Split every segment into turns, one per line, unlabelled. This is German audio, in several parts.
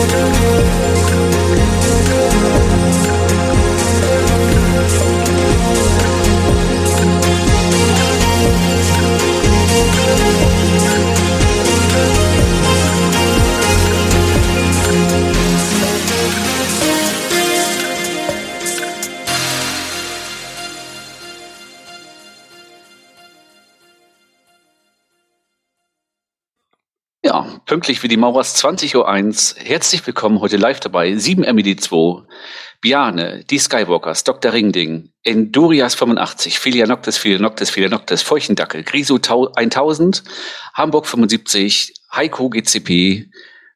shoulder Pünktlich wie die Maurers 20.01 Uhr. Herzlich willkommen heute live dabei. 7 MED2, Biane, die Skywalkers, Dr. Ringding, Endurias 85, Filia Noctis, Filia Noctis, Filia Noctis, Feuchtendackel, Grisu 1000, Hamburg 75, Heiko GCP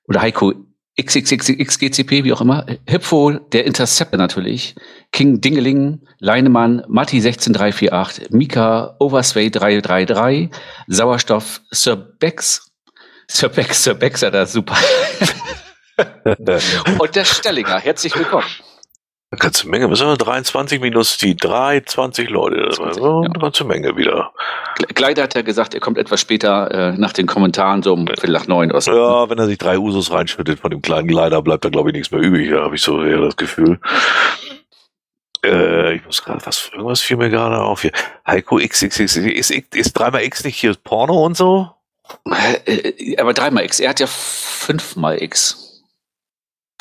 oder Heiko XXXXGCP, wie auch immer, Hipfo, der Interceptor natürlich, King Dingeling, Leinemann, Matti 16348, Mika, Oversway 333, Sauerstoff, Sir Bex, Sir Bex, Sir Bexer, da super. Und der Stellinger, herzlich willkommen.
Eine ganze Menge, was sind wir? 23 minus die 3, 20 Leute. 20, ja. Eine ganze Menge wieder.
Kleider hat ja gesagt, er kommt etwas später äh, nach den Kommentaren, so um Viertel nach neun oder so.
Ja, wenn er sich drei Usos reinschüttet von dem kleinen Kleider, bleibt da glaube ich nichts mehr übrig, da habe ich so eher das Gefühl. Äh, ich muss gerade, was, irgendwas fiel mir gerade auf hier. Heiko XXX, ist, ist, ist dreimal X nicht hier Porno und so?
Äh, aber dreimal X. Er hat ja fünfmal X.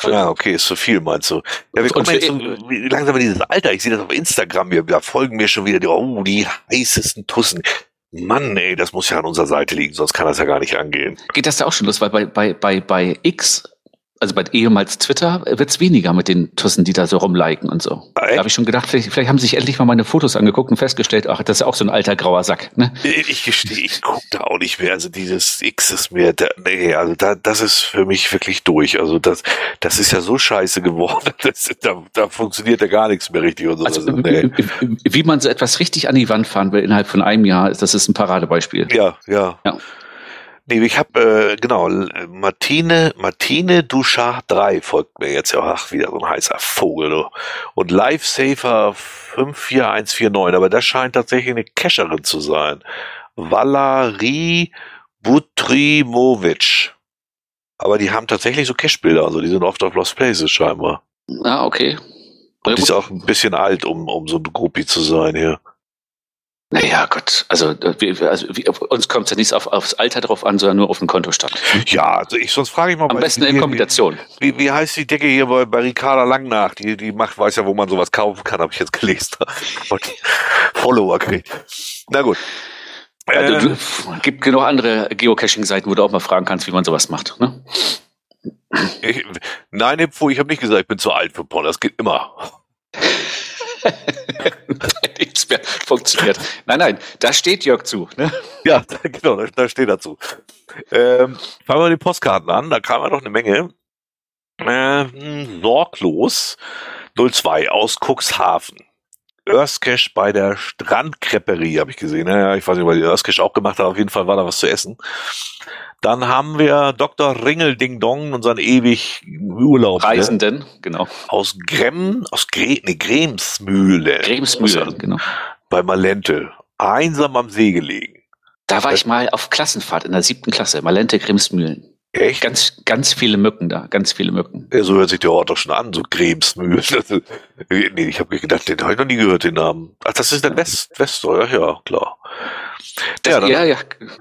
Ja, okay, ist zu viel, meinst du? Ja, wir kommen jetzt so, langsam in dieses Alter. Ich sehe das auf Instagram. Wir, da folgen mir schon wieder die, oh, die heißesten Tussen. Mann, ey, das muss ja an unserer Seite liegen, sonst kann das ja gar nicht angehen.
Geht das da auch schon los? Weil bei, bei, bei, bei X also bei ehemals Twitter wird's weniger mit den Tussen, die da so rumliken und so. Ah, da habe ich schon gedacht, vielleicht, vielleicht haben sie sich endlich mal meine Fotos angeguckt und festgestellt, ach, das ist auch so ein alter grauer Sack. Ne?
Ich gestehe, ich gucke da auch nicht mehr. Also dieses X ist mir, da, nee, also da, das ist für mich wirklich durch. Also das, das ist ja so scheiße geworden. Das, da, da funktioniert ja gar nichts mehr richtig. Und so.
Also, also nee. Wie man so etwas richtig an die Wand fahren will innerhalb von einem Jahr, das ist ein Paradebeispiel.
Ja, ja. ja. Nee, ich habe, äh, genau, Martine, Martine Duchard 3 folgt mir jetzt. Ach, wieder so ein heißer Vogel. Du. Und Lifesaver 54149, aber das scheint tatsächlich eine Cacherin zu sein. Valerie Butrimovic. Aber die haben tatsächlich so Cache-Bilder, also die sind oft auf Lost Places scheinbar.
Ah, okay.
Und die ist auch ein bisschen alt, um, um so ein Groupie zu sein hier.
Naja, Gott, also, wir, also wir, uns kommt es ja nicht auf, aufs Alter drauf an, sondern nur auf den Kontostand.
Ja, also ich, sonst frage ich mal.
Am besten in Kombination.
Wie, wie heißt die Decke hier bei, bei Ricarda Lang nach? Die, die macht, weiß ja, wo man sowas kaufen kann, habe ich jetzt gelesen. Follower kriegt. Na gut.
Ja, äh, du, gibt genug andere Geocaching-Seiten, wo du auch mal fragen kannst, wie man sowas macht. Ne?
Ich, nein, ich habe nicht gesagt, ich bin zu alt für Porn. Das geht immer.
mehr funktioniert. Nein, nein, da steht Jörg zu. Ne?
Ja, genau, da, steht dazu. Ähm, fangen wir die Postkarten an, da kam ja noch eine Menge. Ähm, sorglos 02 aus Cuxhaven. Earthcache bei der Strandkrepperie, habe ich gesehen. Ja, ich weiß nicht, weil die Earthcache auch gemacht hat. Auf jeden Fall war da was zu essen. Dann haben wir Dr. Ringel Ding Dong, unseren ewig Urlaub.
Ne? Reisenden, ne? genau.
Aus Gremm, aus Gre nee, Gremsmühle.
Gremsmühle, genau.
Bei Malente. Einsam am See gelegen.
Da war das ich mal auf Klassenfahrt in der siebten Klasse, Malente Gremsmühlen. Echt? Ganz, ganz viele Mücken da, ganz viele Mücken.
Ja, so hört sich der Ort doch schon an, so Gremsmühlen. nee, ich habe gedacht, den habe ich noch nie gehört, den Namen. Ach, das ist der West, Weststeuer, ja, klar.
Das, ja, ja, ja.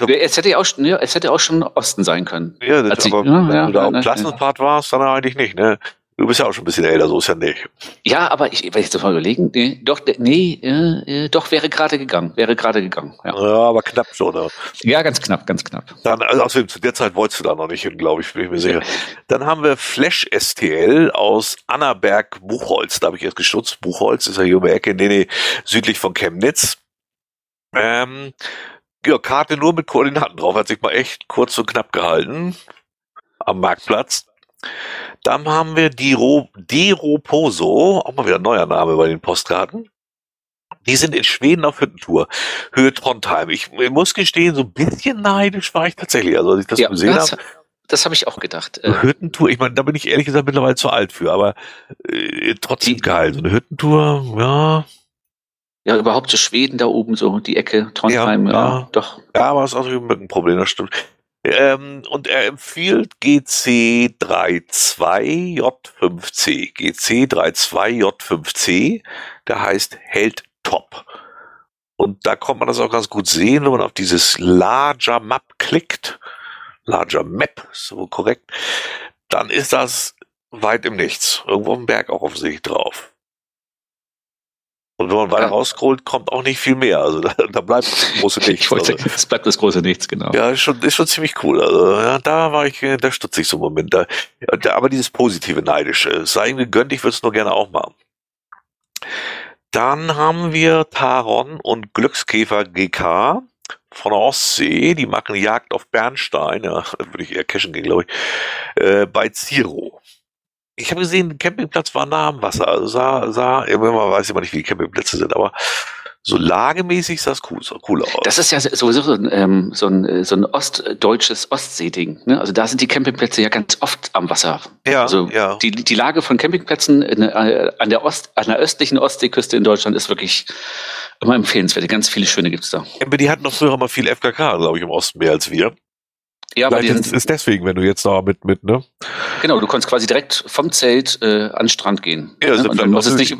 Es hätte, auch, ja, es hätte auch schon Osten sein können.
Ja, das, aber ich, ja, wenn ja, du da auf Klassenfahrt warst, dann eigentlich nicht, ne? Du bist ja auch schon ein bisschen älter, so ist ja nicht.
Ja, aber ich, wenn ich das mal überlegen, nee, doch, nee, äh, doch wäre gerade gegangen, wäre gerade gegangen. Ja.
ja, aber knapp schon. Ne?
Ja, ganz knapp, ganz knapp.
Dann, also außerdem, zu der Zeit wolltest du da noch nicht hin, glaube ich, bin ich mir sicher. Dann haben wir Flash STL aus Annaberg Buchholz. Da habe ich jetzt gestutzt. Buchholz ist ja hier um die Ecke, nee, nee, südlich von Chemnitz. Ähm, ja, Karte nur mit Koordinaten drauf, hat sich mal echt kurz und knapp gehalten. Am Marktplatz. Dann haben wir die Ro Deroposo, auch mal wieder ein neuer Name bei den Postkarten. Die sind in Schweden auf Hüttentour. Höhe Trondheim. Ich, ich muss gestehen, so ein bisschen neidisch war ich tatsächlich, also als ich das ja, gesehen habe.
Das habe ich auch gedacht.
Eine Hüttentour, ich meine, da bin ich ehrlich gesagt mittlerweile zu alt für, aber äh, trotzdem die, geil. So eine Hüttentour, ja,
ja, überhaupt so Schweden da oben, so die Ecke, Trondheim, ja, ja, ja doch.
Ja, aber es ist auch ein Problem, das stimmt. Ähm, und er empfiehlt GC32J5C. GC32J5C, der heißt hält top. Und da kommt man das auch ganz gut sehen, wenn man auf dieses Larger Map klickt. Larger Map, so korrekt. Dann ist das weit im Nichts. Irgendwo auf dem Berg auch offensichtlich drauf. Und wenn man weiter ja. rausscrollt, kommt auch nicht viel mehr. Also da, da bleibt das große Nichts.
wollte, also. Es bleibt das große Nichts, genau.
Ja, ist schon, ist schon ziemlich cool. Also ja, da war ich, da stutze ich so einen Moment. Da, da, aber dieses positive Neidische, sei ihm gegönnt, ich würde es nur gerne auch machen. Dann haben wir Taron und Glückskäfer GK von der Ostsee. Die machen Jagd auf Bernstein. Ja, würde ich eher cashen gehen, glaube ich. Äh, bei Ziro ich habe gesehen, der Campingplatz war nah am Wasser. Also sah, sah, immer weiß ich immer nicht, wie die Campingplätze sind, aber so lagemäßig sah es cool, so cool aus.
Das ist ja sowieso so ein, ähm, so ein, so ein ostdeutsches Ostseeding. Ne? Also da sind die Campingplätze ja ganz oft am Wasser.
Ja,
also
ja.
Die, die Lage von Campingplätzen in, äh, an, der Ost, an der östlichen Ostseeküste in Deutschland ist wirklich immer empfehlenswert. Ganz viele schöne gibt's da.
Aber die hatten noch früher mal viel FKK, glaube ich, im Osten mehr als wir.
Ja, aber ist, ist deswegen, wenn du jetzt da mit, mit, ne?
Genau, du kannst quasi direkt vom Zelt äh, an den Strand gehen.
Ja, ne?
dann muss es nicht,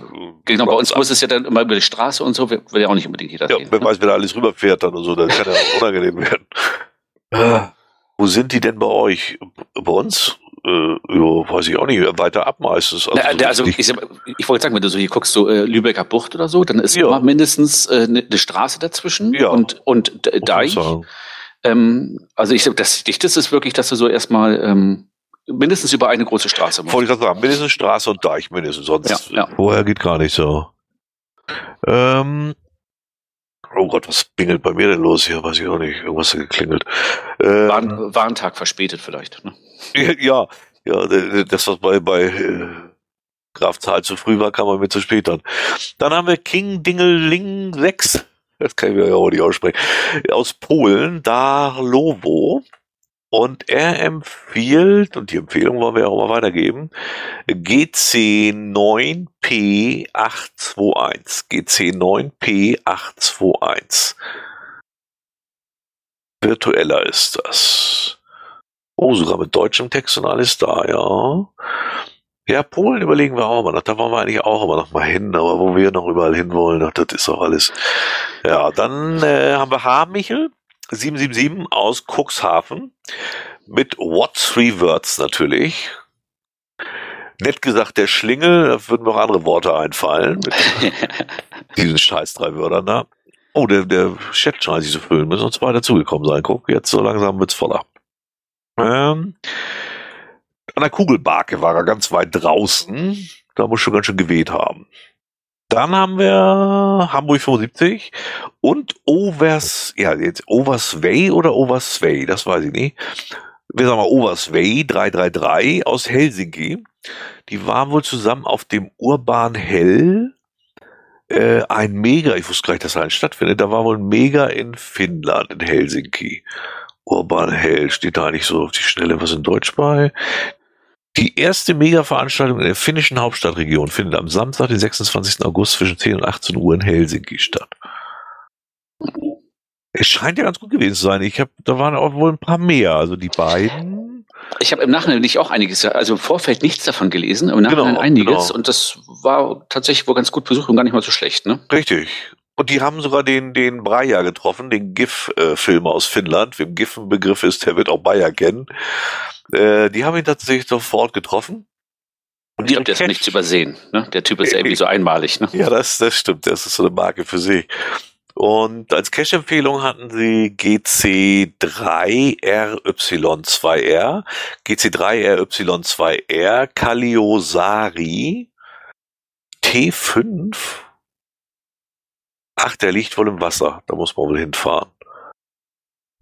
genau, bei uns muss es ja dann immer über die Straße und so, will ja auch nicht unbedingt jeder
ja,
gehen.
Wer ne? weiß, wer da alles rüberfährt dann und so, das kann ja unangenehm werden. Äh, wo sind die denn bei euch? Bei uns? Äh, ja, weiß ich auch nicht, weiter ab meistens.
Also, Na, also ich, ich wollte sagen, wenn du so hier guckst, so äh, Lübecker Bucht oder so, dann ist ja. immer mindestens äh, eine ne Straße dazwischen
ja.
und, und Deich. Ähm, also ich das Dichteste ist wirklich, dass du so erstmal ähm, mindestens über eine große Straße
musst. Wollte ich gerade sagen, mindestens Straße und Deich, mindestens. Sonst
ja, ja. vorher geht gar nicht so. Ähm,
oh Gott, was bingelt bei mir denn los hier? Weiß ich auch nicht. Irgendwas hat geklingelt.
Ähm, Warn, Warntag verspätet vielleicht. Ne?
Ja, ja, das, was bei, bei äh, Graf Zahl zu früh war, kam man mir zu spät dann. Dann haben wir King Dingeling 6 das kann ich mir ja auch nicht aussprechen, aus Polen, Darlowo. Und er empfiehlt, und die Empfehlung wollen wir auch mal weitergeben, GC9P821. GC9P821. Virtueller ist das. Oh, sogar mit deutschem Text und alles da, ja. Ja, Polen überlegen wir auch mal. Da wollen wir eigentlich auch immer noch mal hin, aber wo wir noch überall hin wollen, das ist auch alles. Ja, dann äh, haben wir Harmichel 777 aus Cuxhaven mit What Three Words natürlich. Nett gesagt, der Schlingel, da würden mir auch andere Worte einfallen mit diesen scheiß drei Wörtern da. Oh, der, der Chat scheint sich zu füllen. Müssen uns zwei dazugekommen sein. Guck, jetzt so langsam wird's voller. Ähm, an der Kugelbarke war er ganz weit draußen. Da muss schon ganz schön geweht haben. Dann haben wir Hamburg 75 und Overs, ja, jetzt Oversway oder Oversway, das weiß ich nicht. Wir sagen mal Oversway 333 aus Helsinki. Die waren wohl zusammen auf dem Urban Hell. Äh, ein Mega, ich wusste gar nicht, dass ein stattfindet. Da war wohl ein Mega in Finnland, in Helsinki. Urban Hell, steht da eigentlich so auf die Schnelle was in Deutsch bei? Die erste Mega-Veranstaltung in der finnischen Hauptstadtregion findet am Samstag, den 26. August zwischen 10 und 18 Uhr in Helsinki statt. Es scheint ja ganz gut gewesen zu sein. Ich habe, da waren auch wohl ein paar mehr. Also die beiden.
Ich habe im Nachhinein nicht auch einiges, also im Vorfeld nichts davon gelesen, im Nachhinein genau, einiges. Genau. Und das war tatsächlich wohl ganz gut besucht und gar nicht mal so schlecht, ne?
Richtig. Und die haben sogar den, den Breyer getroffen, den GIF-Film aus Finnland. Wem GIF ein Begriff ist, der wird auch Bayer kennen. Äh, die haben ihn tatsächlich sofort getroffen.
Und ich glaube, der ist nicht zu übersehen. Ne? Der Typ ist ja irgendwie so einmalig. Ne?
Ja, das, das stimmt. Das ist so eine Marke für sich. Und als Cash-Empfehlung hatten sie GC3RY2R, GC3RY2R, Kaliosari, T5 Ach, der liegt wohl im Wasser. Da muss man wohl hinfahren.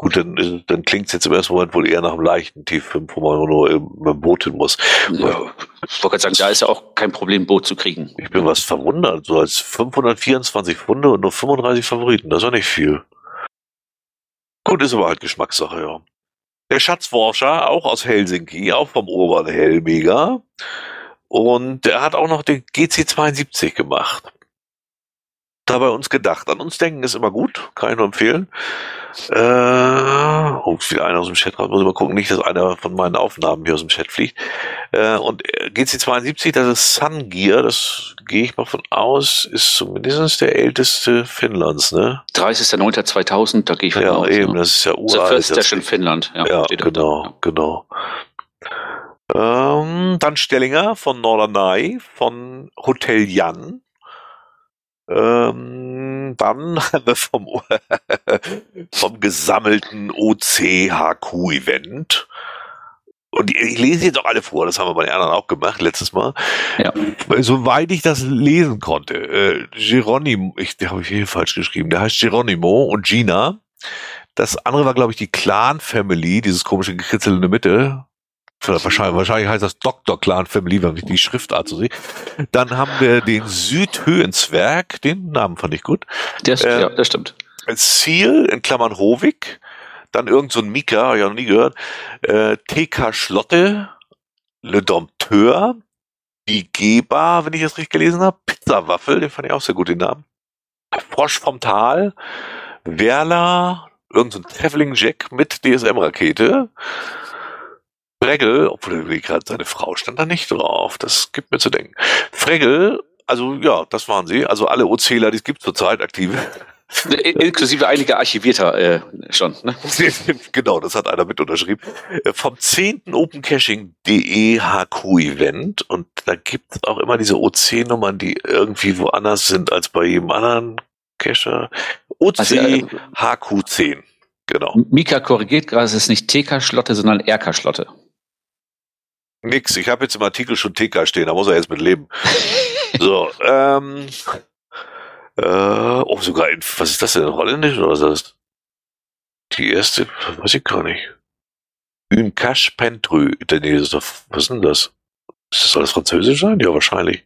Gut, dann, dann klingt es jetzt im ersten Moment wohl eher nach einem leichten T5, wo man nur mit dem Boot hin muss.
Ja, ich wollte sagen, da ist ja auch kein Problem, Boot zu kriegen.
Ich bin was verwundert. So als 524 Funde und nur 35 Favoriten. Das ist ja nicht viel. Gut, ist aber halt Geschmackssache, ja. Der Schatzforscher, auch aus Helsinki, auch vom Urban Hellmega. Und der hat auch noch den GC72 gemacht. Da bei uns gedacht. An uns denken ist immer gut, kann ich nur empfehlen. Äh, oh, ist wieder einer aus dem Chat raus, muss ich mal gucken, nicht, dass einer von meinen Aufnahmen hier aus dem Chat fliegt. Äh, und GC72, das ist Sun Gear, das gehe ich mal von aus, ist zumindest der älteste Finnlands, ne?
30.09.2000, da gehe ich von
Ja,
aus.
eben,
ne?
das ist ja
The
uralt.
First
das
Station Finnland. Ja,
ja,
da
genau,
drin,
genau. Ähm, dann Stellinger von Norderney, von Hotel Jan. Ähm, dann haben wir vom, vom gesammelten OC-HQ-Event. Und ich- ich lese jetzt auch alle vor, das haben wir bei den anderen auch gemacht letztes Mal.
Ja.
Soweit ich das lesen konnte, äh, Geronimo, ich, habe ich hier falsch geschrieben, der heißt Geronimo und Gina. Das andere war, glaube ich, die Clan Family, dieses komische Gekritzel in der Mitte. Wahrscheinlich, wahrscheinlich heißt das Dr. Clan Family, wenn ich die Schriftart so sehe. Dann haben wir den Südhöhenzwerg, den Namen fand ich gut.
Das,
Äh,
ja, das stimmt.
Ziel, in Klammern Hovig. Dann irgend so ein Mika, habe ich noch nie gehört. Äh, TK Schlotte, Le Dompteur, die Geber, wenn ich das richtig gelesen habe. Pizzawaffel, den fand ich auch sehr gut, den Namen. Frosch vom Tal, Werler, irgend so ein Traveling Jack mit DSM-Rakete. Fregel, obwohl er gerade seine Frau stand da nicht drauf. Das gibt mir zu denken. Fregel, also ja, das waren sie. Also alle OCler, die es gibt zurzeit aktive.
In- Inklusive einiger Archivierter äh, schon. Ne?
genau, das hat einer mit unterschrieben. Äh, Vom 10. Open Caching.de HQ Event und da gibt es auch immer diese OC-Nummern, die irgendwie woanders sind als bei jedem anderen Cacher. OC
Also, äh,
HQ10. Genau.
Mika korrigiert gerade, es ist nicht TK-Schlotte, sondern RK-Schlotte.
Nix. Ich habe jetzt im Artikel schon TK stehen, da muss er jetzt mit leben. so, ähm. Äh, oh, sogar in, was ist das denn? Holländisch oder was ist das? Die erste, weiß ich gar nicht. Une cache pentrü. Nee, das ist doch, was ist denn das? Ist das alles Französisch sein? Ja, wahrscheinlich.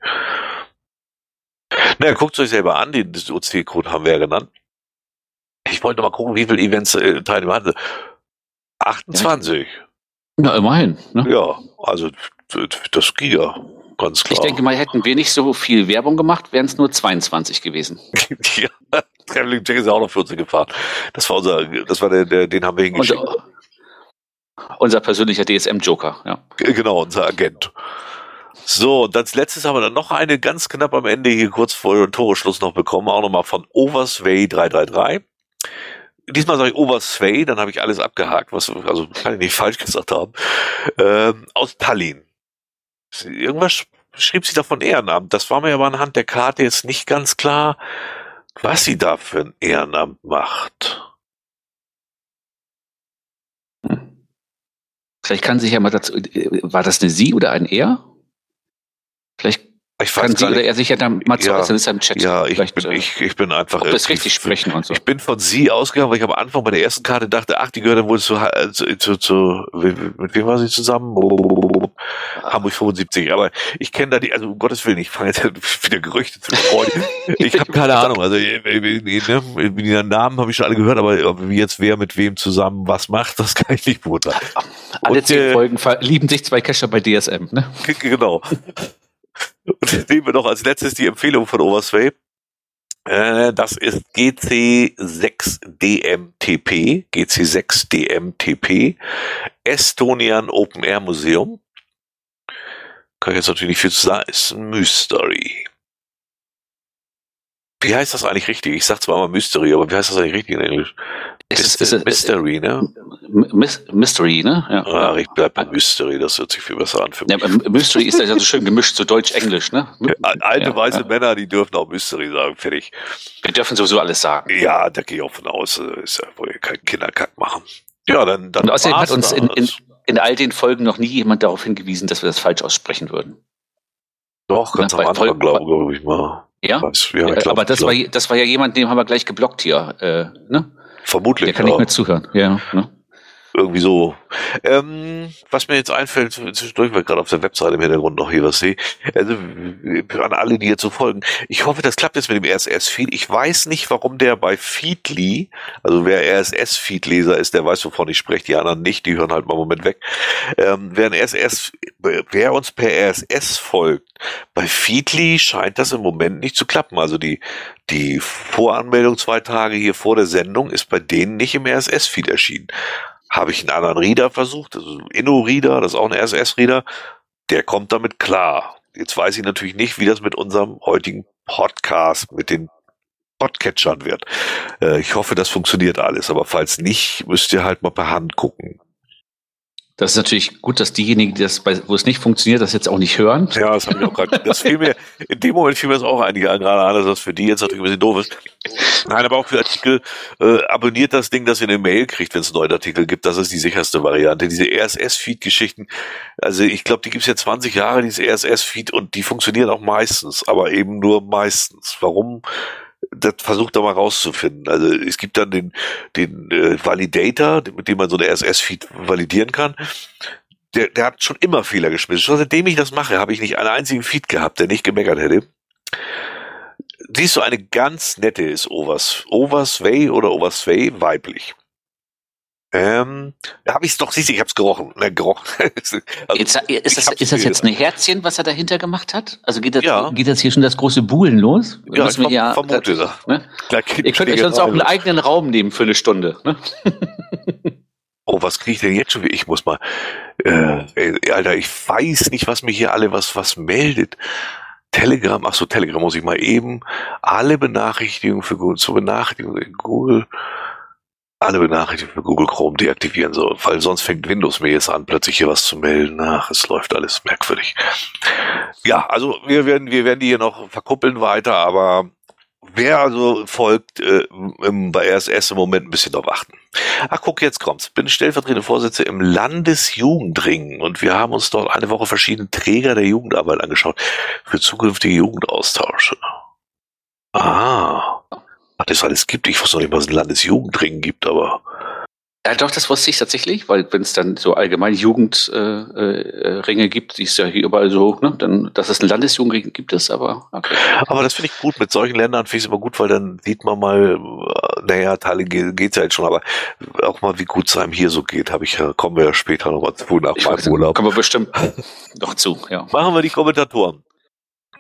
Na, guckt euch selber an, den OC-Code haben wir ja genannt. Ich wollte mal gucken, wie viele Events äh, Teilnehmer hatte. 28.
Na, immerhin. Ne?
Ja, also das Giga, ganz klar.
Ich denke mal, hätten wir nicht so viel Werbung gemacht, wären es nur 22 gewesen.
ja, Traveling Jack ist ja auch noch 14 gefahren. Das war unser, das war der, der den haben wir hingeschickt.
äh, unser persönlicher DSM-Joker. Ja.
Genau, unser Agent. So, und als letztes haben wir dann noch eine ganz knapp am Ende hier kurz vor Toreschluss noch bekommen, auch nochmal von Oversway 333. Diesmal sage ich Oversway, dann habe ich alles abgehakt, was, also kann ich nicht falsch gesagt haben. Ähm, aus Tallinn. Irgendwas sch- schrieb sie da von Ehrenamt. Das war mir aber anhand der Karte jetzt nicht ganz klar, was sie da für ein Ehrenamt macht.
Vielleicht kann sich ja mal dazu. äh, War das eine Sie oder ein Er? Vielleicht
Ich weiß
oder
nicht.
er sich ja dann mal zu
Ja.
äußern, ist er im Chat.
Ja, ich bin,
äh,
ich, ich bin einfach.
ob das richtig sprechen und so.
Ich bin von sie ausgegangen, weil ich am Anfang bei der ersten Karte dachte, ach, die gehört dann wohl zu, äh, zu, zu, zu mit wem war sie zusammen? Hamburg 75. Aber ich kenne da die, also um Gottes Willen, ich fange jetzt wieder Gerüchte zu streuen. Ich habe keine Ahnung. Also äh, ne, die Namen habe ich schon alle gehört, aber wie jetzt wer mit wem zusammen was macht, das kann ich nicht beurteilen.
Alle
Und,
zehn Folgen verlieben sich zwei Cacher bei DSM. Ne?
genau. Und dann nehmen wir noch als letztes die Empfehlung von Oversway. Äh, das ist GC6DMTP, GC6DMTP, Estonian Open Air Museum. Kann ich jetzt natürlich nicht viel zu sagen, ist ein Mystery. Wie heißt das eigentlich richtig? Ich sag zwar immer Mystery, aber wie heißt das eigentlich richtig in Englisch?
Es
Ist,
ist, ist,
Mystery, ne?
Mys- Mystery, ne? Ja.
Ah, ich bleib bei Mystery, das hört sich viel besser an für mich.
Ja, Mystery ist ja so schön gemischt zu Deutsch-Englisch, ne?
Alte
Ja,
weiße
ja.
Männer, die dürfen auch Mystery sagen, fertig.
Wir dürfen sowieso alles sagen.
Ja, da gehe ich auch von aus, äh, ist ja wohl kein Kinderkack machen. Ja, dann, dann
Und außerdem hat uns in, in, in all den Folgen noch nie jemand darauf hingewiesen, dass wir das falsch aussprechen würden.
doch ganz
na,
am Anfang, glaube glaub ich mal.
Ja?
Was, ja,
Äh,
glaub,
aber das war, das war ja jemand, den haben wir gleich geblockt hier. Äh, ne?
Vermutlich.
Der kann nicht mehr zuhören. Ja, ne?
Irgendwie so. Ähm, was mir jetzt einfällt, zwischendurch, weil ich gerade auf der Webseite im Hintergrund noch hier was sehe, also an alle, die jetzt so folgen, ich hoffe, das klappt jetzt mit dem RSS-Feed. Ich weiß nicht, warum der bei Feedly, also wer RSS-Feed-Leser ist, der weiß, wovon ich spreche, die anderen nicht, die hören halt mal einen Moment weg. Ähm, wer, RSS, wer uns per RSS folgt, bei Feedly scheint das im Moment nicht zu klappen. Also die, die Voranmeldung zwei Tage hier vor der Sendung ist bei denen nicht im RSS-Feed erschienen habe ich einen anderen Reader versucht, also Inno-Reader, das ist auch ein RSS-Reader, der kommt damit klar. Jetzt weiß ich natürlich nicht, wie das mit unserem heutigen Podcast, mit den Podcatchern wird. Äh, ich hoffe, das funktioniert alles, aber falls nicht, müsst ihr halt mal per Hand gucken.
Das ist natürlich gut, dass diejenigen, die das bei, wo es nicht funktioniert, das jetzt auch nicht hören.
Ja, das habe ich auch gerade. Das fiel mir, in dem Moment fiel mir das auch einige an, dass das für die jetzt natürlich ein bisschen doof ist. Nein, aber auch für Artikel, äh, abonniert das Ding, dass ihr eine Mail kriegt, wenn es einen neuen Artikel gibt. Das ist die sicherste Variante. Diese RSS-Feed-Geschichten, also ich glaube, die gibt's ja 20 Jahre, diese RSS-Feed, und die funktionieren auch meistens, aber eben nur meistens. Warum? Das versucht da mal rauszufinden. Also es gibt dann den, den äh, Validator, mit dem man so eine RSS-Feed validieren kann. Der, der hat schon immer Fehler geschmissen. Schon seitdem ich das mache, habe ich nicht einen einzigen Feed gehabt, der nicht gemeckert hätte. Siehst du, eine ganz nette ist Overs. Oversway oder Oversway weiblich. Ähm, da habe ich es doch, siehst du, ich habe es gerochen. Ne, gerochen.
also, jetzt, ist, das, ist das jetzt ein Herzchen, was er dahinter gemacht hat? Also geht das, ja. geht das hier schon das große Buhlen los?
Ja, ich ja, vermute das.
Ne? Ihr könnt euch sonst auch einen eigenen Raum nehmen für eine Stunde. Ne?
oh, was kriege ich denn jetzt schon? Ich muss mal, äh, ey, Alter, ich weiß nicht, was mir hier alle was, was meldet. Telegram, ach so, Telegram muss ich mal eben alle Benachrichtigungen für Google, zur Benachrichtigung in Google alle Benachrichtigungen für Google Chrome deaktivieren soll, weil sonst fängt Windows mir jetzt an, plötzlich hier was zu melden. Ach, es läuft alles merkwürdig. Ja, also wir werden, wir werden die hier noch verkuppeln weiter, aber wer also folgt, äh, bei RSS im Moment ein bisschen darauf achten. Ach, guck, jetzt kommt's. Bin stellvertretende Vorsitzende im Landesjugendring und wir haben uns dort eine Woche verschiedene Träger der Jugendarbeit angeschaut für zukünftige Jugendaustausche. Ah was es alles gibt. Ich wusste noch nicht, was ein Landesjugendring gibt, aber.
Ja, doch, das wusste ich tatsächlich, weil wenn es dann so allgemein Jugendringe äh, äh, gibt, die ist ja hier überall so, ne, dann, dass es ein Landesjugendring gibt es, aber okay.
Aber das finde ich gut. Mit solchen Ländern finde ich es immer gut, weil dann sieht man mal, äh, naja, Teile geht, geht's ja jetzt schon, aber auch mal, wie gut es einem hier so geht, habe ich kommen wir ja später nochmal zu nach
ich meinem Urlaub. Kommen wir bestimmt noch zu, ja.
Machen wir die Kommentatoren.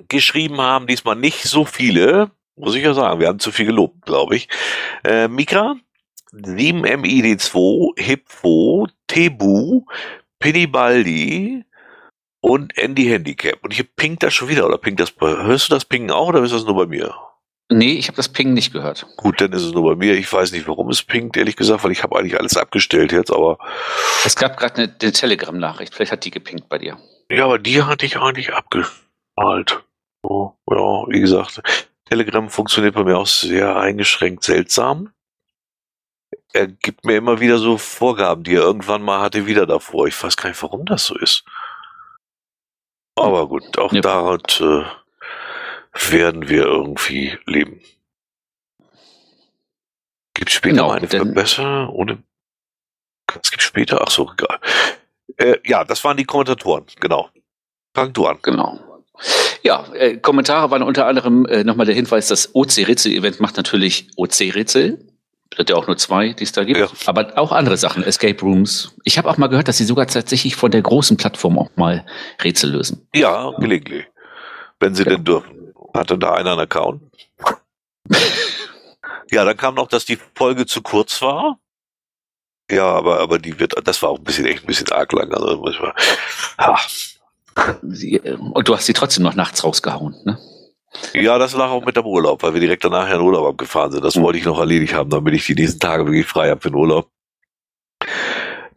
Geschrieben haben diesmal nicht so viele, muss ich ja sagen, wir haben zu viel gelobt, glaube ich. Äh, Mika, 7MID2, Hippo, Tebu, Pinibaldi und Andy Handicap. Und hier pinkt das schon wieder, oder pinkt das hörst du das Pingen auch, oder ist das nur bei mir?
Nee, ich habe das Ping nicht gehört.
Gut, dann ist es nur bei mir. Ich weiß nicht, warum es pingt, ehrlich gesagt, weil ich habe eigentlich alles abgestellt jetzt, aber.
Es gab gerade eine, eine Telegram-Nachricht, vielleicht hat die gepinkt bei dir.
Ja, aber die hatte ich eigentlich abgeschaltet. So, ja, wie gesagt. Telegram funktioniert bei mir auch sehr eingeschränkt seltsam. Er gibt mir immer wieder so Vorgaben, die er irgendwann mal hatte, wieder davor. Ich weiß gar nicht, warum das so ist. Aber gut, auch ja. dort äh, werden wir irgendwie leben. Gibt später genau, mal eine Verbesserung? Ohne. Was gibt später? Ach so, egal. Äh, ja, das waren die Kommentatoren, genau. Fang du an.
Genau. Ja, äh, Kommentare waren unter anderem äh, nochmal der Hinweis, das OC-Rätsel-Event macht natürlich OC-Rätsel. Sind ja auch nur zwei, die es da gibt. Ja. Aber auch andere Sachen, Escape Rooms. Ich habe auch mal gehört, dass sie sogar tatsächlich von der großen Plattform auch mal Rätsel lösen.
Ja, gelegentlich. Wenn sie ja. denn dürfen. Hatte da einer einen Account? ja, dann kam noch, dass die Folge zu kurz war. Ja, aber, aber die wird, das war auch ein bisschen, echt ein bisschen arg lang. Also manchmal,
ha, und du hast sie trotzdem noch nachts rausgehauen, ne?
Ja, das lag auch mit dem Urlaub, weil wir direkt danach in Urlaub abgefahren sind. Das mhm. wollte ich noch erledigt haben, damit ich die nächsten Tage wirklich frei habe für den Urlaub.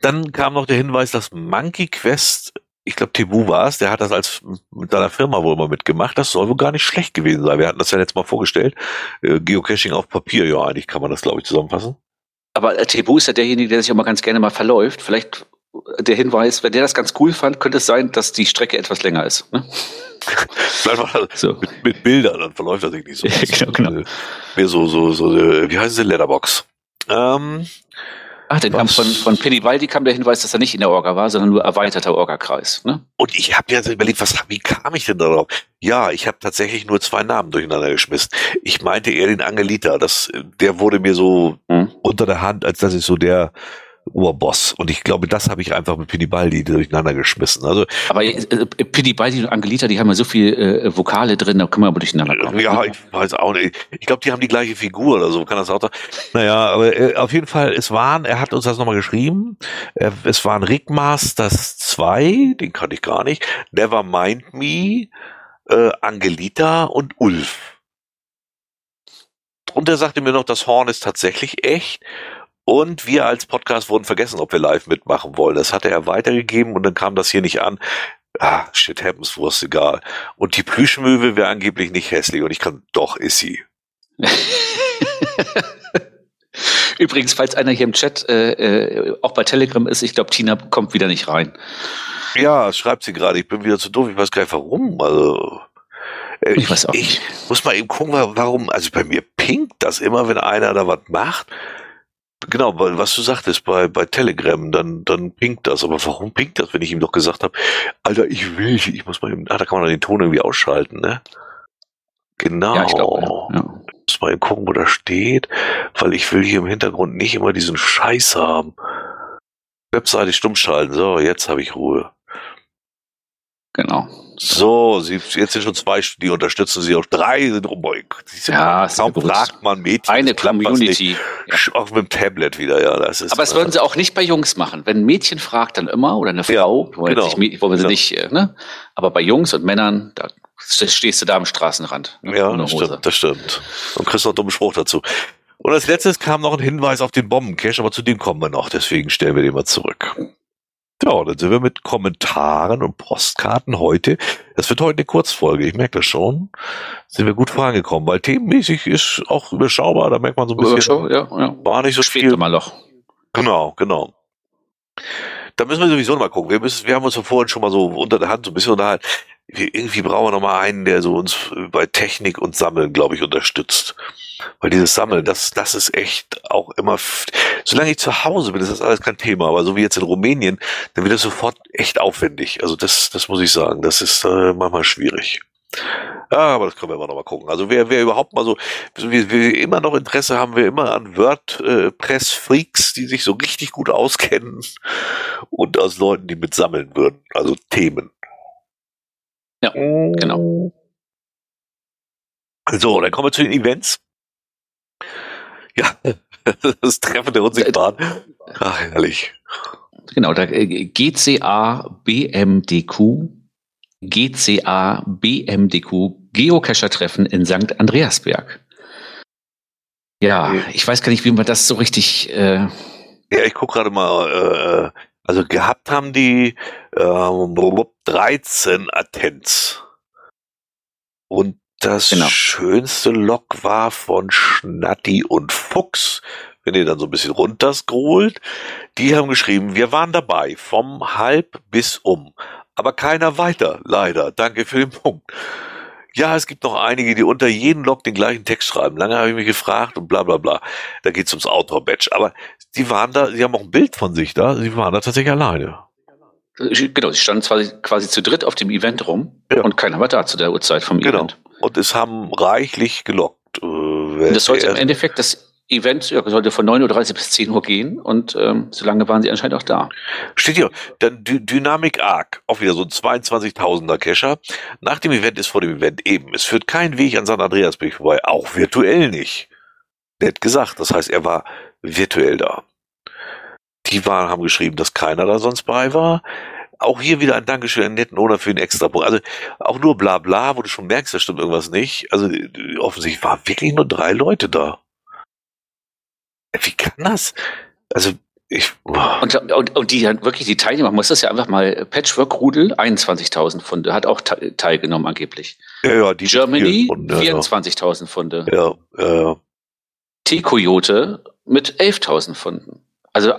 Dann kam noch der Hinweis, dass Monkey Quest, ich glaube Tebu war es, der hat das als mit seiner Firma wohl mal mitgemacht. Das soll wohl gar nicht schlecht gewesen sein. Wir hatten das ja letztes Mal vorgestellt. Äh, Geocaching auf Papier, ja, eigentlich kann man das, glaube ich, zusammenfassen.
Aber äh, Tebu ist ja derjenige, der sich auch mal ganz gerne mal verläuft. Vielleicht der Hinweis, wenn der das ganz cool fand, könnte es sein, dass die Strecke etwas länger ist. Ne?
so. mit, mit, Bildern, dann verläuft das nicht so.
Ja, genau, genau.
Mehr so, so, so, wie heißt es, Letterbox. Ähm,
Ach, dann kam von, von Penny Waldi kam der Hinweis, dass er nicht in der Orga war, sondern nur erweiterter Orga-Kreis. Ne?
Und ich habe mir überlegt, was, wie kam ich denn darauf? Ja, ich habe tatsächlich nur zwei Namen durcheinander geschmissen. Ich meinte eher den Angelita. Das, der wurde mir so hm. unter der Hand, als das ist so der Oberboss. Und ich glaube, das habe ich einfach mit Pinibaldi durcheinander geschmissen. Also,
aber äh, Pinibaldi und Angelita, die haben ja so viel äh, Vokale drin, da können wir aber durcheinander kommen.
Ja, ich weiß auch nicht. Ich glaube, die haben die gleiche Figur oder so. Kann das auch? Naja, aber äh, auf jeden Fall, es waren, er hat uns das nochmal geschrieben. Äh, es waren Rickmasters 2, den kannte ich gar nicht. Never Mind Me, äh, Angelita und Ulf. Und er sagte mir noch, das Horn ist tatsächlich echt. Und wir als Podcast wurden vergessen, ob wir live mitmachen wollen. Das hatte er weitergegeben und dann kam das hier nicht an. Ah, shit happens, Wurst egal. Und die Plüschmöwe wäre angeblich nicht hässlich und ich kann, doch, ist sie.
Übrigens, falls einer hier im Chat äh, äh, auch bei Telegram ist, ich glaube, Tina kommt wieder nicht rein.
Ja, schreibt sie gerade, ich bin wieder zu doof, ich weiß gar nicht warum. Also äh, ich, weiß auch nicht. Ich muss mal eben gucken, warum, also bei mir pinkt das immer, wenn einer da was macht. Genau, weil was du sagtest bei, bei Telegram, dann, dann pinkt das. Aber warum pinkt das, wenn ich ihm doch gesagt habe, Alter, ich will, ich muss mal eben, ah, da kann man den Ton irgendwie ausschalten, ne? Genau. Ja, ich glaube, ja. ja. Muss mal eben gucken, wo das steht, weil ich will hier im Hintergrund nicht immer diesen Scheiß haben. Webseite stumm schalten. So, jetzt habe ich Ruhe.
Genau.
So, sie, jetzt sind schon zwei, die unterstützen sie auch drei sind um
Ja,
kaum fragt man Mädchen.
Eine Community.
Ja. Auch mit dem Tablet wieder, ja. Das ist
Aber das würden sie auch nicht bei Jungs machen. Wenn ein Mädchen fragt, dann immer, oder eine Frau, ja, wo, genau. nicht, wo wir genau. nicht, äh, ne? Aber bei Jungs und Männern, da stehst du da am Straßenrand.
Ne? Ja, das stimmt, das stimmt. Und kriegst noch einen dummen Spruch dazu. Und als letztes kam noch ein Hinweis auf den Bombencache, aber zu dem kommen wir noch, deswegen stellen wir den mal zurück. Ja, dann sind wir mit Kommentaren und Postkarten heute. Das wird heute eine Kurzfolge, ich merke das schon. Sind wir gut vorangekommen, weil themenmäßig ist auch überschaubar, da merkt man so ein bisschen.
Ja, ja.
War nicht so
viel. mal noch.
Genau, genau. Da müssen wir sowieso noch mal gucken. Wir, müssen, wir haben uns vorhin schon mal so unter der Hand so ein bisschen unterhalten. irgendwie brauchen wir noch mal einen, der so uns bei Technik und Sammeln, glaube ich, unterstützt. Weil dieses Sammeln, das, das ist echt auch immer, solange ich zu Hause bin, ist das alles kein Thema. Aber so wie jetzt in Rumänien, dann wird das sofort echt aufwendig. Also das, das muss ich sagen, das ist äh, manchmal schwierig. Ja, aber das können wir immer noch mal gucken. Also wer, wer überhaupt mal so, wir, wir immer noch Interesse haben wir immer an WordPress-Freaks, die sich so richtig gut auskennen und aus Leuten, die mit sammeln würden. Also Themen.
Ja, genau.
So, dann kommen wir zu den Events. Ja, das Treffen der Unsichtbaren. Ach, herrlich.
Genau, da äh, GCA BMDQ, GCA BMDQ Geocacher-Treffen in St. Andreasberg. Ja, ich weiß gar nicht, wie man das so richtig. Äh
ja, ich gucke gerade mal. Äh, also gehabt haben die äh, 13 Attents. Und das genau. schönste Log war von Schnatti und Fuchs. Wenn ihr dann so ein bisschen runterscrollt, die haben geschrieben, wir waren dabei vom halb bis um, aber keiner weiter, leider. Danke für den Punkt. Ja, es gibt noch einige, die unter jeden Log den gleichen Text schreiben. Lange habe ich mich gefragt und bla bla bla. Da geht's ums Outdoor-Badge. Aber die waren da, sie haben auch ein Bild von sich da, sie waren da tatsächlich alleine.
Genau, sie standen quasi, quasi zu dritt auf dem Event rum ja. und keiner war da zu der Uhrzeit vom genau. Event.
Und es haben reichlich gelockt.
Äh, das sollte im Endeffekt, das Event ja, sollte von 9.30 Uhr bis 10 Uhr gehen und ähm, so lange waren sie anscheinend auch da.
Steht hier, dann D Dynamic Arc, auch wieder so ein 22.000er Cacher. Nach dem Event ist vor dem Event eben. Es führt kein Weg an San Andreasberg vorbei, auch virtuell nicht. Nett gesagt, das heißt, er war virtuell da. Die waren, haben geschrieben, dass keiner da sonst bei war auch hier wieder ein Dankeschön an netten oder für den Extrapunkt. Also auch nur bla bla, wo du schon merkst, da stimmt irgendwas nicht. Also offensichtlich waren wirklich nur drei Leute da. Wie kann das? Also ich,
und, und, und die wirklich die Teilnehmer, muss das ja einfach mal Patchwork-Rudel, 21.000 Funde, hat auch teilgenommen angeblich.
Ja, ja, die
Germany, ja, 24.000 Funde.
Ja, ja.
T-Coyote mit 11.000 Funden. Also,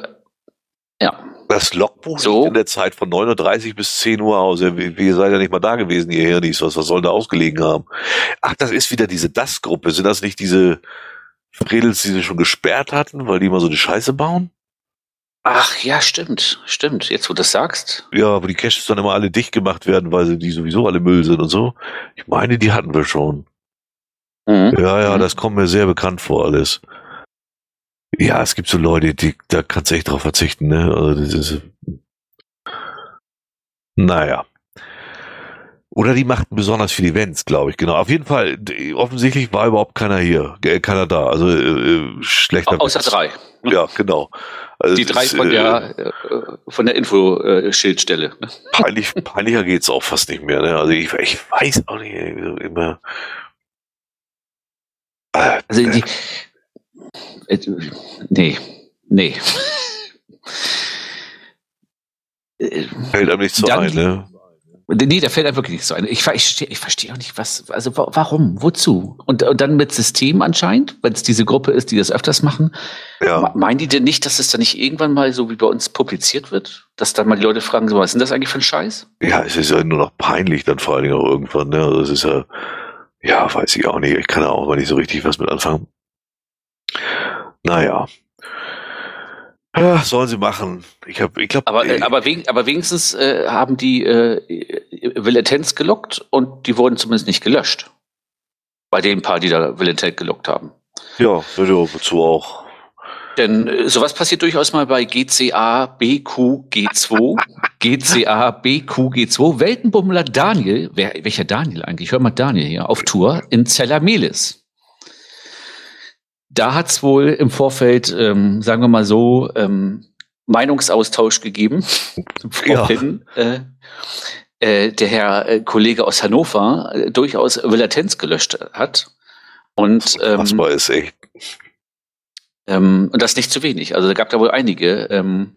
ja.
Das Logbuch so. in der Zeit von 9.30 Uhr bis 10 Uhr aus. Wie seid ja nicht mal da gewesen, ihr Hirnis? Was, was soll da ausgelegen haben? Ach, das ist wieder diese Das-Gruppe. Sind das nicht diese Fredels, die sie schon gesperrt hatten, weil die immer so die Scheiße bauen?
Ach ja, stimmt, stimmt. Jetzt, wo du das sagst.
Ja, wo die Caches dann immer alle dicht gemacht werden, weil sie die sowieso alle Müll sind und so. Ich meine, die hatten wir schon.
Mhm.
Ja, ja,
Mhm.
das kommt mir sehr bekannt vor alles. Ja, es gibt so Leute, die, da kannst du echt drauf verzichten, ne? Also das ist. Naja. Oder die machten besonders viele Events, glaube ich, genau. Auf jeden Fall, offensichtlich war überhaupt keiner hier, äh, keiner da. Also äh, äh, schlechter
Außer
Witz.
drei.
Ja, genau. Also
Die drei
ist,
von
äh,
der, äh, von der Infoschildstelle. Ne?
peinlich, peinlicher geht's auch fast nicht mehr. Ne? Also ich, ich weiß auch nicht so immer. Äh,
Also die, äh, nee, nee. Äh,
fällt einem nicht so ein, ne?
Nee, da fällt einem wirklich nicht so ein. Ich, ich, verstehe- ich verstehe auch nicht, was, also wa- warum, wozu? Und, und dann mit System anscheinend, wenn es diese Gruppe ist, die das öfters machen.
Ja.
Me- Meinen die denn nicht, dass es dann nicht irgendwann mal so wie bei uns publiziert wird? Dass dann mal die Leute fragen, so, was ist denn das eigentlich für ein Scheiß?
ja, es ist ja nur noch peinlich dann vor allen Dingen auch irgendwann, ne? Also es ist ja, ja, weiß ich auch nicht. Ich kann da auch mal nicht so richtig was mit anfangen. Naja. Ja, sollen sie machen. Ich habe, ich glaube,
Aber, äh, aber, wegen, aber wenigstens äh, haben die äh, Villetenz gelockt und die wurden zumindest nicht gelöscht. Bei den paar, die da Villetent gelockt haben.
ja, ja, wozu auch.
Denn äh, sowas passiert durchaus mal bei GCA BQG2. GCA BQG2. Weltenbummler Daniel, wer, welcher Daniel eigentlich? Hör mal Daniel hier, auf Tour in Zellermelis. Da hat es wohl im Vorfeld, ähm, sagen wir mal so, ähm, Meinungsaustausch gegeben.
Ja.
Äh, äh, der Herr äh, Kollege aus Hannover äh, durchaus Villetenz gelöscht hat. Und ähm,
war es echt?
ähm, und das nicht zu wenig. Also da gab da wohl einige, ähm,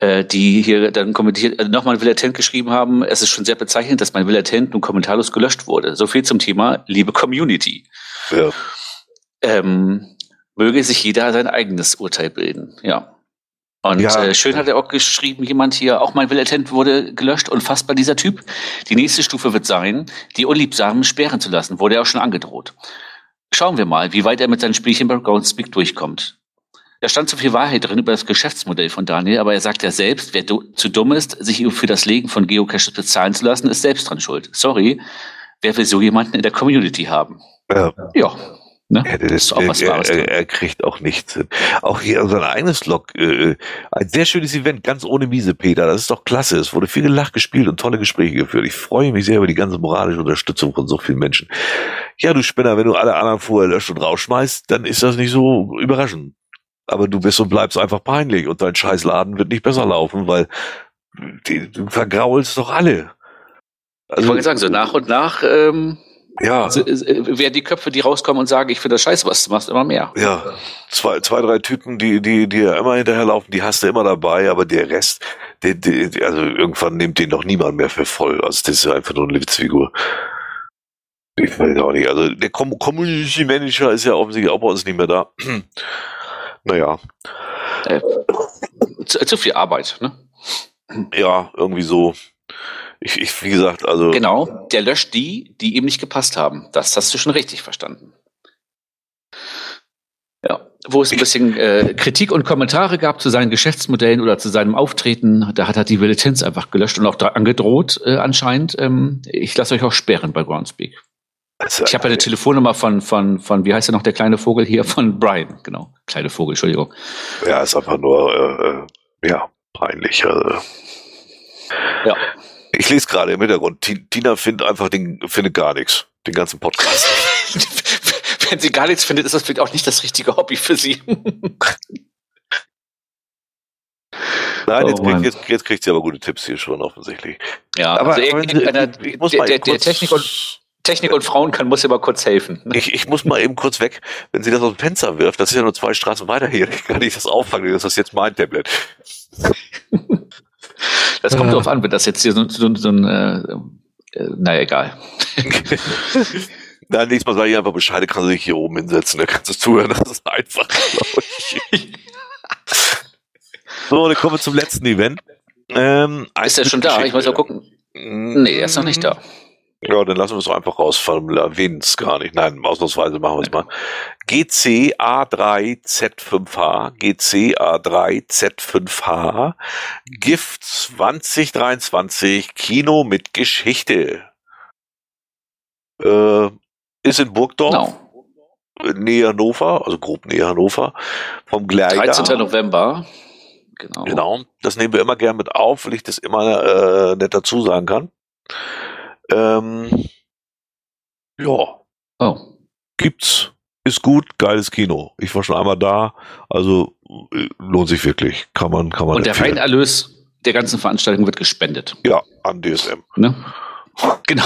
äh, die hier dann kommentiert, äh, nochmal Villatent geschrieben haben, es ist schon sehr bezeichnend, dass mein Villatent nun kommentarlos gelöscht wurde. So viel zum Thema liebe Community.
Ja.
Ähm, möge sich jeder sein eigenes Urteil bilden, ja. Und
Ja.
äh, schön hat er auch geschrieben, jemand hier, auch mein Villatent wurde gelöscht, unfassbar dieser Typ. Die nächste Stufe wird sein, die Unliebsamen sperren zu lassen, wurde er auch schon angedroht. Schauen wir mal, wie weit er mit seinen Spielchen bei Groundspeak durchkommt. Da stand so viel Wahrheit drin über das Geschäftsmodell von Daniel, aber er sagt ja selbst, wer du zu dumm ist, sich für das Legen von Geocaches bezahlen zu lassen, ist selbst dran schuld. Sorry, wer will so jemanden in der Community haben?
Ja.
Ja. Ne?
Ja, das,
Ist auch was
er,
Wahres
er, er kriegt auch nichts. Auch hier sein eigenes Log. Äh, ein sehr schönes Event, ganz ohne Miese, Peter. Das ist doch klasse. Es wurde viel gelacht gespielt und tolle Gespräche geführt. Ich freue mich sehr über die ganze moralische Unterstützung von so vielen Menschen. Ja, du Spinner, wenn du alle anderen vorher löscht und rausschmeißt, dann ist das nicht so überraschend. Aber du bist und bleibst einfach peinlich und dein Scheißladen wird nicht besser laufen, weil die, du vergraulst doch alle.
Ich
Also,
wollte sagen, so nach und nach ähm,
ja.
s- s- werden die Köpfe, die rauskommen und sagen, ich finde das scheiße, was du machst, immer mehr.
Ja, zwei, zwei, drei Typen, die, die, die ja immer hinterherlaufen, die hast du immer dabei, aber der Rest, der, der, also irgendwann nimmt den doch niemand mehr für voll. Also das ist einfach nur eine Witzfigur. Ich weiß auch nicht. Also der Com Community Manager ist ja offensichtlich auch bei uns nicht mehr da. naja,
Zu, zu viel Arbeit, ne?
ja, irgendwie so. Ich, ich, wie gesagt, also
Genau, der löscht die, die ihm nicht gepasst haben. Das hast du schon richtig verstanden. Ja, wo es ein bisschen äh, Kritik und Kommentare gab zu seinen Geschäftsmodellen oder zu seinem Auftreten, da hat er die Villetenz einfach gelöscht und auch da angedroht äh, anscheinend. Ähm, ich lasse euch auch sperren bei Groundspeak.
also,
Ich habe ja eine Telefonnummer von, von, von, wie heißt der noch, der kleine Vogel hier, von Brian, genau. Kleine Vogel, Entschuldigung.
ja, ist einfach nur, äh, äh, ja, peinlich. Also.
Ja.
Ich lese gerade im Hintergrund, Ti- Tina findet einfach den, findet gar nichts. Den ganzen Podcast.
Wenn sie gar nichts findet, ist das vielleicht auch nicht das richtige Hobby für sie.
Nein,
Oh
jetzt,
Mann.
kriegt, jetzt, jetzt kriegt sie aber gute Tipps hier schon offensichtlich.
Ja,
Aber,
also irgendeiner,
ich muss
der, der, der Technik, und, Technik und Frauen kann, muss ja mal kurz helfen. ne?
Ich, ich muss mal eben kurz weg, wenn sie das aus dem Fenster wirft, das ist ja nur zwei Straßen weiter hier, kann ich das auffangen, das ist jetzt mein Tablet.
Das kommt
Ja.
darauf an, wenn das jetzt hier so, so, so ein, äh, äh, naja, egal.
Nein, nächstes Mal sage ich einfach Bescheid, kann sie sich hier oben hinsetzen, da kannst du zuhören, das ist einfach, glaube ich. So, dann kommen wir zum letzten Event. Ähm,
Ist er schon da? Ich muss mal gucken. Nee, er ist noch nicht da.
Ja, dann lassen wir es einfach rausfallen, erwähnen es gar nicht. Nein, ausnahmsweise machen wir es mal. GCA3Z5H, GCA3Z5H, GIF 2023, Kino mit Geschichte. Äh, ist in Burgdorf.
Genau.
Nähe Hannover, also grob nähe Hannover, vom Gleiger.
13. November. Genau.
Genau, das nehmen wir immer gern mit auf, weil ich das immer äh, nicht dazu sagen kann. Ähm, ja,
Oh.
gibt's. Ist gut, geiles Kino. Ich war schon einmal da, also äh, lohnt sich wirklich. Kann man, kann man
Und der
empfehlen.
Reinerlös der ganzen Veranstaltung wird gespendet.
Ja, an DSM.
Ne? Genau.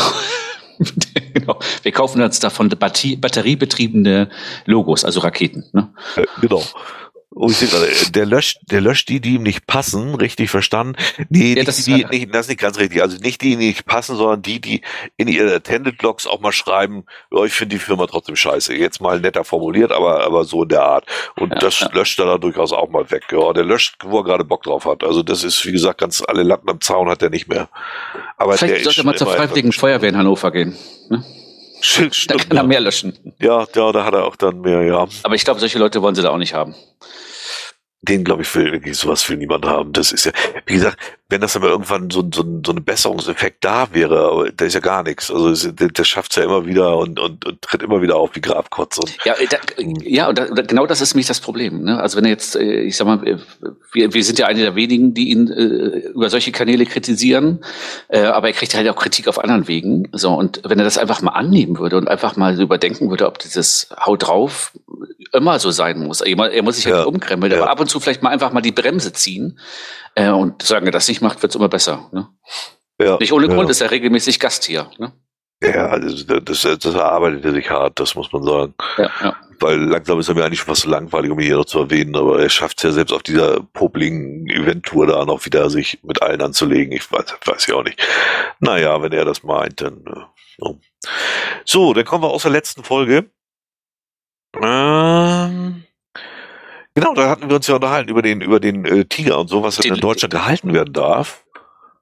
genau. Wir kaufen uns davon Batterie, batteriebetriebene Logos, also Raketen. Ne?
Äh, genau. Und ich sehe gerade, äh, der löscht, der löscht die, die ihm nicht passen, richtig verstanden? Nee,
Ja,
nicht
das
die,
ist
die,
halt-
nicht, das ist nicht ganz richtig. Also nicht die, die nicht passen, sondern die, die in ihre Attended Logs auch mal schreiben, ja, ich finde die Firma trotzdem scheiße. Jetzt mal netter formuliert, aber, aber so in der Art. Und
Ja,
das
ja.
löscht er dann durchaus auch mal weg. Ja, der löscht, wo er gerade Bock drauf hat. Also das ist, wie gesagt, ganz alle Latten am Zaun hat er nicht mehr. Aber
Vielleicht sollte er mal zur Freiwilligen Feuerwehr in Hannover gehen. Ne?
Stimmt,
Da kann er mehr löschen.
ja, ja, da hat er auch dann mehr, ja.
Aber ich glaube, solche Leute wollen sie da auch nicht haben.
Den, glaube ich, will wirklich sowas will niemand haben. Das ist ja, wie gesagt, wenn das aber irgendwann so, so, so ein Besserungseffekt da wäre, aber da ist ja gar nichts. Also es, der, schafft es ja immer wieder und, und, und tritt immer wieder auf wie Grabkotz. Und
Ja, äh, da, ja und da, genau das ist nämlich das Problem. Ne? Also wenn er jetzt, äh, ich sag mal, äh, wir, wir sind ja eine der wenigen, die ihn äh, über solche Kanäle kritisieren, äh, aber er kriegt halt auch Kritik auf anderen Wegen. So und wenn er das einfach mal annehmen würde und einfach mal so überdenken würde, ob dieses Haut drauf immer so sein muss. Er, er muss sich ja,
Ja,
umkrempeln,
ja.
aber ab und zu vielleicht mal einfach mal die Bremse ziehen äh, und solange er das nicht macht, wird's immer besser. Ne?
ja,
Nicht ohne
ja.
Grund ist er regelmäßig Gast hier. Ne?
Ja, das, das, das erarbeitet er sich hart, das muss man sagen.
Ja, ja.
Weil langsam ist er mir eigentlich schon fast zu langweilig, um ihn hier noch zu erwähnen, aber er schafft es ja selbst auf dieser popligen Event-Tour da noch wieder sich mit allen anzulegen. Ich weiß, weiß ja auch nicht. Naja, wenn er das meint, dann. äh, so. So, dann kommen wir aus der letzten Folge. Ähm, genau, da hatten wir uns ja unterhalten über den, über den äh, Tiger und so, was
Den-
in Deutschland gehalten werden darf.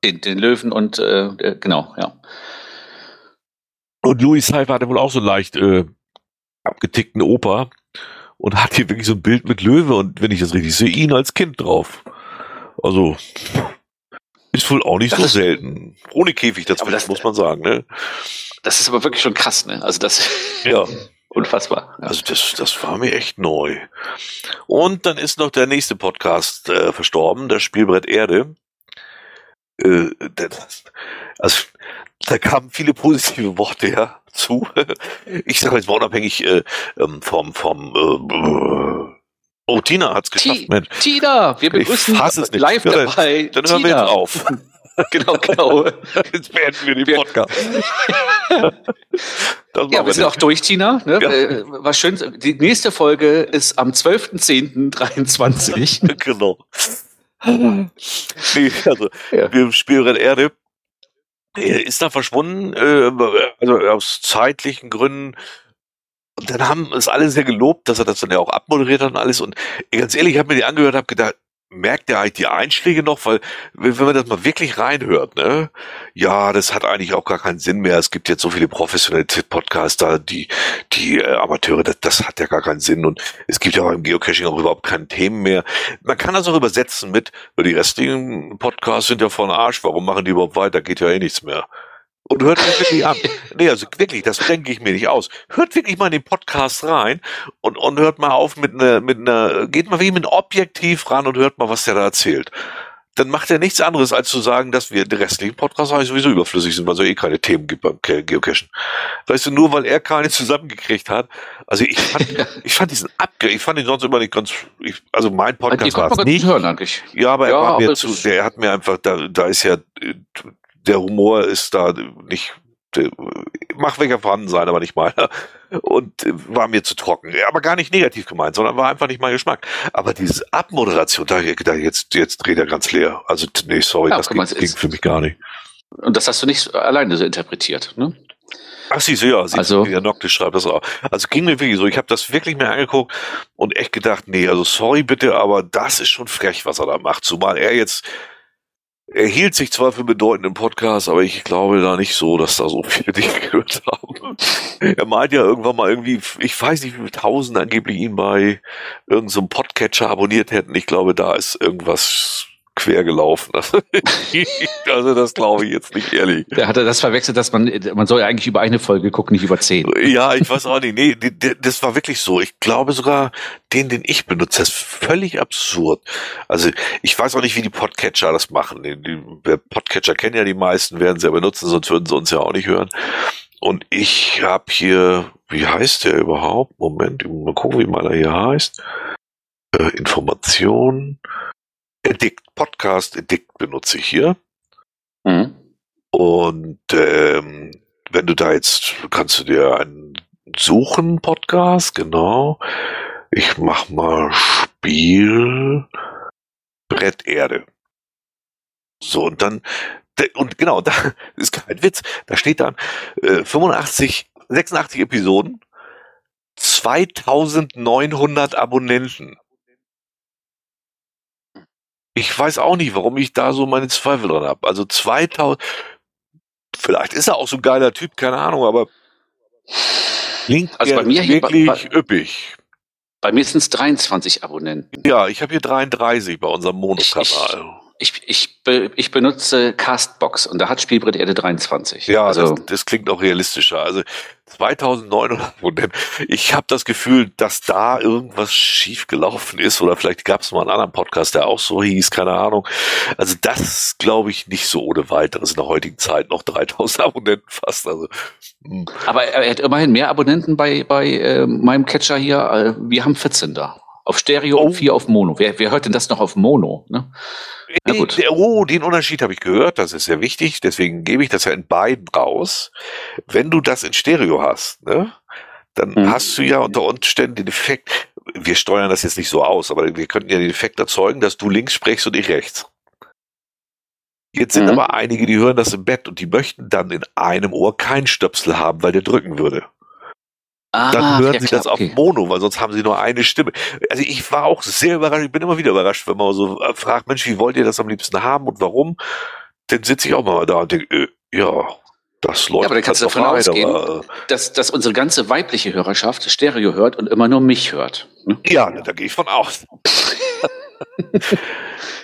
Den, den Löwen und äh, äh, genau, ja.
Und Louis Cypher hatte wohl auch so einen leicht äh, abgetickten Opa und hat hier wirklich so ein Bild mit Löwe und wenn ich das richtig sehe, ihn als Kind drauf. Also ist wohl auch nicht
Das
so selten. Ohne Käfig dazwischen,
Aber das-
muss man sagen. Ne?
Das ist aber wirklich schon krass, ne? Also das
Ja,
unfassbar. Ja.
also das, das war mir echt neu. Und dann ist noch der nächste Podcast äh, verstorben, das Spielbrett Erde. Äh, das, also da kamen viele positive Worte ja, zu. Ich sage jetzt mal unabhängig äh, ähm, vom, vom äh, Oh, Tina hat's geschafft,
Ti-
Mensch.
Tina, wir begrüßen
fass es nicht.
live dabei.
Dann hören
Tina.
wir jetzt auf.
Genau, genau.
Jetzt beenden wir den Podcast.
Ja, wir sind auch durch, Tina. Ne?
Ja.
Äh, War schön. Die nächste Folge ist am 12.10.23.
genau. nee, also,
Ja.
wir spielen Erde. Er ist da verschwunden, äh, also aus zeitlichen Gründen. Und dann haben es alle sehr gelobt, dass er das dann ja auch abmoderiert hat und alles. Und ganz ehrlich, ich habe mir die angehört, habe gedacht, merkt er eigentlich die Einschläge noch? Weil, wenn wenn man das mal wirklich reinhört, ne? Ja, das hat eigentlich auch gar keinen Sinn mehr. Es gibt jetzt so viele professionelle Podcaster, die, die äh, Amateure, das, das hat ja gar keinen Sinn. Und es gibt ja beim Geocaching auch überhaupt keine Themen mehr. Man kann das auch übersetzen mit, die restlichen Podcasts sind ja von Arsch, warum machen die überhaupt weiter? Geht ja eh nichts mehr. Und hört mich wirklich an. Nee, also wirklich, das denke ich mir nicht aus. Hört wirklich mal in den Podcast rein und, und hört mal auf mit einer, mit einer, geht mal wie mit einem Objektiv ran und hört mal, was der da erzählt. Dann macht er nichts anderes, als zu sagen, dass wir die restlichen Podcasts eigentlich sowieso überflüssig sind, weil es ja eh keine Themen gibt beim Ge- Geocachen. Weißt du, nur weil er keine zusammengekriegt hat. Also ich fand, ich fand diesen abge, ich fand ihn sonst immer nicht ganz, ich, also mein Podcast war es nicht.
hören eigentlich.
Ja, aber er
Ja,
war mir
aber
zu,
es-
der hat mir einfach, da, da ist ja, äh, der Humor ist da nicht, mag welcher vorhanden sein, aber nicht meiner. Und äh, war mir zu trocken. Aber gar nicht negativ gemeint, sondern war einfach nicht mein Geschmack. Aber diese Abmoderation, da, da jetzt, jetzt dreht er ganz leer. Also, nee, sorry,
Ja,
das ging, ging für mich gar nicht.
Und das hast du nicht alleine so interpretiert. Ne?
Ach, sie, ja, sie,
Also-
der Noctis schreibt das auch. Also ging mir wirklich so. Ich habe das wirklich mir angeguckt und echt gedacht, nee, also sorry bitte, aber das ist schon frech, was er da macht. Zumal er jetzt Er hielt sich zwar für bedeutenden Podcast, aber ich glaube da nicht so, dass da so viele dich gehört haben. Er meint ja irgendwann mal irgendwie, ich weiß nicht, wie viele tausend angeblich ihn bei irgendeinem so Podcatcher abonniert hätten. Ich glaube, da ist irgendwas quer gelaufen. also das glaube ich jetzt nicht ehrlich.
Der hatte das verwechselt, dass man, man soll ja eigentlich über eine Folge gucken, nicht über zehn.
Ja, ich weiß auch nicht. Nee, das war wirklich so. Ich glaube sogar, den, den ich benutze, das ist völlig absurd. Also ich weiß auch nicht, wie die Podcatcher das machen. Die, die Podcatcher kennen ja die meisten, werden sie ja benutzen, sonst würden sie uns ja auch nicht hören. Und ich habe hier, wie heißt der überhaupt? Moment, mal gucken, wie meiner hier heißt. Äh, Information. Addict, Podcast Addict benutze ich hier. Mhm. Und ähm, wenn du da jetzt, kannst du dir einen suchen, Podcast, genau. Ich mach mal Spiel Bretterde. So, und dann, und genau, da ist kein Witz, da steht dann äh, 85, 86 Episoden, 2900 Abonnenten. Ich weiß auch nicht, warum ich da so meine Zweifel dran habe. Also 2000, vielleicht ist er auch so ein geiler Typ, keine Ahnung, aber
klingt also bei mir
wirklich bei, üppig.
Bei mir sind es 23 Abonnenten.
Ja, ich habe hier 33 bei unserem Monokanal
ich, ich, ich benutze Castbox und da hat Spielbrett Erde 23.
Ja, also das, das klingt auch realistischer. Also 2900 Ich habe das Gefühl, dass da irgendwas schief gelaufen ist oder vielleicht gab es mal einen anderen Podcast, der auch so hieß, keine Ahnung. Also das glaube ich nicht so ohne weiteres in der heutigen Zeit noch 3000 Abonnenten fast. Also,
hm. Aber er hat immerhin mehr Abonnenten bei, bei äh, meinem Catcher hier. Äh, wir haben 14 da. Auf Stereo oh. und 4 auf Mono. Wer, wer hört denn das noch auf Mono? Ne?
Ja, gut. Oh, den Unterschied habe ich gehört, das ist sehr wichtig, deswegen gebe ich das ja in beiden raus. Wenn du das in Stereo hast, ne, dann mhm. hast du ja unter Umständen den Effekt, wir steuern das jetzt nicht so aus, aber wir könnten ja den Effekt erzeugen, dass du links sprichst und ich rechts. Jetzt sind mhm. aber einige, die hören das im Bett und die möchten dann in einem Ohr keinen Stöpsel haben, weil der drücken würde. Ah, dann hören ja, sie klar, das okay. auf Mono, weil sonst haben sie nur eine Stimme. Also ich war auch sehr überrascht, ich bin immer wieder überrascht, wenn man so äh, fragt, Mensch, wie wollt ihr das am liebsten haben und warum? Dann sitze ich auch mal da und denke, äh, ja, das läuft. Ja,
aber dann kannst du davon rein, ausgehen, aber, äh, dass, dass unsere ganze weibliche Hörerschaft Stereo hört und immer nur mich hört.
Ne? Ja, da gehe ich von aus.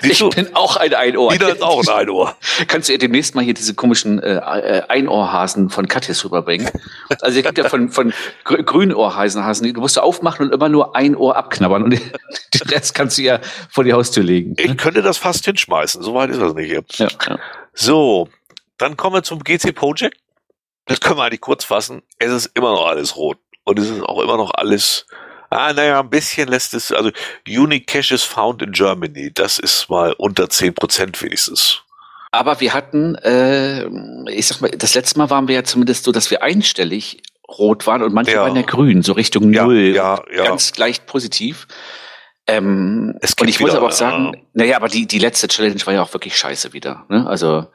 Ich du? bin auch ein Einohr.
Wieder ist auch ein Einohr.
Kannst du ihr demnächst mal hier diese komischen äh, äh Einohrhasen von Katjes rüberbringen? Also es gibt ja von, von Grünohrhasen, Hasen, du musst du aufmachen und immer nur ein Ohr abknabbern und den Rest kannst du ja vor die Haustür legen.
Ich könnte das fast hinschmeißen, so weit ist das nicht jetzt. Ja, ja. So, dann kommen wir zum GC Project. Das können wir eigentlich kurz fassen. Es ist immer noch alles rot. Und es ist auch immer noch alles Ah, naja, ein bisschen lässt es, also Unique Caches found in Germany, das ist mal unter 10% wenigstens.
Aber wir hatten, äh, ich sag mal, das letzte Mal waren wir ja zumindest so, dass wir einstellig rot waren und manche ja. waren ja grün, so Richtung Null. Ja, ja, ganz leicht positiv. Ähm, und ich muss aber auch sagen, ja. naja, aber die, die letzte Challenge war ja auch wirklich scheiße wieder. Ne? Also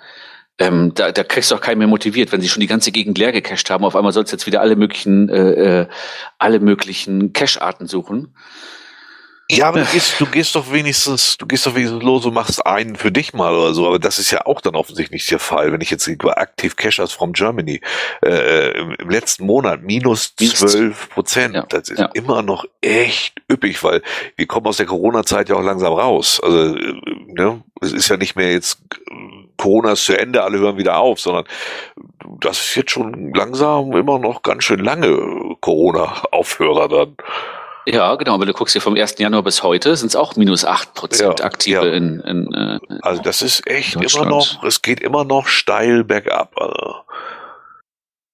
ähm, da, da kriegst du auch keinen mehr motiviert, wenn sie schon die ganze Gegend leer gecached haben. Auf einmal sollst du jetzt wieder alle möglichen, äh, äh, alle möglichen Cache-Arten suchen.
Ja, aber du gehst, du gehst doch wenigstens, du gehst doch wenigstens los und machst einen für dich mal oder so. Aber das ist ja auch dann offensichtlich nicht der Fall. Wenn ich jetzt über Active Cachers from Germany äh, im, im letzten Monat minus zwölf Prozent, ja, das ist ja. immer noch echt üppig, weil wir kommen aus der Corona-Zeit ja auch langsam raus. Also äh, ne, es ist ja nicht mehr jetzt Corona ist zu Ende, alle hören wieder auf, sondern das ist jetzt schon langsam immer noch ganz schön lange Corona-Aufhörer dann.
Ja, genau, aber du guckst hier vom 1. Januar bis heute, sind es auch minus 8 Prozent ja, Aktive ja. in, in
äh, Also das ist echt immer noch, es geht immer noch steil bergab. Also.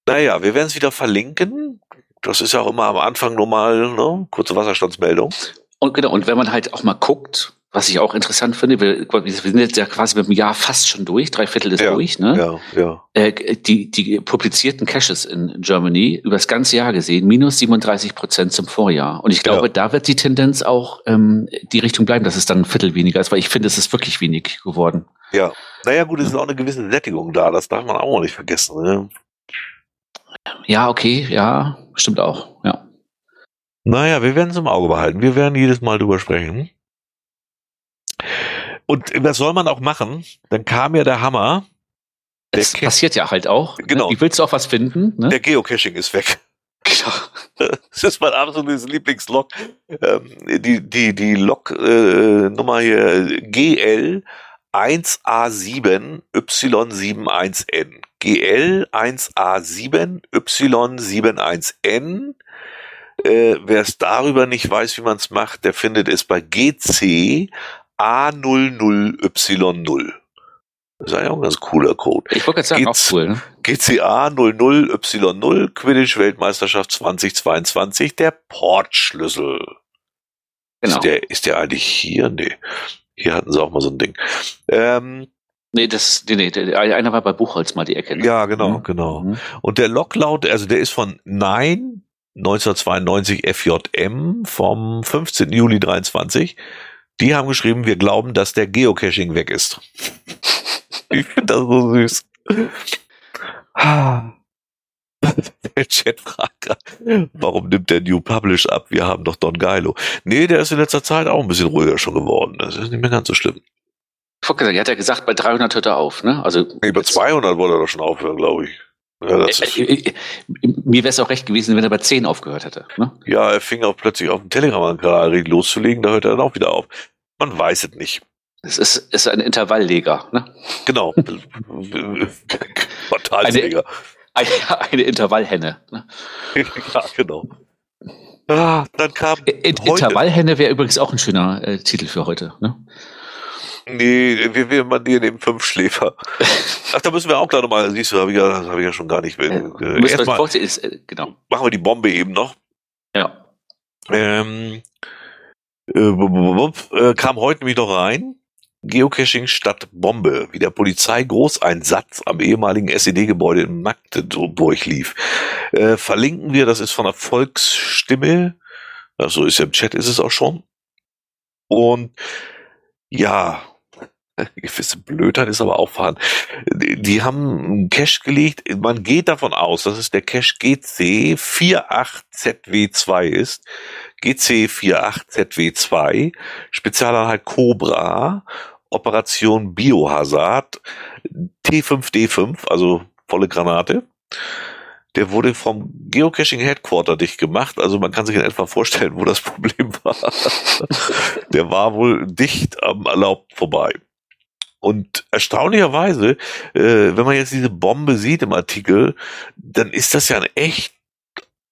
Naja, wir werden es wieder verlinken. Das ist ja auch immer am Anfang normal, ne? Kurze Wasserstandsmeldung.
Und genau, und wenn man halt auch mal guckt, was ich auch interessant finde, wir, wir sind jetzt ja quasi mit dem Jahr fast schon durch, drei Viertel ist ja, durch, ne? Ja, ja. Äh, die, die publizierten Caches in Germany über das ganze Jahr gesehen, minus 37 Prozent zum Vorjahr. Und ich glaube, ja. da wird die Tendenz auch ähm, die Richtung bleiben, dass es dann ein Viertel weniger ist, weil ich finde, es ist wirklich wenig geworden.
Ja. Naja, gut, es ist auch eine gewisse Sättigung da, das darf man auch nicht vergessen. Ne?
Ja, okay, ja, stimmt auch, ja.
Naja, wir werden es im Auge behalten. Wir werden jedes Mal drüber sprechen. Und das soll man auch machen. Dann kam ja der Hammer. Der
Es
Ca-
passiert ja halt auch.
Genau.
Wie willst du auch was finden? Ne?
Der Geocaching ist weg.
Genau.
Das ist mein absolutes Lieblingslog. Ähm, die die, die Log-Nummer hier GL 1A7 Y71N. GL 1A7 Y71N. Äh, Wer es darüber nicht weiß, wie man es macht, der findet es bei GC A00Y0. Das ist eigentlich auch ein ganz cooler Code.
Ich wollte gerade sagen, auch cool. Ne?
GCA 00Y0 Quidditch Weltmeisterschaft 2022, der Portschlüssel.
Genau.
Ist, der, ist der eigentlich hier? Nee. Hier hatten sie auch mal so ein Ding. Ähm,
Nee, das, nee, nee, einer war bei Buchholz mal die Ecke. ne?
ja, genau,
Mhm.
genau.
Mhm.
Und der Locklaut, also der ist von 9 1992 FJM vom 15. Juli 23. Die haben geschrieben, wir glauben, dass der Geocaching weg ist. ich finde das so süß. Der Chat fragt gerade, warum nimmt der New Publish ab? Wir haben doch Don Geilo. Nee, der ist in letzter Zeit auch ein bisschen ruhiger schon geworden. Das ist nicht mehr ganz so schlimm.
Ich wollte gesagt, er hat ja gesagt, bei 300 hört er auf. Ne? Also,
Über 200 wollte er doch schon aufhören, glaube ich. Ja,
Äh, äh, äh, mir wäre es auch recht gewesen, wenn er bei 10 aufgehört hätte. Ne?
Ja, er fing auch plötzlich auf dem Telegram-Kanal loszulegen, da hört er dann auch wieder auf. Man weiß es nicht.
Es ist, ist ein Intervallleger. Ne?
Genau. Quartalsleger.
Eine, eine Intervallhenne. Ne?
ja, genau. Ah, dann kam
In, Intervallhenne wäre übrigens auch ein schöner äh, Titel für heute. Ne?
Nee, wir, wir mandieren eben fünf Schläfer. Ach, da müssen wir auch gleich nochmal, siehst du, habe ich, ja, hab ich ja schon gar nicht. Äh,
Äh,
Erstmal
ist, äh, genau.
machen wir die Bombe eben noch.
Ja.
Ähm, äh, äh, kam heute nämlich noch rein. Geocaching statt Bombe, wie der Polizeigroßeinsatz am ehemaligen SED-Gebäude in Magdeburg lief. Äh, verlinken wir, das ist von der Volksstimme. Also ist ja im Chat, ist es auch schon. Und ja, gewisse Blödheit ist aber auch vorhanden. Die, die haben einen Cache gelegt. Man geht davon aus, dass es der Cache GC 48ZW2 ist. GC 48ZW2, Spezialeinheit Cobra, Operation Biohazard, T5D5, also volle Granate. Der wurde vom Geocaching Headquarter dicht gemacht, also man kann sich in etwa vorstellen, wo das Problem war. Der war wohl dicht am erlaubt vorbei. Und erstaunlicherweise, äh, wenn man jetzt diese Bombe sieht im Artikel, dann ist das ja ein echt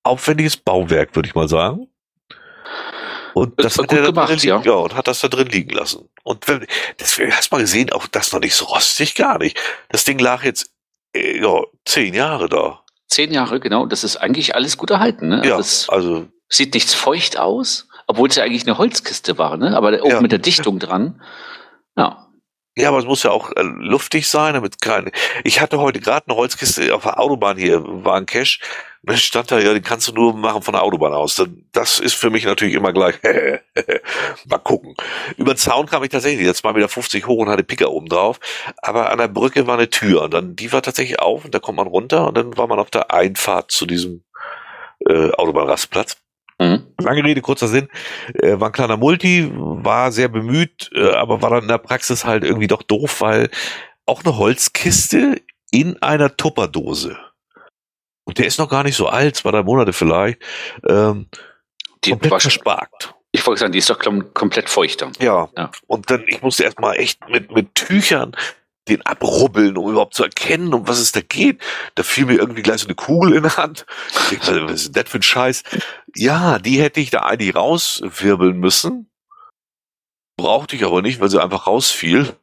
aufwendiges Bauwerk, würde ich mal sagen. Und
Das
das, hat er
gemacht,
drin liegen,
ja.
ja, und hat das da drin liegen lassen. Und wenn, das, hast du mal gesehen, auch das noch nicht so rostig, gar nicht. Das Ding lag jetzt, äh, ja, zehn Jahre da.
Zehn Jahre, genau. Das ist eigentlich alles gut erhalten. Ne?
Ja,
Das
also,
sieht nichts feucht aus, obwohl es ja eigentlich eine Holzkiste war, ne? aber auch
Ja.
mit der Dichtung dran. Ja.
Ja, aber es muss ja auch äh, luftig sein, damit kein, ich hatte heute gerade eine Holzkiste auf der Autobahn hier, war ein und dann stand da, ja, die kannst du nur machen von der Autobahn aus. Das ist für mich natürlich immer gleich, mal gucken. Über den Zaun kam ich tatsächlich jetzt 2,50 Meter hoch und hatte Picker oben drauf, aber an der Brücke war eine Tür und dann, die war tatsächlich auf und da kommt man runter und dann war man auf der Einfahrt zu diesem äh, Autobahnrastplatz.
Mhm.
Lange Rede, kurzer Sinn. Äh, war ein kleiner Multi, war sehr bemüht, äh, aber war dann in der Praxis halt irgendwie doch doof, weil auch eine Holzkiste in einer Tupperdose. Und der ist noch gar nicht so alt, zwei, drei Monate vielleicht. Ähm,
Die
komplett
war
versparkt.
ich wollte sagen, die ist doch komplett feuchter.
Ja.
Ja.
Und dann, ich musste erstmal echt mit, mit Tüchern den abrubbeln, um überhaupt zu erkennen, um was es da geht. Da fiel mir irgendwie gleich so eine Kugel in die Hand. Ich dachte, was ist denn das für ein Scheiß? Ja, die hätte ich da eigentlich rauswirbeln müssen. Brauchte ich aber nicht, weil sie einfach rausfiel.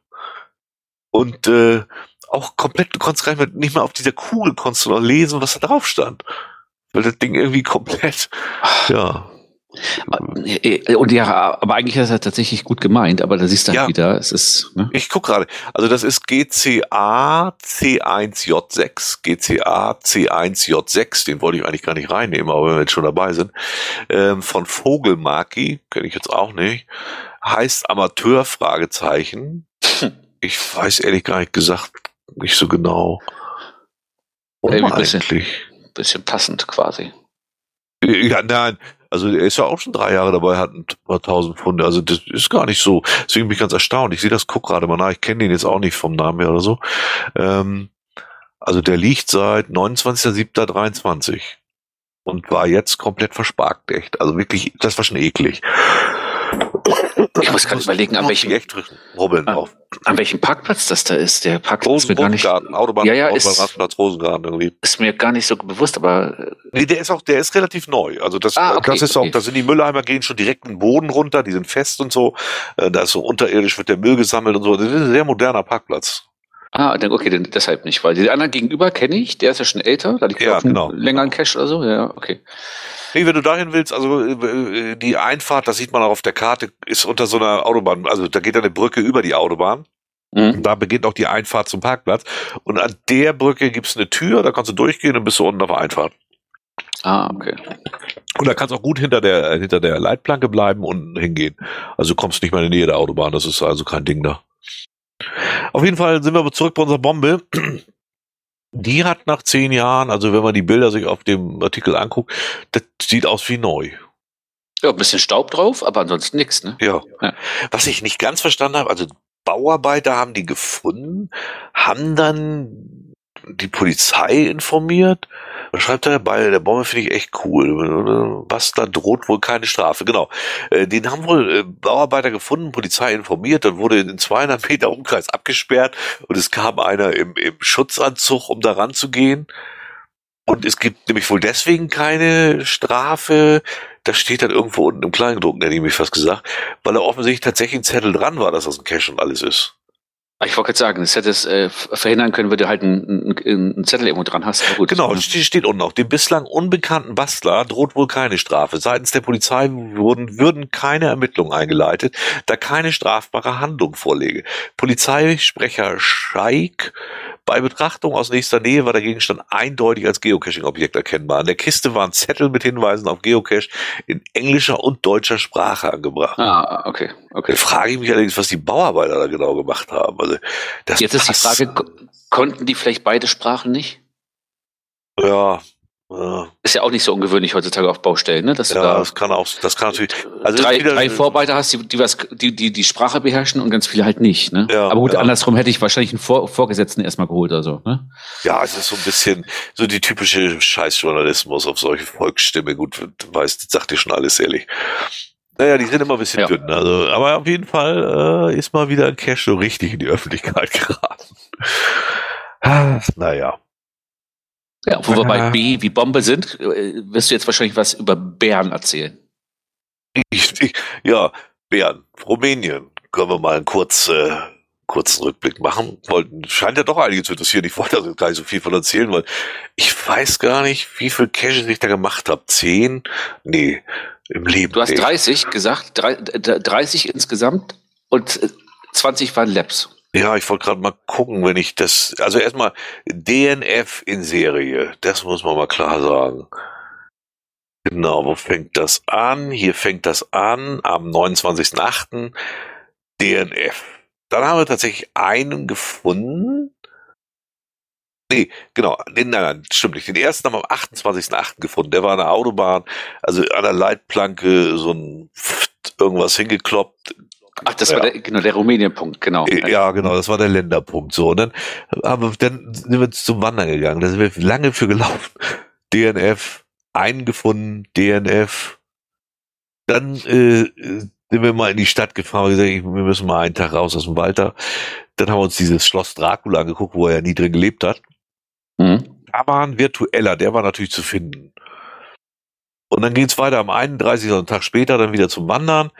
Und äh, auch komplett, du konntest gar nicht mehr, nicht mehr auf dieser Kugel konntest du noch lesen, was da drauf stand. Weil das Ding irgendwie komplett, ja.
Äh, Und ja, aber eigentlich ist er tatsächlich gut gemeint, aber da siehst du halt
Ja.
wieder, es ist, ne?
Ich guck gerade. Also das ist GCA C1J6. GCA C1J6. Den wollte ich eigentlich gar nicht reinnehmen, aber wenn wir jetzt schon dabei sind. Ähm, von Vogelmaki, kenne ich jetzt auch nicht. Heißt Amateur, Fragezeichen. Ich weiß ehrlich gar nicht gesagt, nicht so genau. Warum
ein bisschen.
eigentlich?
bisschen passend quasi.
Ja, nein. Also er ist ja auch schon drei Jahre dabei, hat ein paar tausend Pfunde. Also das ist gar nicht so. Deswegen bin ich ganz erstaunt. Ich sehe das, guck gerade mal nach. Ich kenne den jetzt auch nicht vom Namen her oder so. Ähm, also der liegt seit 29.07.23 und war jetzt komplett versparkt, echt. Also wirklich, das war schon eklig.
Ich muss gerade überlegen, an welchem, an, an welchem Parkplatz das da ist. Der Parkplatz ist mir gar nicht,
Autobahn,
Ja, ja,
Autobahn,
ist-
Rastenplatz, Rosengarten irgendwie.
ist mir gar nicht so bewusst, aber äh,
Nee, der ist auch, der ist relativ neu. Also das,
Ah, okay,
das ist auch,
okay.
da sind die Müllheimer gehen schon direkt in den Boden runter, die sind fest und so. Äh, Da ist so unterirdisch wird der Müll gesammelt und so. Das ist ein sehr moderner Parkplatz.
ah, dann, okay, dann deshalb nicht, weil die anderen gegenüber kenne ich, der ist ja schon älter, da liegt
Ja,
auch
genau.
länger ein Cash oder so, ja, okay.
Nee, wenn du dahin willst, also äh, die Einfahrt, das sieht man auch auf der Karte, ist unter so einer Autobahn. Also da geht eine Brücke über die Autobahn.
Mhm.
Da beginnt auch die Einfahrt zum Parkplatz. Und an der Brücke gibt's eine Tür, da kannst du durchgehen und bist du unten auf der Einfahrt.
Ah, okay.
Und da kannst du auch gut hinter der, äh, hinter der Leitplanke bleiben und hingehen. Also du kommst nicht mal in die Nähe der Autobahn, das ist also kein Ding da. Auf jeden Fall sind wir zurück bei unserer Bombe. Die hat nach zehn Jahren, also wenn man die Bilder sich auf dem Artikel anguckt, das sieht aus wie neu.
Ja, ein bisschen Staub drauf, aber ansonsten nix, ne?
Ja.
Ja.
Was ich nicht ganz verstanden habe, also Bauarbeiter haben die gefunden, haben dann die Polizei informiert. Was schreibt er bei der Bombe finde ich echt cool. Da droht wohl keine Strafe. Genau. Äh, Den haben wohl äh, Bauarbeiter gefunden, Polizei informiert, dann wurde in 200 Meter Umkreis abgesperrt und es kam einer im, im Schutzanzug, um da ranzugehen. Und es gibt nämlich wohl deswegen keine Strafe. Das steht dann irgendwo unten im Kleingedruckten, hätte ich mich fast gesagt, weil da offensichtlich tatsächlich ein Zettel dran war, dass das ein Cash und alles ist.
Ah, Ich wollte gerade sagen, das hätte es äh, verhindern können, wenn du halt einen, einen, einen Zettel irgendwo dran hast. Gut.
Genau, es steht, steht unten auch. Dem bislang unbekannten Bastler droht wohl keine Strafe. Seitens der Polizei wurden, würden keine Ermittlungen eingeleitet, da keine strafbare Handlung vorläge. Polizeisprecher Scheik bei Betrachtung aus nächster Nähe war der Gegenstand eindeutig als Geocaching-Objekt erkennbar. An der Kiste waren Zettel mit Hinweisen auf Geocache in englischer und deutscher Sprache angebracht.
Ah, okay, okay.
Da frage ich mich allerdings, was die Bauarbeiter da genau gemacht haben. Also, das
Jetzt ist die
passt-
Frage, ko- konnten die vielleicht beide Sprachen nicht?
Ja, ja,
Ist ja auch nicht so ungewöhnlich heutzutage auf Baustellen, ne? Dass
ja,
da
das kann auch, das kann natürlich, also
drei, drei Vorarbeiter hast, die, die, was, die, die die Sprache beherrschen und ganz viele halt nicht. Ne?
Ja,
Aber gut,
ja.
andersrum hätte ich wahrscheinlich einen Vor Vorgesetzten erstmal geholt oder so. Ne?
Ja, es ist so ein bisschen so die typische Scheißjournalismus auf solche Volksstimme. Gut, weiß, das sagt dir schon alles ehrlich. Naja, die sind immer ein bisschen
Ja.
dünn. Also, aber auf jeden Fall äh, ist mal wieder ein Cash so richtig in die Öffentlichkeit geraten. Ah, naja.
Ja, wo wir bei B wie Bombe sind, äh, wirst du jetzt wahrscheinlich was über Bären erzählen.
Ich, ich, ja, Bären, Rumänien. Können wir mal einen kurz, äh, kurzen Rückblick machen. Wollten, scheint ja doch einige zu interessieren. Ich wollte also gar nicht so viel von erzählen, weil ich weiß gar nicht, wie viel Cash ich da gemacht habe. Zehn? Nee, im Leben.
Du hast
nicht.
30 gesagt, drei- d- 30 insgesamt und äh, 20 waren Labs.
Ja, ich wollte gerade mal gucken, wenn ich das, also erstmal DNF in Serie, das muss man mal klar sagen. Genau, wo fängt das an? Hier fängt das an am 29.08. DNF. Dann haben wir tatsächlich einen gefunden. Nee, genau, nein, nein, stimmt nicht. Den ersten haben wir am 28.08. gefunden. Der war an der Autobahn, also an der Leitplanke so ein irgendwas hingekloppt.
Ach, das
Ja.
war der, genau, der Rumänien-Punkt, genau.
Äh, Ja, genau, das war der Länderpunkt. So, und dann, haben wir, dann sind wir zum Wandern gegangen. Da sind wir lange für gelaufen. DNF, einen gefunden, DNF. Dann äh, sind wir mal in die Stadt gefahren und gesagt, ich- wir müssen mal einen Tag raus aus dem Wald da. Dann haben wir uns dieses Schloss Dracula angeguckt, wo er ja nie drin gelebt hat.
Mhm.
Da war ein virtueller, der war natürlich zu finden. Und dann ging es weiter am 31. also einen Tag später dann wieder zum Wandern.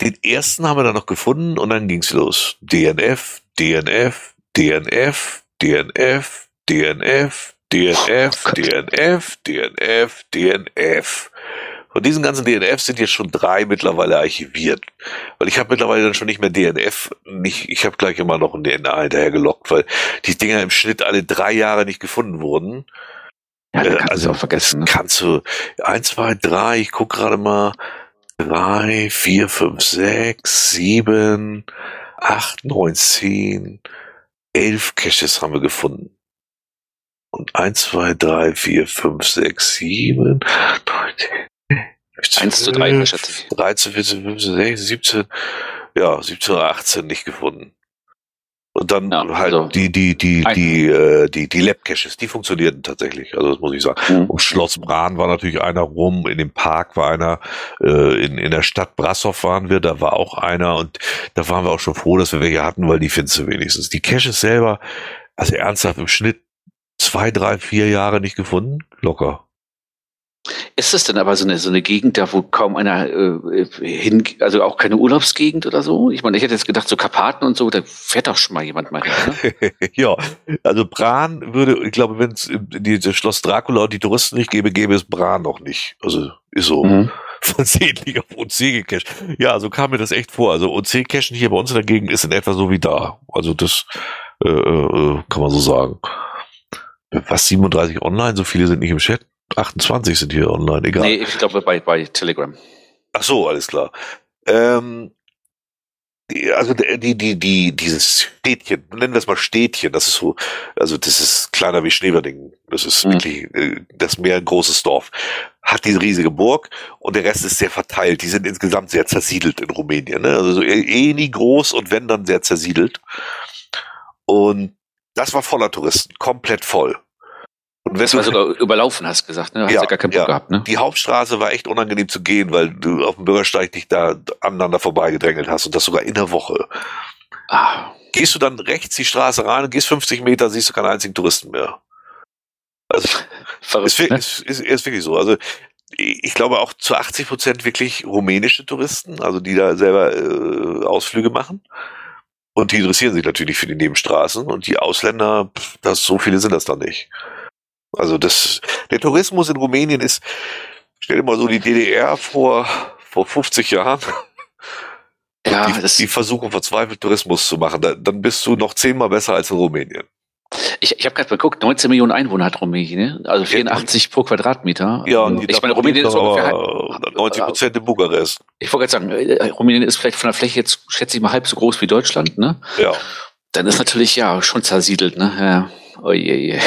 Den ersten haben wir dann noch gefunden und dann ging's los. DNF, DNF, DNF, DNF, DNF, DNF. DNF, DNF, DNF. Von diesen ganzen DNFs sind jetzt schon drei mittlerweile archiviert. Weil ich habe mittlerweile dann schon nicht mehr DNF, nicht, ich habe gleich immer noch ein DNA hinterher gelockt, weil die Dinger im Schnitt alle drei Jahre nicht gefunden wurden.
Ja,
Äh,
kannst
also,
du auch vergessen. Ne?
Kannst du, eins, zwei, drei, ich guck gerade mal, drei, vier, fünf, sechs, sieben, acht, neun, zehn, elf Caches haben wir gefunden. Und eins, zwei, drei, vier, fünf, sechs, sieben, neun, zehn, elf,
1 zu 3 schätze ich.
13, 14, 15, 16, 17, ja, 17 oder 18 nicht gefunden. Und dann
Ja,
halt
also-
die, die, die, die, äh, die, die Lab-Caches, die funktionierten tatsächlich. Also das muss ich sagen.
Mhm.
Um Schloss Bran war natürlich einer rum, in dem Park war einer, äh, in, in der Stadt Brassow waren wir, da war auch einer und da waren wir auch schon froh, dass wir welche hatten, weil die findest du wenigstens. Die Caches selber, also ernsthaft im Schnitt zwei, drei, vier Jahre nicht gefunden, locker.
Ist das denn aber so eine, so eine Gegend, da wo kaum einer äh, hin, also auch keine Urlaubsgegend oder so? Ich meine, ich hätte jetzt gedacht, so Karpaten und so, da fährt doch schon mal jemand mal hin, ne?
ja, also Bran würde, ich glaube, wenn es dieses Schloss Dracula und die Touristen nicht gäbe, gäbe es Bran noch nicht. Also ist so
Mhm.
versehentlich auf OC gecached. Ja, so kam mir das echt vor. Also OC-Cachen hier bei uns in der Gegend ist in etwa so wie da. Also das äh, äh, kann man so sagen. Was 37 online? So viele sind nicht im Chat. 28 sind hier online, egal.
Nee, ich glaube bei, bei Telegram.
Ach so, alles klar. Ähm, also die, die, die, die, dieses Städtchen, nennen wir es mal Städtchen, das ist so, also das ist kleiner wie Schneewerdingen. Das ist
Mhm.
wirklich, äh, das ist mehr ein großes Dorf. Hat diese riesige Burg und der Rest ist sehr verteilt. Die sind insgesamt sehr zersiedelt in Rumänien. Ne? Also so eh, eh nie groß und wenn dann sehr zersiedelt. Und das war voller Touristen, komplett voll. Und
Das
wenn
war
du-
sogar überlaufen, hast du gesagt, ne? Hast
Ja,
ja gar keinen Bock
ja.
gehabt, ne?
die Hauptstraße war echt unangenehm zu gehen, weil du auf dem Bürgersteig dich da aneinander vorbeigedrängelt hast und das sogar in der Woche.
Ah,
Gehst du dann rechts die Straße rein und gehst 50 Meter, siehst du keinen einzigen Touristen mehr. Also ist,
verrückt,
wir-
ne?
ist, ist, ist wirklich so. Also ich glaube auch zu 80 Prozent wirklich rumänische Touristen, also die da selber äh, Ausflüge machen. Und die interessieren sich natürlich für die Nebenstraßen und die Ausländer, pff, das, so viele sind das dann nicht. Also das, der Tourismus in Rumänien ist, stell dir mal so die DDR vor, vor 50 Jahren,
Ja,
die,
das,
die versuchen verzweifelt Tourismus zu machen, da, dann bist du noch zehnmal besser als in Rumänien.
ich, ich habe gerade geguckt, 19 Millionen Einwohner hat Rumänien, ne? Also 84 pro Quadratmeter.
Ja, und die
ich meine, Rumänien ist ungefähr halb,
aber 90 Prozent in Bukarest.
ich wollte gerade sagen, äh, Rumänien ist vielleicht von der Fläche jetzt, schätze ich mal, halb so groß wie Deutschland, ne?
Ja.
Dann ist natürlich, ja, schon zersiedelt, ne? Ja. Oh je, je.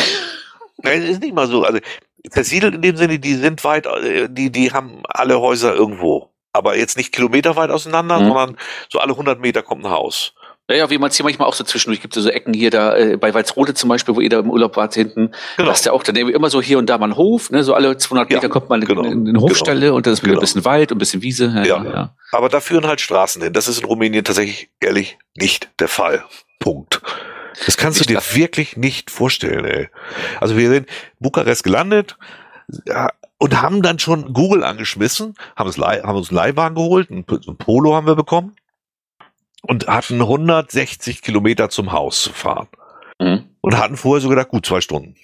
Nein, es ist nicht mal so. Also zersiedelt in dem Sinne, die sind weit, äh, die, die haben alle Häuser irgendwo. Aber jetzt nicht kilometerweit auseinander,
Mhm.
sondern so alle 100 Meter kommt ein Haus.
Ja, ja, wie man es hier manchmal auch so zwischendurch gibt, so Ecken hier da, äh, bei Walsrode zum Beispiel, wo ihr da im Urlaub wart hinten,
Genau.
da ist ja auch dann immer so hier und da mal ein Hof, ne? So alle 200
Ja,
Meter kommt mal
genau,
eine, eine Hofstelle und dann ist wieder
genau.
ein bisschen Wald und ein bisschen Wiese. Ja,
Ja.
ja. ja.
Aber da führen halt Straßen hin. Das ist in Rumänien tatsächlich ehrlich nicht der Fall. Punkt. Das kannst du dir wirklich nicht vorstellen, ey. Also wir sind in Bukarest gelandet und haben dann schon Google angeschmissen, haben uns, haben uns einen Leihwagen geholt, ein, Polo haben wir bekommen und hatten 160 Kilometer zum Haus zu fahren.
Mhm.
Und hatten vorher so gedacht, gut, zwei Stunden.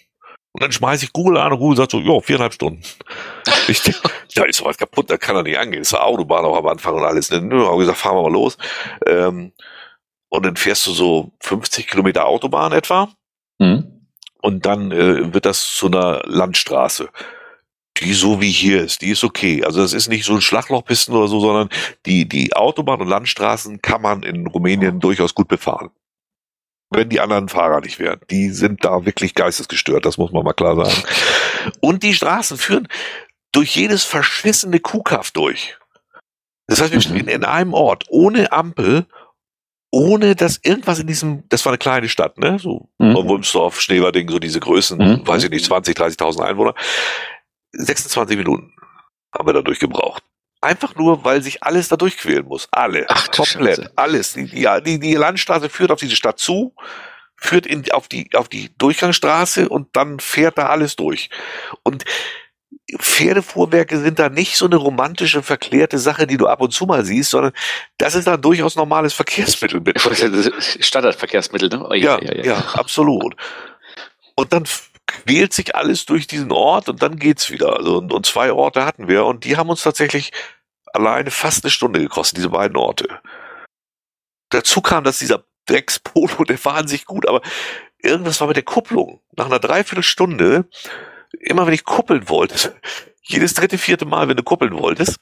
Und dann schmeiße ich Google an und Google sagt so, ja, viereinhalb Stunden. Ich denk, ja, ist doch was kaputt, da kann er nicht angehen. Ist eine Autobahn auch am Anfang und alles. Ne? Nö, habe gesagt, fahren wir mal los. Ähm, und dann fährst du so 50 Kilometer Autobahn etwa.
Mhm.
Und dann äh, wird das zu einer Landstraße. Die so wie hier ist, die ist okay. Also das ist nicht so ein Schlaglochpisten oder so, sondern die, die Autobahn und Landstraßen kann man in Rumänien durchaus gut befahren. Wenn die anderen Fahrer nicht wären. Die sind da wirklich geistesgestört, das muss man mal klar sagen. Und die Straßen führen durch jedes verschissene Kuhkaff durch. Das heißt, wir
Mhm.
stehen in einem Ort ohne Ampel, ohne dass irgendwas in diesem, das war eine kleine Stadt, ne? So
Mhm.
Wulmsdorf, Schneverding, so diese Größen,
Mhm.
weiß ich nicht, 20, 30.000 Einwohner. 26 Minuten haben wir da durchgebraucht. Einfach nur, weil sich alles da durchquälen muss. Alle.
Ach,
Komplett.
Scheiße.
Alles. Die, die, die, die Landstraße führt auf diese Stadt zu, führt in, auf, die, auf die Durchgangsstraße und dann fährt da alles durch. Und Pferdefuhrwerke sind da nicht so eine romantische, verklärte Sache, die du ab und zu mal siehst, sondern das ist dann durchaus normales Verkehrsmittel.
Standardverkehrsmittel, ne? Oh,
Ja, ja, absolut. Und dann quält sich alles durch diesen Ort und dann geht's wieder. Also, und, und zwei Orte hatten wir und die haben uns tatsächlich alleine fast eine Stunde gekostet, diese beiden Orte. Dazu kam, dass dieser Dreckspolo, der war an sich gut, aber irgendwas war mit der Kupplung. Nach einer Dreiviertelstunde, immer wenn ich kuppeln wollte, jedes dritte, vierte Mal, wenn du kuppeln wolltest,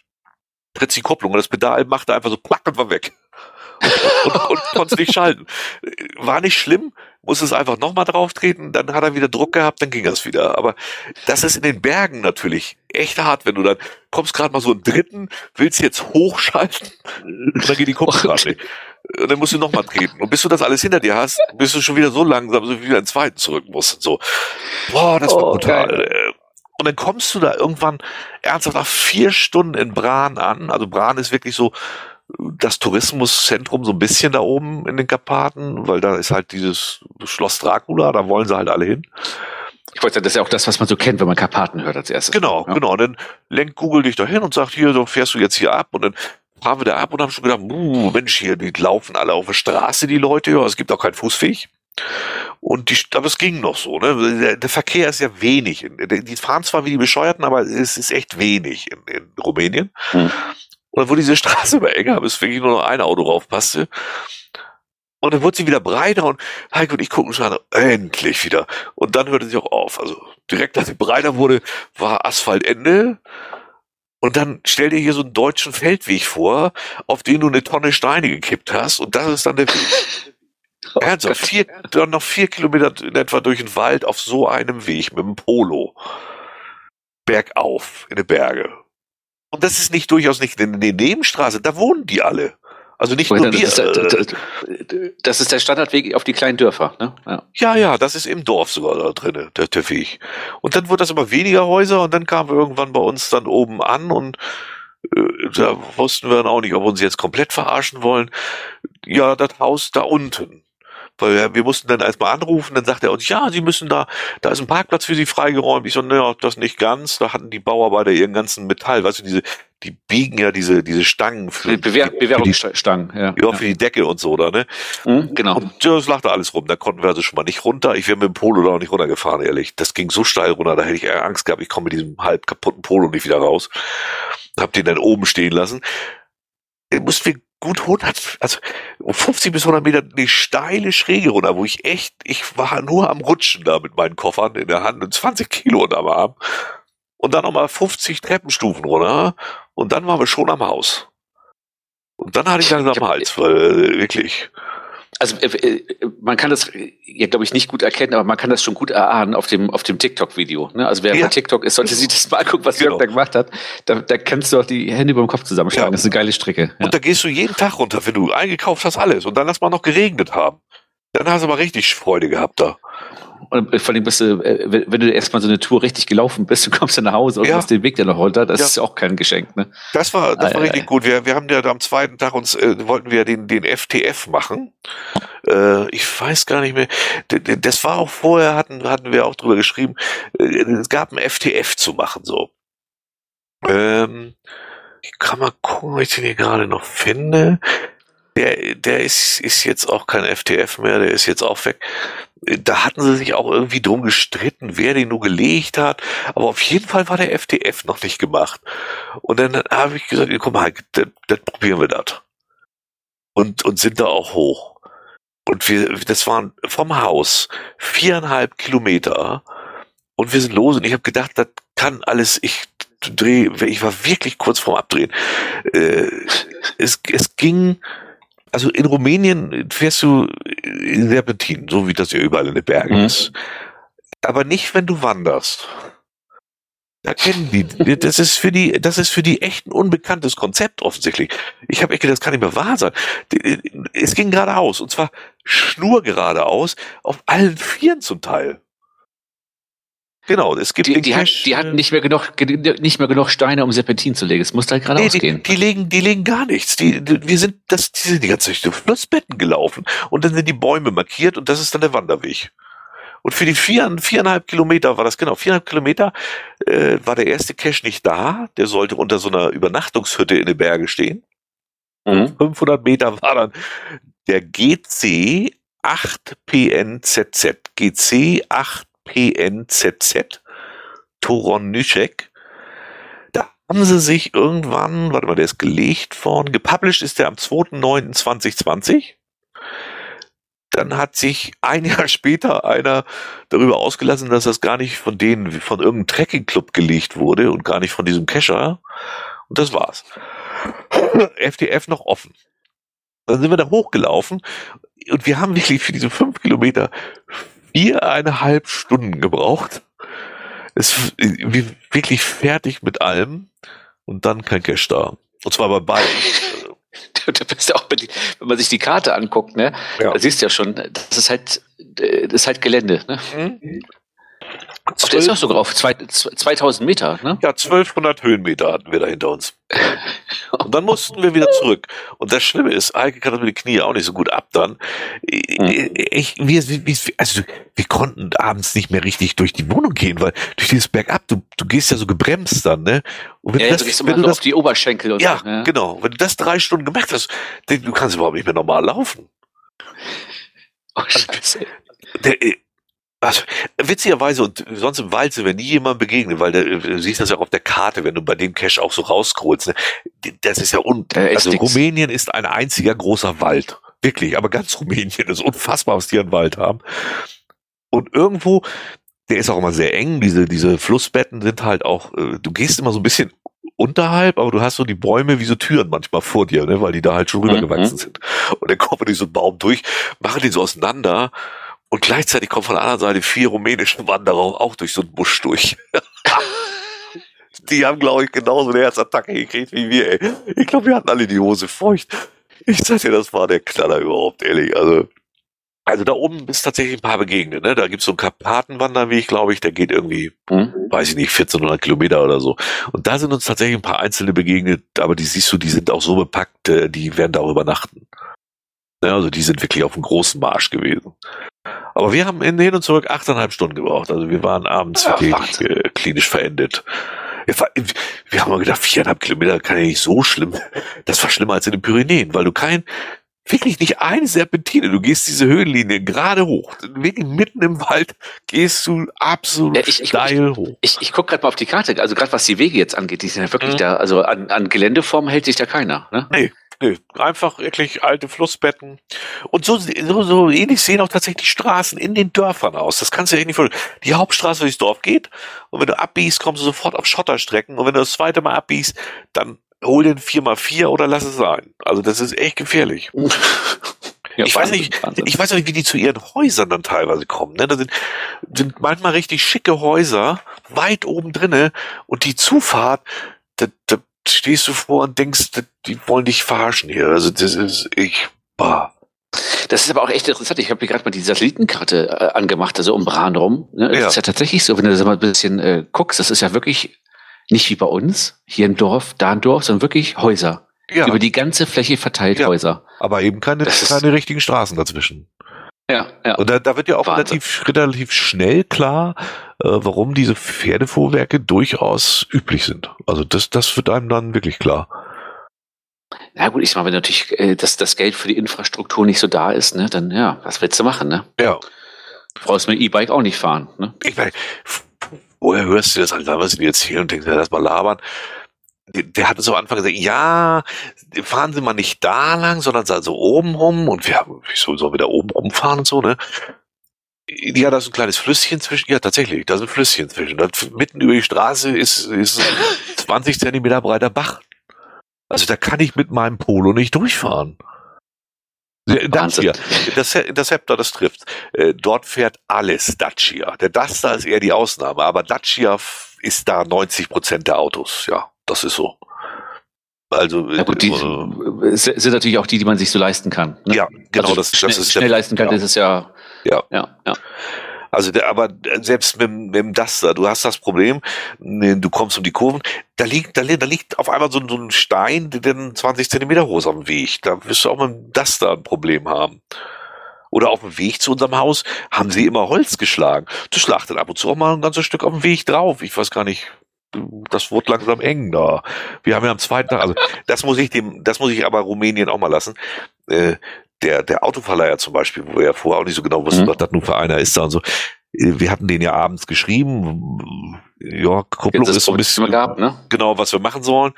tritt die Kupplung und das Pedal machte einfach so plack und war weg. und, und, und konnte nicht schalten. War nicht schlimm, muss es einfach nochmal drauf treten, dann hat er wieder Druck gehabt, dann ging das wieder. Aber das ist in den Bergen natürlich echt hart, wenn du dann kommst gerade mal so einen dritten, willst jetzt hochschalten und dann geht die Kupplung gerade nicht. Und dann musst du nochmal treten. Und bis du das alles hinter dir hast, bist du schon wieder so langsam, so wie wieder einen zweiten zurück musst. So. Boah, das war
Oh,
brutal.
geil.
Und dann kommst du da irgendwann ernsthaft nach vier Stunden in Bran an. Also Bran ist wirklich so das Tourismuszentrum so ein bisschen da oben in den Karpaten, weil da ist halt dieses Schloss Dracula, da wollen sie halt alle hin.
Ich wollte sagen, das ist ja auch das, was man so kennt, wenn man Karpaten hört als erstes.
Genau,
Ja.
genau. Und dann lenkt Google dich dahin und sagt, hier, so fährst du jetzt hier ab und dann fahren wir da ab und haben schon gedacht, Mensch, hier, die laufen alle auf der Straße, die Leute, ja, es gibt auch keinen Fußweg. Und die, aber es ging noch so, ne? Der, der Verkehr ist ja wenig. Die fahren zwar wie die Bescheuerten, aber es ist echt wenig in, in Rumänien.
Hm.
Und dann wurde diese Straße immer enger, bis wirklich nur noch ein Auto raufpasste. Und dann wurde sie wieder breiter und Heiko und ich gucken schon an, endlich wieder. Und dann hörte sie auch auf. Also direkt, als sie breiter wurde, war Asphaltende. Und dann stell dir hier so einen deutschen Feldweg vor, auf den du eine Tonne Steine gekippt hast. Und das ist dann der Weg. Ernsthaft, vier, dann noch vier Kilometer in etwa durch den Wald auf so einem Weg mit dem Polo. Bergauf in die Berge. Und das ist nicht durchaus nicht in der Nebenstraße, da wohnen die alle. Also nicht nur
Das
wir.
ist, der,
äh,
das- das ist der Standardweg auf die kleinen Dörfer. Ne? Ja.
Ja, ja, das ist im Dorf sogar da drinne, der, Weg. Und dann wurde das immer weniger Häuser und dann kamen wir irgendwann bei uns dann oben an und äh, da wussten wir dann auch nicht, ob wir uns jetzt komplett verarschen wollen. Ja, das Haus da unten. Weil wir, wir mussten dann erstmal anrufen, dann sagt er uns, ja, Sie müssen da, da ist ein Parkplatz für Sie freigeräumt. Ich so, naja, das nicht ganz. Da hatten die Bauarbeiter ihren ganzen Metall, weißt du, diese, die biegen ja diese, diese Stangen für,
Die Bewehr,
für die,
Bewährungsstangen. Ja.
ja, für die Decke und so da, ne?
Mhm, genau.
Und ja, das lag da alles rum. Da konnten wir also schon mal nicht runter. Ich wäre mit dem Polo da auch nicht runtergefahren, ehrlich. Das ging so steil runter, da hätte ich Angst gehabt, ich komme mit diesem halb kaputten Polo nicht wieder raus. Hab den dann oben stehen lassen. Ich musste wir gut 100, also 50 bis 100 Meter eine steile Schräge runter, wo ich echt, ich war nur am Rutschen da mit meinen Koffern in der Hand und 20 Kilo unterm Arm. Und dann nochmal 50 Treppenstufen runter. Und dann waren wir schon am Haus. Und dann hatte ich langsam Hals, weil äh, wirklich.
Also äh, äh, man kann das äh, ja, glaube ich, nicht gut erkennen, aber man kann das schon gut erahnen auf dem, auf dem TikTok-Video. Ne? Also wer
Ja.
bei TikTok ist, sollte sich das mal angucken, was
Genau.
Jörg da gemacht hat. Da, da kannst du auch die Hände über dem Kopf zusammenschlagen.
Ja.
Das ist eine geile Strecke. Ja.
Und da gehst du jeden Tag runter, wenn du eingekauft hast, alles. Und dann lass mal noch geregnet haben. Dann hast du aber richtig Freude gehabt da.
Und vor allem bist du, äh, wenn du erstmal so eine Tour richtig gelaufen bist, du kommst dann nach Hause und
Ja.
hast den Weg dann noch runter, das
Ja.
ist auch kein Geschenk. Ne?
Das war, das
Ah,
war richtig
ja.
gut. Wir, wir haben ja am zweiten Tag uns, äh, wollten wir den, den FTF machen. Äh, ich weiß gar nicht mehr. Das war auch vorher, hatten, hatten wir auch drüber geschrieben. Äh, Es gab ein FTF zu machen, so. Ähm, ich kann mal gucken, ob ich den hier gerade noch finde. Der, der ist, ist jetzt auch kein FTF mehr, der ist jetzt auch weg. Da hatten sie sich auch irgendwie drum gestritten, wer den nur gelegt hat. Aber auf jeden Fall war der FTF noch nicht gemacht. Und dann habe ich gesagt, guck mal, dann, dann probieren wir das. Und, und sind da auch hoch. Und wir, das waren vom Haus viereinhalb Kilometer. Und wir sind los und ich habe gedacht, das kann alles, ich drehe, ich war wirklich kurz vorm Abdrehen. Äh, es, es ging, also in Rumänien fährst du in Serpentin, so wie das ja überall in den Bergen
Mhm.
ist. Aber nicht, wenn du wanderst. Da kennen die, das ist für die, das ist für die echt ein unbekanntes Konzept offensichtlich. Ich habe echt gedacht, das kann nicht mehr wahr sein. Es ging geradeaus, und zwar schnurgeradeaus, auf allen Vieren zum Teil. Genau, es gibt
Die, die, hat, die hatten nicht mehr genug, ge- nicht mehr genug Steine, um Serpentin zu legen. Es musste halt
Nee,
geradeaus
die,
gehen.
die legen, die legen gar nichts. Die, die, wir sind, das, die sind die ganze Zeit durch Flussbetten gelaufen und dann sind die Bäume markiert und das ist dann der Wanderweg. Und für die vier, viereinhalb Kilometer war das genau, viereinhalb Kilometer äh, war der erste Cache nicht da. Der sollte unter so einer Übernachtungshütte in den Bergen stehen.
Mhm.
500 Meter war dann der GC 8PNZZ. GC 8PNZZ. Toronyschek. Da haben sie sich irgendwann, warte mal, der ist gelegt worden, gepublished ist der am 2.9.2020. Dann hat sich ein Jahr später einer darüber ausgelassen, dass das gar nicht von denen, von irgendeinem Trekking-Club gelegt wurde und gar nicht von diesem Cacher. Und das war's. FTF noch offen. Dann sind wir da hochgelaufen und wir haben wirklich für diese fünf Kilometer viereinhalb Stunden gebraucht. Wir wirklich fertig mit allem und dann kein Cash da. Und zwar bei beiden.
da bist du auch, wenn man sich die Karte anguckt, ne, ja. da siehst du ja schon, das ist halt, das ist halt Gelände. Ne? Mhm. Auf der ist auch sogar auf zwei, 2000 Meter, ne?
Ja, 1200 Höhenmeter hatten wir da hinter uns. Und dann mussten wir wieder zurück. Und das Schlimme ist, Eike kann das mit den Knie auch nicht so gut ab dann. Hm. Ich, wir, also, wir konnten abends nicht mehr richtig durch die Wohnung gehen, weil durch dieses Bergab, du, du gehst ja so gebremst dann, ne?
Und wenn ja, du, das, du wenn du das, auf die Oberschenkel
und ja, so, ja, genau. Wenn du das drei Stunden gemacht hast, du kannst überhaupt nicht mehr normal laufen. Oh, Scheiße. Der, äh, also, witzigerweise, und sonst im Wald sind wir nie jemandem begegnet, weil der, du siehst das ja auch auf der Karte, wenn du bei dem Cache auch so rauscrollst. Ne? Das ist ja un Also nix. Rumänien ist ein einziger großer Wald. Wirklich, aber ganz Rumänien ist unfassbar, was die an Wald haben. Und irgendwo, der ist auch immer sehr eng, diese, diese Flussbetten sind halt auch, äh, du gehst immer so ein bisschen unterhalb, aber du hast so die Bäume wie so Türen manchmal vor dir, ne, weil die da halt schon rübergewachsen mhm. sind. Und dann kommen durch so einen Baum durch, machen den so auseinander und gleichzeitig kommen von der anderen Seite vier rumänische Wanderer auch durch so einen Busch durch. die haben, glaube ich, genauso eine Herzattacke gekriegt wie wir, ey. Ich glaube, wir hatten alle die Hose feucht. Ich sag dir, das war der Knaller überhaupt, ehrlich. Also, also da oben ist tatsächlich ein paar begegnet, ne? Da gibt's so einen Karpatenwanderweg, glaube ich, der geht irgendwie, mhm. weiß ich nicht, 1400 Kilometer oder so. Und da sind uns tatsächlich ein paar Einzelne begegnet, aber die siehst du, die sind auch so bepackt, äh, die werden da übernachten. Ja, also die sind wirklich auf einem großen Marsch gewesen. Aber wir haben in hin und zurück achteinhalb Stunden gebraucht. Also wir waren abends ja, wirklich äh, klinisch verendet. Wir, wir haben mal gedacht, viereinhalb Kilometer kann ja nicht so schlimm. Das war schlimmer als in den Pyrenäen, weil du kein, wirklich nicht eine Serpentine. Du gehst diese Höhenlinie gerade hoch. Wirklich mitten im Wald gehst du absolut ja, ich, steil
ich,
hoch.
Ich, ich, ich gucke gerade mal auf die Karte. Also gerade was die Wege jetzt angeht, die sind ja wirklich mhm. da. Also an, an Geländeform hält sich da keiner. Ne?
Nee, Nö, einfach wirklich alte Flussbetten. Und so, so, so ähnlich sehen auch tatsächlich die Straßen in den Dörfern aus. Das kannst du dir nicht vorstellen. Die Hauptstraße durchs Dorf geht und wenn du abbiegst, kommst du sofort auf Schotterstrecken und wenn du das zweite Mal abbiegst, dann hol den 4x4 oder lass es sein. Also das ist echt gefährlich. Ja, ich Wahnsinn, weiß nicht, Wahnsinn. ich weiß nicht, wie die zu ihren Häusern dann teilweise kommen. Ne? Da sind, sind manchmal richtig schicke Häuser weit oben drinne und die Zufahrt, da, da stehst du vor und denkst, die wollen dich verarschen hier. Also das ist ich, bah.
Das ist aber auch echt interessant. Ich habe mir gerade mal die Satellitenkarte äh, angemacht, also um Bran rum. Ne? Das ja. ist ja tatsächlich so, wenn du das mal ein bisschen äh, guckst, das ist ja wirklich nicht wie bei uns, hier im Dorf, da ein Dorf, sondern wirklich Häuser. Ja. Über die ganze Fläche verteilt ja. Häuser.
Aber eben keine, keine richtigen Straßen dazwischen.
Ja, ja.
Und da, da wird ja auch relativ, relativ schnell klar, äh, warum diese Pferdefuhrwerke durchaus üblich sind. Also das, das wird einem dann wirklich klar.
Ja gut, ich meine, wenn natürlich äh, das, das Geld für die Infrastruktur nicht so da ist, ne, dann ja, was willst du machen, ne?
Ja.
Du brauchst mit E-Bike auch nicht fahren, ne?
Ich meine, woher hörst du das halt, was sie jetzt hier und denkst, ja, lass mal labern der hatte so am Anfang gesagt, ja, fahren Sie mal nicht da lang, sondern so oben rum und wir haben, wieso sollen wir da oben rumfahren und so, ne? Ja, da ist ein kleines Flüsschen zwischen, ja, tatsächlich, da ist ein Flüsschen zwischen. Da, mitten über die Straße ist, ist 20 Zentimeter breiter Bach. Also da kann ich mit meinem Polo nicht durchfahren. Dacia, das, das Scepter, das trifft. Äh, dort fährt alles Dacia. Der Duster ist eher die Ausnahme, aber Dacia ist da 90 Prozent der Autos, ja. Das ist so.
Also ja gut, die äh, sind natürlich auch die, die man sich so leisten kann.
Ne? Ja, genau. Also das,
schnell,
das ist
schnell leisten kann, ja. das ist ja.
Ja. Ja. ja. Also der, aber selbst mit, mit dem Duster, du hast das Problem, du kommst um die Kurven, da liegt, da, da liegt auf einmal so, so ein Stein, der dann 20 Zentimeter hoch ist auf dem Weg. Da wirst du auch mit dem Duster ein Problem haben. Oder auf dem Weg zu unserem Haus haben sie immer Holz geschlagen. Du schlagst dann ab und zu auch mal ein ganzes Stück auf dem Weg drauf. Ich weiß gar nicht, das wurde langsam eng da. Wir haben ja am zweiten Tag, also das muss ich dem, das muss ich aber Rumänien auch mal lassen. Äh, der, der Autoverleiher zum Beispiel, wo wir ja vorher auch nicht so genau wussten, mhm. was das nun für einer ist da und so. Äh, wir hatten den ja abends geschrieben. Ja, Kupplung ist so ein bisschen,
gab, ne?
genau, was wir machen sollen.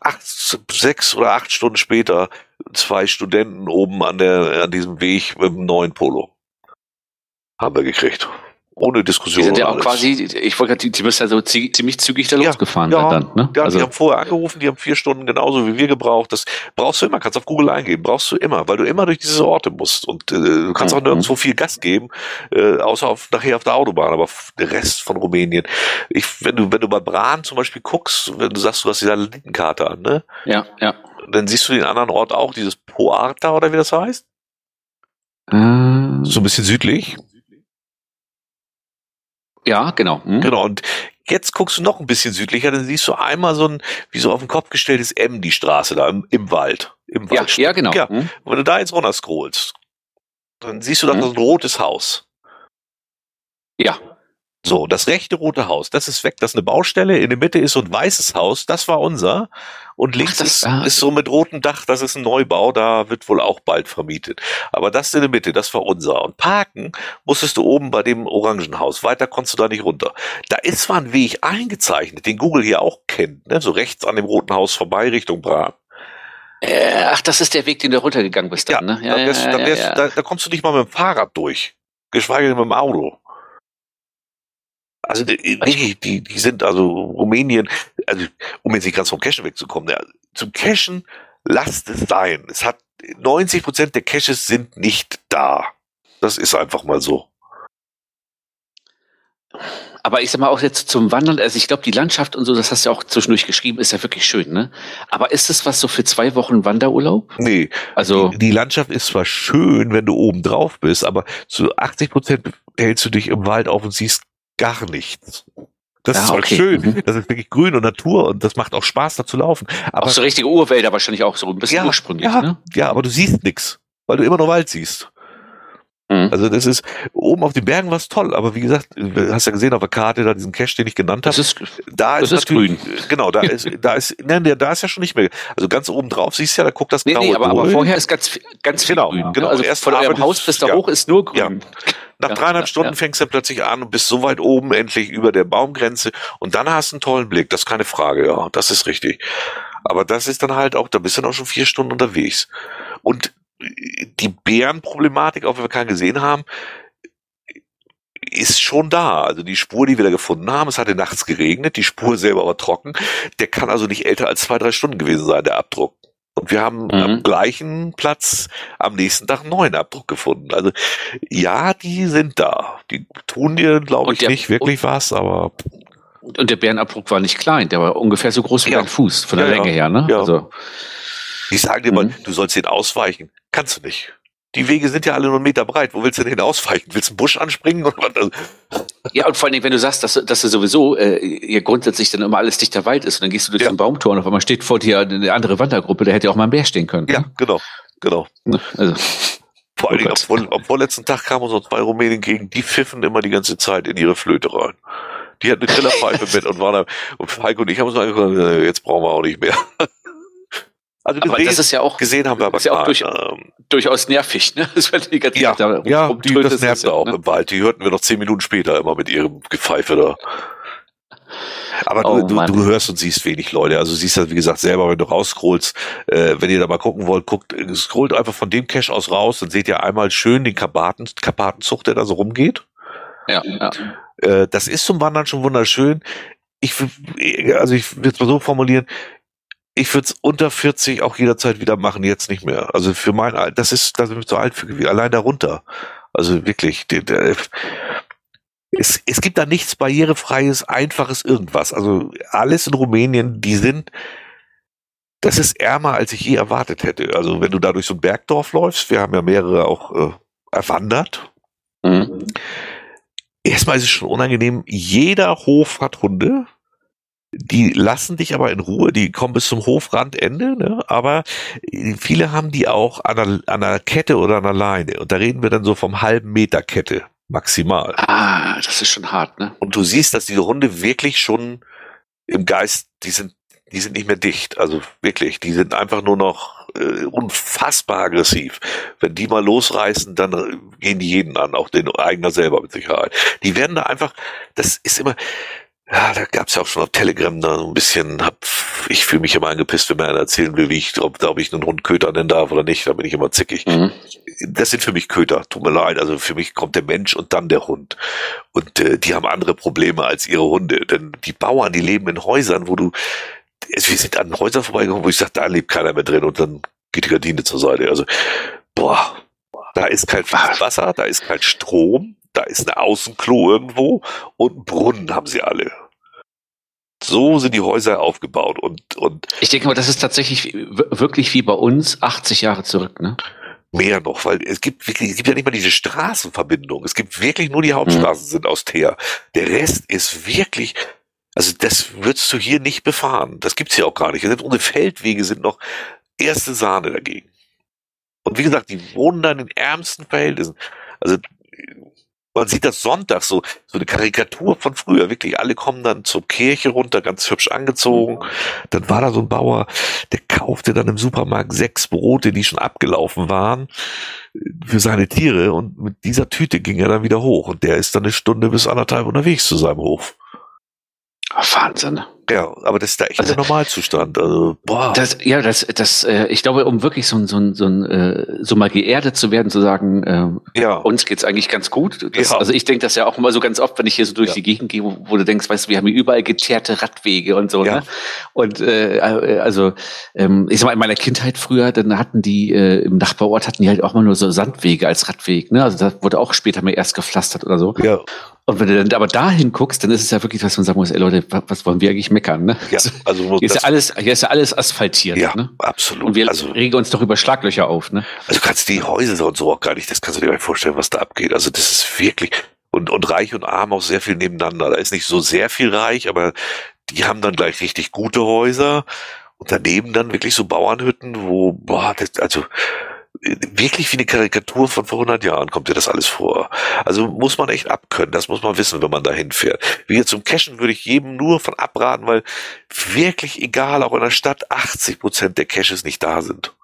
Acht, sechs oder acht Stunden später zwei Studenten oben an der, an diesem Weg mit einem neuen Polo. Haben wir gekriegt. Ohne Diskussion.
Die sind ja auch
alles.
quasi, ich wollte gerade, die, müssen ja so zie- ziemlich zügig da
Ja,
losgefahren
ja,
dann, ne?
Ja,
also,
die haben vorher angerufen, die haben vier Stunden genauso wie wir gebraucht. Das brauchst du immer, kannst auf Google eingeben, brauchst du immer, weil du immer durch diese Orte musst. Und äh, du kannst auch
Mhm.
nirgendwo viel Gas geben, äh, außer auf, nachher auf der Autobahn, aber der Rest von Rumänien. Ich, wenn du, wenn du bei Bran zum Beispiel guckst, wenn du sagst, du hast die Satellitenkarte an, ne?
ja, ja.
Dann siehst du den anderen Ort auch, dieses Poarta oder wie das heißt?
Äh,
So ein bisschen südlich.
Ja, genau. Hm?
Genau, und jetzt guckst du noch ein bisschen südlicher, dann siehst du einmal so ein, wie so auf den Kopf gestelltes M, die Straße da im, im Wald. Im
Ja,
Wald.
ja, genau.
Ja.
Hm?
Und wenn du da jetzt runter scrollst, dann siehst du da
Mhm.
so ein rotes Haus.
ja.
So, das rechte rote Haus, das ist weg, das ist eine Baustelle, in der Mitte ist so ein weißes Haus, das war unser. Und links
das-
ist, ist so mit rotem Dach, das ist ein Neubau, da wird wohl auch bald vermietet. Aber das in der Mitte, das war unser. Und parken musstest du oben bei dem Orangenhaus, weiter konntest du da nicht runter. Da ist zwar ein Weg eingezeichnet, den Google hier auch kennt, ne? so rechts an dem roten Haus vorbei Richtung Bran.
Äh, ach, das ist der Weg, den du runtergegangen bist dann, ne?
da, wärst, da, wärst,
ja.
Da, da kommst du nicht mal mit dem Fahrrad durch. Geschweige denn mit dem Auto. Also die, die, die, sind also Rumänien, also um jetzt nicht ganz vom Cashen wegzukommen, ja, zum Cashen lasst es sein. Es hat 90 Prozent der Caches sind nicht da. Das ist einfach mal so.
Aber ich sag mal auch jetzt zum Wandern, also ich glaube, die Landschaft und so, das hast du ja auch zwischendurch geschrieben, ist ja wirklich schön, ne? Aber ist das was so für zwei Wochen Wanderurlaub?
Nee,
Also,
die, die Landschaft ist zwar schön, wenn du oben drauf bist, aber zu 80 Prozent hältst du dich im Wald auf und siehst gar nichts. Das
Ah,
ist zwar
okay.
schön,
Mhm.
das ist wirklich grün und Natur und das macht auch Spaß, da zu laufen. Aber
auch so richtige Urwälder wahrscheinlich auch so ein bisschen ursprünglich,
ja,
ne?
ja, aber du siehst nix, weil du immer nur Wald siehst.
Mhm.
Also das ist, oben auf den Bergen war es toll, aber wie gesagt, du hast ja gesehen auf der Karte da diesen Cache, den ich genannt habe.
Das ist,
Da
das
ist,
ist
natürlich, Genau, da ist, da ist, nein, der- da ist ja schon nicht mehr. Also ganz oben drauf siehst du ja, da guckt das
nee,
graue
nee, aber, aber vorher ist ganz, ganz viel
Genau,
grün.
genau.
Also
Erst
von eurem Haus bis da
ja.
hoch ist nur grün.
Nach
Ja,
dreieinhalb
ja,
Stunden
ja.
fängst du plötzlich an und bist so weit oben endlich über der Baumgrenze und dann hast du einen tollen Blick. Das ist keine Frage, ja, das ist richtig. Aber das ist dann halt auch, da bist du dann auch schon vier Stunden unterwegs. Und die Bärenproblematik, auch wenn wir keinen gesehen haben, ist schon da. Also die Spur, die wir da gefunden haben, es hatte nachts geregnet, die Spur selber war trocken. Der kann also nicht älter als zwei, drei Stunden gewesen sein, der Abdruck. Und wir haben
Mhm.
am gleichen Platz am nächsten Tag einen neuen Abdruck gefunden. Also ja, die sind da. Die tun dir, glaube
Und
ich,
der-
nicht wirklich was, aber
Und der Bärenabdruck war nicht klein, der war ungefähr so groß wie
Ja.
dein Fuß, von der
ja.
Länge her, ne?
Ja.
Also,
die sagen dir mal,
Mhm.
du sollst den ausweichen. Kannst du nicht. Die Wege sind ja alle nur einen Meter breit. Wo willst du denn hin ausweichen? Willst du einen Busch anspringen? Also,
ja, und vor allen Dingen, wenn du sagst, dass, dass du sowieso äh, hier grundsätzlich dann immer alles dichter Wald ist und dann gehst du durch
Ja.
einen Baumtor und auf einmal steht vor dir eine andere Wandergruppe, da hätte ja auch mal ein Bär stehen können.
ja, genau, genau.
Ne? Also,
Vor allen
Oh
Dingen,
Gott.
am, vor- am vorletzten Tag kamen so zwei Rumänen gegen, die pfiffen immer die ganze Zeit in ihre Flöte rein. Die hatten eine Trillerpfeife mit und waren da, und Heiko und ich haben uns angeguckt, jetzt brauchen wir auch nicht mehr. Also
aber
gesehen,
das ist ja auch
gesehen haben wir aber
ist ja auch durch-
ähm,
durchaus nervig, ne? Das, wenn die ganze
Ja,
da
ja, die, das nervt
ja,
auch
ne?
im Wald. Die hörten wir noch zehn Minuten später immer mit ihrem Gepfeife da. Aber
Oh,
du, du, du hörst und siehst wenig Leute. Also siehst das, wie gesagt, selber, wenn du rausscrollst, äh, wenn ihr da mal gucken wollt, guckt, äh, scrollt einfach von dem Cache aus raus, dann seht ihr einmal schön den Karpaten, Karpatenzucht, der da so rumgeht.
Ja, ja.
Äh, das ist zum Wandern schon wunderschön. Ich, wür- also ich würde es mal so formulieren, ich würde es unter 40 auch jederzeit wieder machen, jetzt nicht mehr. Also für mein Alter, das ist, da sind wir zu alt für gewesen, allein darunter. Also wirklich, der, der, es, es gibt da nichts barrierefreies, einfaches irgendwas. Also alles in Rumänien, die sind, das ist ärmer, als ich je erwartet hätte. Also wenn du da durch so ein Bergdorf läufst, wir haben ja mehrere auch äh, erwandert,
Mhm.
erstmal ist es schon unangenehm. Jeder Hof hat Hunde. Die lassen dich aber in Ruhe, die kommen bis zum Hofrandende, ne? aber viele haben die auch an einer, an einer Kette oder an einer Leine. Und da reden wir dann so vom halben Meter Kette maximal.
Ah, das ist schon hart, ne?
Und du siehst, dass diese Hunde wirklich schon im Geist, die sind, die sind nicht mehr dicht. Also wirklich, die sind einfach nur noch äh, unfassbar aggressiv. Wenn die mal losreißen, dann äh, gehen die jeden an, auch den eigener selber mit Sicherheit. Die werden da einfach, das ist immer, ja, da gab's ja auch schon auf Telegram da so ein bisschen hab ich fühle mich immer angepisst, wenn mir einer erzählen will, wie ich, ob, ob ich einen Hund Köter nennen darf oder nicht. Da bin ich immer zickig. Mhm. Das sind für mich Köter. Tut mir leid. Also für mich kommt der Mensch und dann der Hund. Und äh, die haben andere Probleme als ihre Hunde. Denn die Bauern, die leben in Häusern, wo du, wir sind an Häusern vorbeigekommen, wo ich sage, da lebt keiner mehr drin und dann geht die Gardine zur Seite. Also, boah, da ist kein Wasser, da ist kein Strom, ist ein Außenklo irgendwo und einen Brunnen haben sie alle. So sind die Häuser aufgebaut und, und.
Ich denke mal, das ist tatsächlich wirklich wie bei uns 80 Jahre zurück, ne?
Mehr noch, weil es gibt wirklich, es gibt ja nicht mal diese Straßenverbindung. Es gibt wirklich nur die Hauptstraßen mhm. sind aus Teer. Der Rest ist wirklich, also das würdest du hier nicht befahren. Das gibt's hier auch gar nicht. Selbst unsere Feldwege sind noch erste Sahne dagegen. Und wie gesagt, die wohnen dann in ärmsten Verhältnissen. Also man sieht das Sonntag so, so eine Karikatur von früher. Wirklich, alle kommen dann zur Kirche runter, ganz hübsch angezogen. Dann war da so ein Bauer, der kaufte dann im Supermarkt sechs Brote, die schon abgelaufen waren, für seine Tiere. Und mit dieser Tüte ging er dann wieder hoch. Und der ist dann eine Stunde bis anderthalb unterwegs zu seinem Hof.
Wahnsinn.
Ja, aber das ist da echt also, der Normalzustand. Also,
boah. Das, ja, das, das, äh, ich glaube, um wirklich so, so, so, äh, so mal geerdet zu werden, zu sagen, äh, ja. uns geht's eigentlich ganz gut. Das, ja. Also ich denke das ja auch immer so ganz oft, wenn ich hier so durch ja. die Gegend gehe, wo, wo, du denkst, weißt du, wir haben hier überall geteerte Radwege und so. Ja. Ne? Und äh, also ähm, ich sag mal, in meiner Kindheit früher, dann hatten die äh, im Nachbarort hatten die halt auch mal nur so Sandwege als Radweg. Ne? Also da wurde auch später mal erst gepflastert oder so. Ja. Und wenn du dann aber dahin guckst, dann ist es ja wirklich, was man sagen muss, ey Leute, was wollen wir eigentlich meckern? Ne? Ja, also hier ist ja alles, hier ist ja alles asphaltiert. Ja, ne?
absolut.
Und wir also, regen uns doch über Schlaglöcher auf. Ne?
Also du kannst die Häuser und so auch gar nicht, das kannst du dir gar nicht vorstellen, was da abgeht. Also das ist wirklich und und reich und arm auch sehr viel nebeneinander. Da ist nicht so sehr viel reich, aber die haben dann gleich richtig gute Häuser und daneben dann wirklich so Bauernhütten, wo boah, das, also wirklich wie eine Karikatur von vor 100 Jahren kommt dir das alles vor. Also muss man echt abkönnen, das muss man wissen, wenn man da hinfährt. Wie jetzt zum Cashen würde ich jedem nur von abraten, weil wirklich egal, auch in der Stadt 80 Prozent der Caches nicht da sind.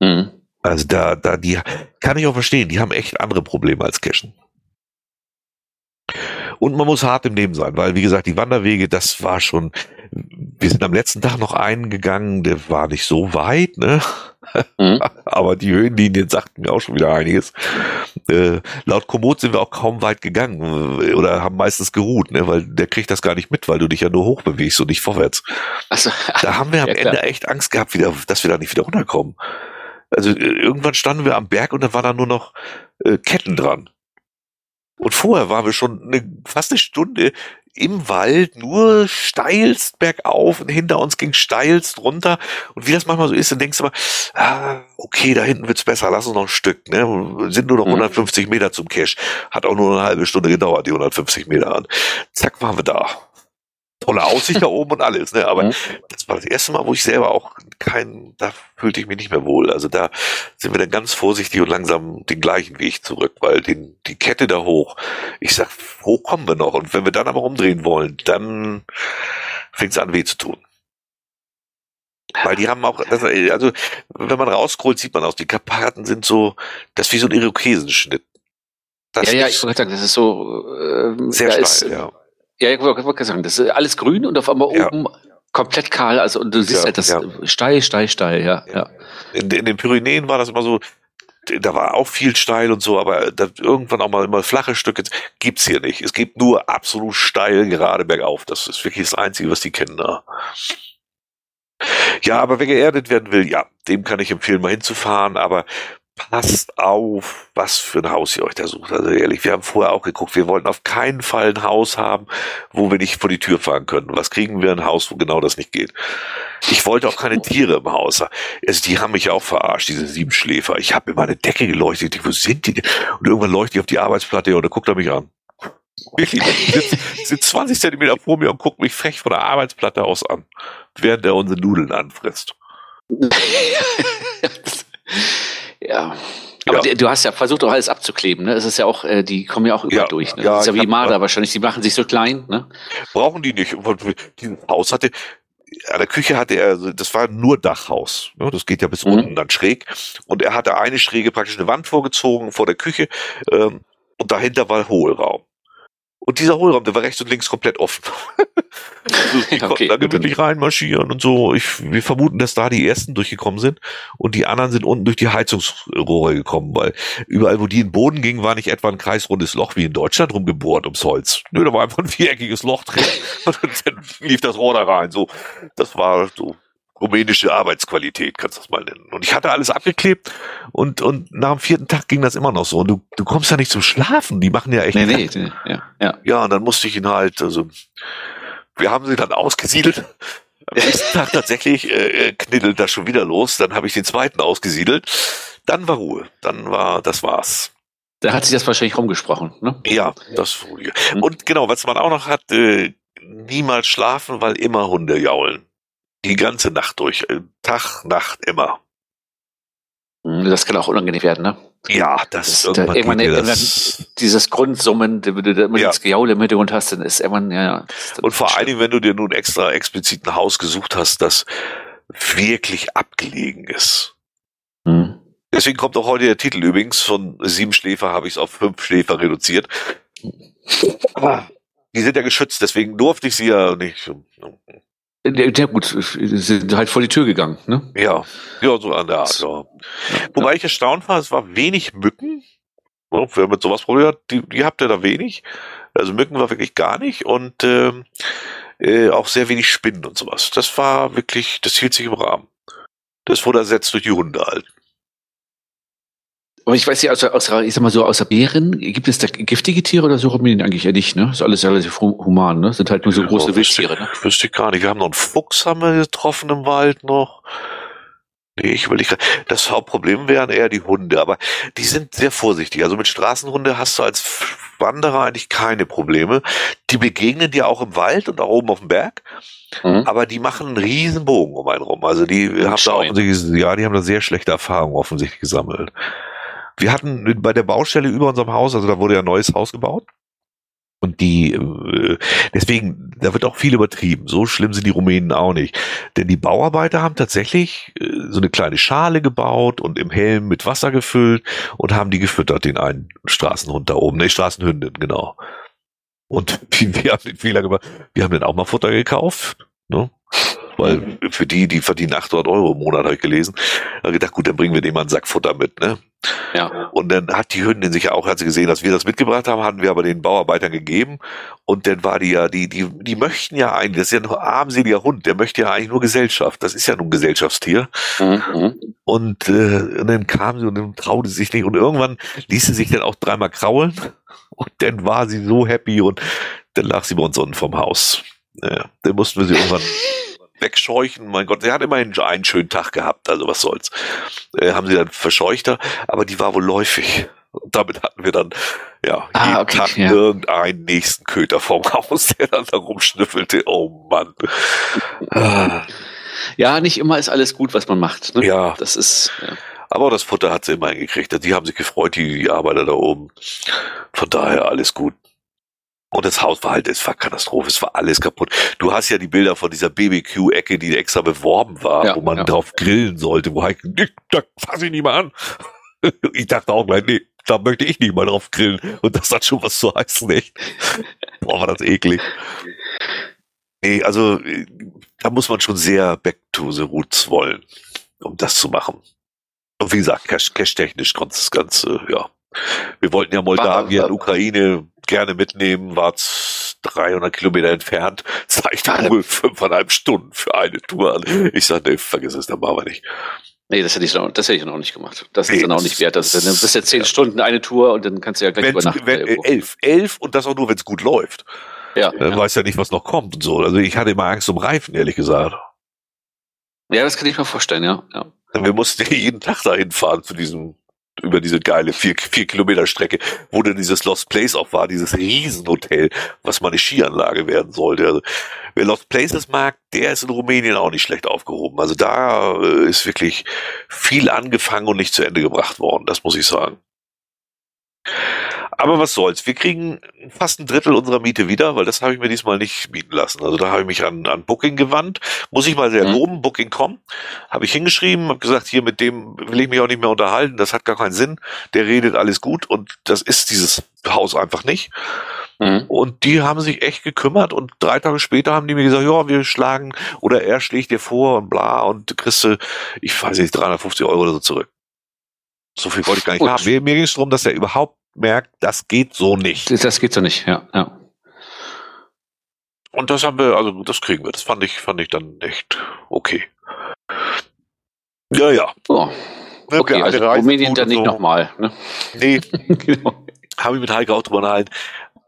Mhm. Also da, da, die kann ich auch verstehen, die haben echt andere Probleme als Cashen. Und man muss hart im Leben sein, weil wie gesagt, die Wanderwege, das war schon, wir sind am letzten Tag noch einen gegangen, der war nicht so weit, ne? Mhm. Aber die Höhenlinien sagten mir auch schon wieder einiges. Äh, laut Komoot sind wir auch kaum weit gegangen äh, oder haben meistens geruht, ne? weil der kriegt das gar nicht mit, weil du dich ja nur hoch bewegst und nicht vorwärts. So. Da haben wir am ja, Ende echt Angst gehabt, wieder, dass wir da nicht wieder runterkommen. Also äh, irgendwann standen wir am Berg und da waren da nur noch äh, Ketten dran. Und vorher waren wir schon eine, fast eine Stunde im Wald nur steilst bergauf und hinter uns ging steilst runter. Und wie das manchmal so ist, dann denkst du mal, ah, okay, da hinten wird's besser, lass uns noch ein Stück. Ne? Sind nur noch 150 mhm. Meter zum Cache. Hat auch nur eine halbe Stunde gedauert, die 150 Meter an. Zack, waren wir da tolle Aussicht da oben und alles, ne? Aber mhm. das war das erste Mal, wo ich selber auch kein, da fühlte ich mich nicht mehr wohl. Also da sind wir dann ganz vorsichtig und langsam den gleichen Weg zurück, weil den, die Kette da hoch, ich sag, hoch kommen wir noch. Und wenn wir dann aber umdrehen wollen, dann fängt es an weh zu tun. Weil die haben auch, also wenn man rausscrollt, sieht man aus, die Karpaten sind so, das ist wie so ein Irokesenschnitt.
Das ja, ja, ich wollte sagen, das ist so
äh, sehr steil, ist, ja.
Ja, ich wollte sagen, das ist alles grün und auf einmal ja. oben komplett kahl, also und du siehst ja, halt das ja. steil, steil, steil, ja. ja.
In, in, den Pyrenäen war das immer so, da war auch viel steil und so, aber da, irgendwann auch mal immer flache Stücke gibt's hier nicht. Es gibt nur absolut steil gerade bergauf. Das ist wirklich das Einzige, was die kennen da. Ja, aber wer geerdet werden will, ja, dem kann ich empfehlen, mal hinzufahren, aber passt auf, was für ein Haus ihr euch da sucht. Also ehrlich, wir haben vorher auch geguckt, wir wollten auf keinen Fall ein Haus haben, wo wir nicht vor die Tür fahren können. Was kriegen wir? Ein Haus, wo genau das nicht geht. Ich wollte auch keine Tiere im Haus. Also die haben mich auch verarscht, diese Siebenschläfer. Ich habe immer eine Decke geleuchtet. Wo sind die? Und irgendwann leuchte ich auf die Arbeitsplatte und dann guckt er mich an. Wirklich, sitzt, sitzt 20 Zentimeter vor mir und guckt mich frech von der Arbeitsplatte aus an, während er unsere Nudeln anfrisst.
Ja. Aber ja. du hast ja versucht, auch alles abzukleben, ne? Es ist ja auch, äh, die kommen ja auch über ja, durch, ne? Ja, das ist ja wie Marder wahrscheinlich, die machen sich so klein, ne?
Brauchen die nicht. Dieses Haus hatte, an der Küche hatte er, also das war nur Dachhaus. Ne? Das geht ja bis mhm. unten dann schräg. Und er hatte eine schräge praktisch eine Wand vorgezogen vor der Küche ähm, und dahinter war Hohlraum. Und dieser Hohlraum, der war rechts und links komplett offen. Also die konnten
okay,
da gemütlich reinmarschieren und so. Ich, wir vermuten, dass da die ersten durchgekommen sind und die anderen sind unten durch die Heizungsrohre gekommen, weil überall, wo die in den Boden gingen, war nicht etwa ein kreisrundes Loch wie in Deutschland rumgebohrt ums Holz. Nö, da war einfach ein viereckiges Loch drin und dann lief das Rohr da rein. So, das war so rumänische Arbeitsqualität, kannst du das mal nennen. Und ich hatte alles abgeklebt und, und nach dem vierten Tag ging das immer noch so. Und du, du kommst ja nicht zum Schlafen. Die machen ja echt.
Nee, nee, nee, ja, ja.
Ja, und dann musste ich ihn halt, also wir haben sie dann ausgesiedelt. Am nächsten Tag tatsächlich äh, äh, knittelt das schon wieder los. Dann habe ich den zweiten ausgesiedelt. Dann war Ruhe. Dann war, das war's.
Da hat sich das wahrscheinlich rumgesprochen, ne?
Ja, das Ruhe.
Mhm.
Und genau, was man auch noch hat, äh, niemals schlafen, weil immer Hunde jaulen. Die ganze Nacht durch. Äh, Tag, Nacht, immer.
Mhm, Das kann auch unangenehm werden, ne?
Ja, das,
Das-
irgendwann
da- irgendwann- irgendwann-
das.
Dieses Grundsummen, wenn du da immer
Ja.
das Gejaule im Hintergrund hast, dann ist irgendwann, ja, ja.
Und vor allen Dingen, wenn du dir nun extra explizit ein Haus gesucht hast, das wirklich abgelegen ist.
Mhm.
Deswegen kommt auch heute der Titel übrigens. Von sieben Schläfer habe ich es auf fünf Schläfer reduziert. Die sind ja geschützt, deswegen durfte ich sie ja nicht.
Ja, ja, gut, sind halt vor die Tür gegangen, ne?
Ja, ja, so an der Art. Ja. Wobei ich erstaunt war, es war wenig Mücken. Ja, Wer mit sowas probiert, die, die habt ihr da wenig. Also Mücken war wirklich gar nicht und ähm, äh, auch sehr wenig Spinnen und sowas. Das war wirklich, das hielt sich im Rahmen. Das wurde ersetzt durch die Hunde halt.
Aber ich weiß nicht, außer, außer, ich sag mal so, außer Bären, gibt es da giftige Tiere oder so Rumänien eigentlich ja nicht, ne? Ist alles relativ hu- human, ne? Sind halt nur so große
Ja,
Wildtiere, ne?
Wüsste, ich gar nicht. Wir haben noch einen Fuchs haben wir getroffen im Wald noch. Nee, ich will nicht. Das Hauptproblem wären eher die Hunde, aber die sind sehr vorsichtig. Also mit Straßenhunde hast du als Wanderer eigentlich keine Probleme. Die begegnen dir auch im Wald und auch oben auf dem Berg,
Mhm.
aber die machen einen riesen Bogen um einen rum. Also die haben da
scheuen.
offensichtlich, ja, die haben da sehr schlechte Erfahrungen offensichtlich gesammelt. Wir hatten bei der Baustelle über unserem Haus, also da wurde ja ein neues Haus gebaut. Und die, äh, deswegen, da wird auch viel übertrieben. So schlimm sind die Rumänen auch nicht. Denn die Bauarbeiter haben tatsächlich äh, so eine kleine Schale gebaut und im Helm mit Wasser gefüllt und haben die gefüttert, den einen Straßenhund da oben. Ne, Straßenhündin, genau. Und wir haben den Fehler gemacht, wir haben dann auch mal Futter gekauft. Ne? Weil für die, die verdienen 800 Euro im Monat, habe ich gelesen. Da hab ich gedacht, gut, dann bringen wir dem mal einen Sack Futter mit. Ne?
Ja.
Und dann hat die Hündin sich ja auch, hat sie gesehen, dass wir das mitgebracht haben, hatten wir aber den Bauarbeitern gegeben. Und dann war die ja, die, die, die möchten ja eigentlich, das ist ja ein armseliger Hund, der möchte ja eigentlich nur Gesellschaft. Das ist ja nun ein Gesellschaftstier.
Mhm.
Und, äh, und dann kam sie und dann traute sie sich nicht. Und irgendwann ließ sie sich dann auch dreimal kraulen. Und dann war sie so happy und dann lag sie bei uns unten vom Haus. Naja, dann mussten wir sie irgendwann wegscheuchen. Mein Gott, sie hat immerhin einen schönen Tag gehabt, also was soll's. Äh, haben sie dann verscheuchter, aber die war wohl läufig. Und damit hatten wir dann, ja,
Ah,
jeden
okay,
Tag
ja.
irgendeinen nächsten Köter vom Haus, der dann da rumschnüffelte. Oh Mann. Ah,
Ja, nicht immer ist alles gut, was man macht. Ne?
Ja.
Das ist, ja.
Aber das Futter hat sie immer hingekriegt. Die haben sich gefreut, die, die Arbeiter da oben. Von daher alles gut. Und das Haus war halt, es war Katastrophe, es war alles kaputt. Du hast ja die Bilder von dieser BBQ-Ecke, die extra beworben war,
Ja,
wo man
ja.
drauf grillen sollte, wo nee, da fass ich nicht mal an. Ich dachte auch gleich, nee, da möchte ich nicht mal drauf grillen. Und das hat schon was zu heißen, echt. Boah, war das eklig. Nee, also, da muss man schon sehr back to the roots wollen, um das zu machen. Und wie gesagt, cash- cash-technisch konnte das Ganze, ja. Wir wollten ja Moldawien, Ukraine gerne mitnehmen, war z- 300 Kilometer entfernt, zeigt Google fünfeinhalb Stunden für eine Tour an. Ich sag, nee, vergiss es, dann machen wir nicht.
Nee, das hätte ich, noch, das hätte ich noch nicht gemacht. Das
Nee,
ist dann auch nicht wert. Das ist, dann
das-
bist ja zehn
ja.
Stunden eine Tour und dann kannst du ja gleich
Wenn's,
übernachten.
wenn, äh,
irgendwo.
elf, elf und das auch nur, wenn es gut läuft.
ja,
Dann
ja.
weiß ja nicht, was noch kommt und so. Also ich hatte immer Angst um Reifen, ehrlich gesagt.
ja, das kann ich mir vorstellen, ja. ja.
Wir mussten ja jeden Tag dahin fahren zu diesem, über diese geile vier, vier Kilometer Strecke, wo dann dieses Lost Place auch war, dieses Riesenhotel, was mal eine Skianlage werden sollte. Also, wer Lost Places mag, der ist in Rumänien auch nicht schlecht aufgehoben. Also da äh, ist wirklich viel angefangen und nicht zu Ende gebracht worden, das muss ich sagen. Aber was soll's, wir kriegen fast ein Drittel unserer Miete wieder, weil das habe ich mir diesmal nicht bieten lassen. Also da habe ich mich an, an Booking gewandt, muss ich mal sehr
Mhm.
loben, Booking.com, habe ich hingeschrieben, habe gesagt, hier mit dem will ich mich auch nicht mehr unterhalten, das hat gar keinen Sinn, der redet alles gut und das ist dieses Haus einfach nicht. Mhm. Und die haben sich echt gekümmert und drei Tage später haben die mir gesagt, ja, wir schlagen oder er schlägt dir vor und bla und kriegst du, ich weiß nicht, 350 Euro oder so zurück. So viel wollte ich gar nicht Gut. haben. Mir, mir ging es darum, dass er überhaupt merkt, das geht so nicht.
Das geht so nicht, ja, ja.
Und das haben wir, also das kriegen wir. Das fand ich, fand ich dann echt okay. Ja, ja.
Oh. Okay, also Rumänien dann nicht so. nochmal. Ne?
Nee. genau. Habe ich mit Heike auch drüber nachgedacht.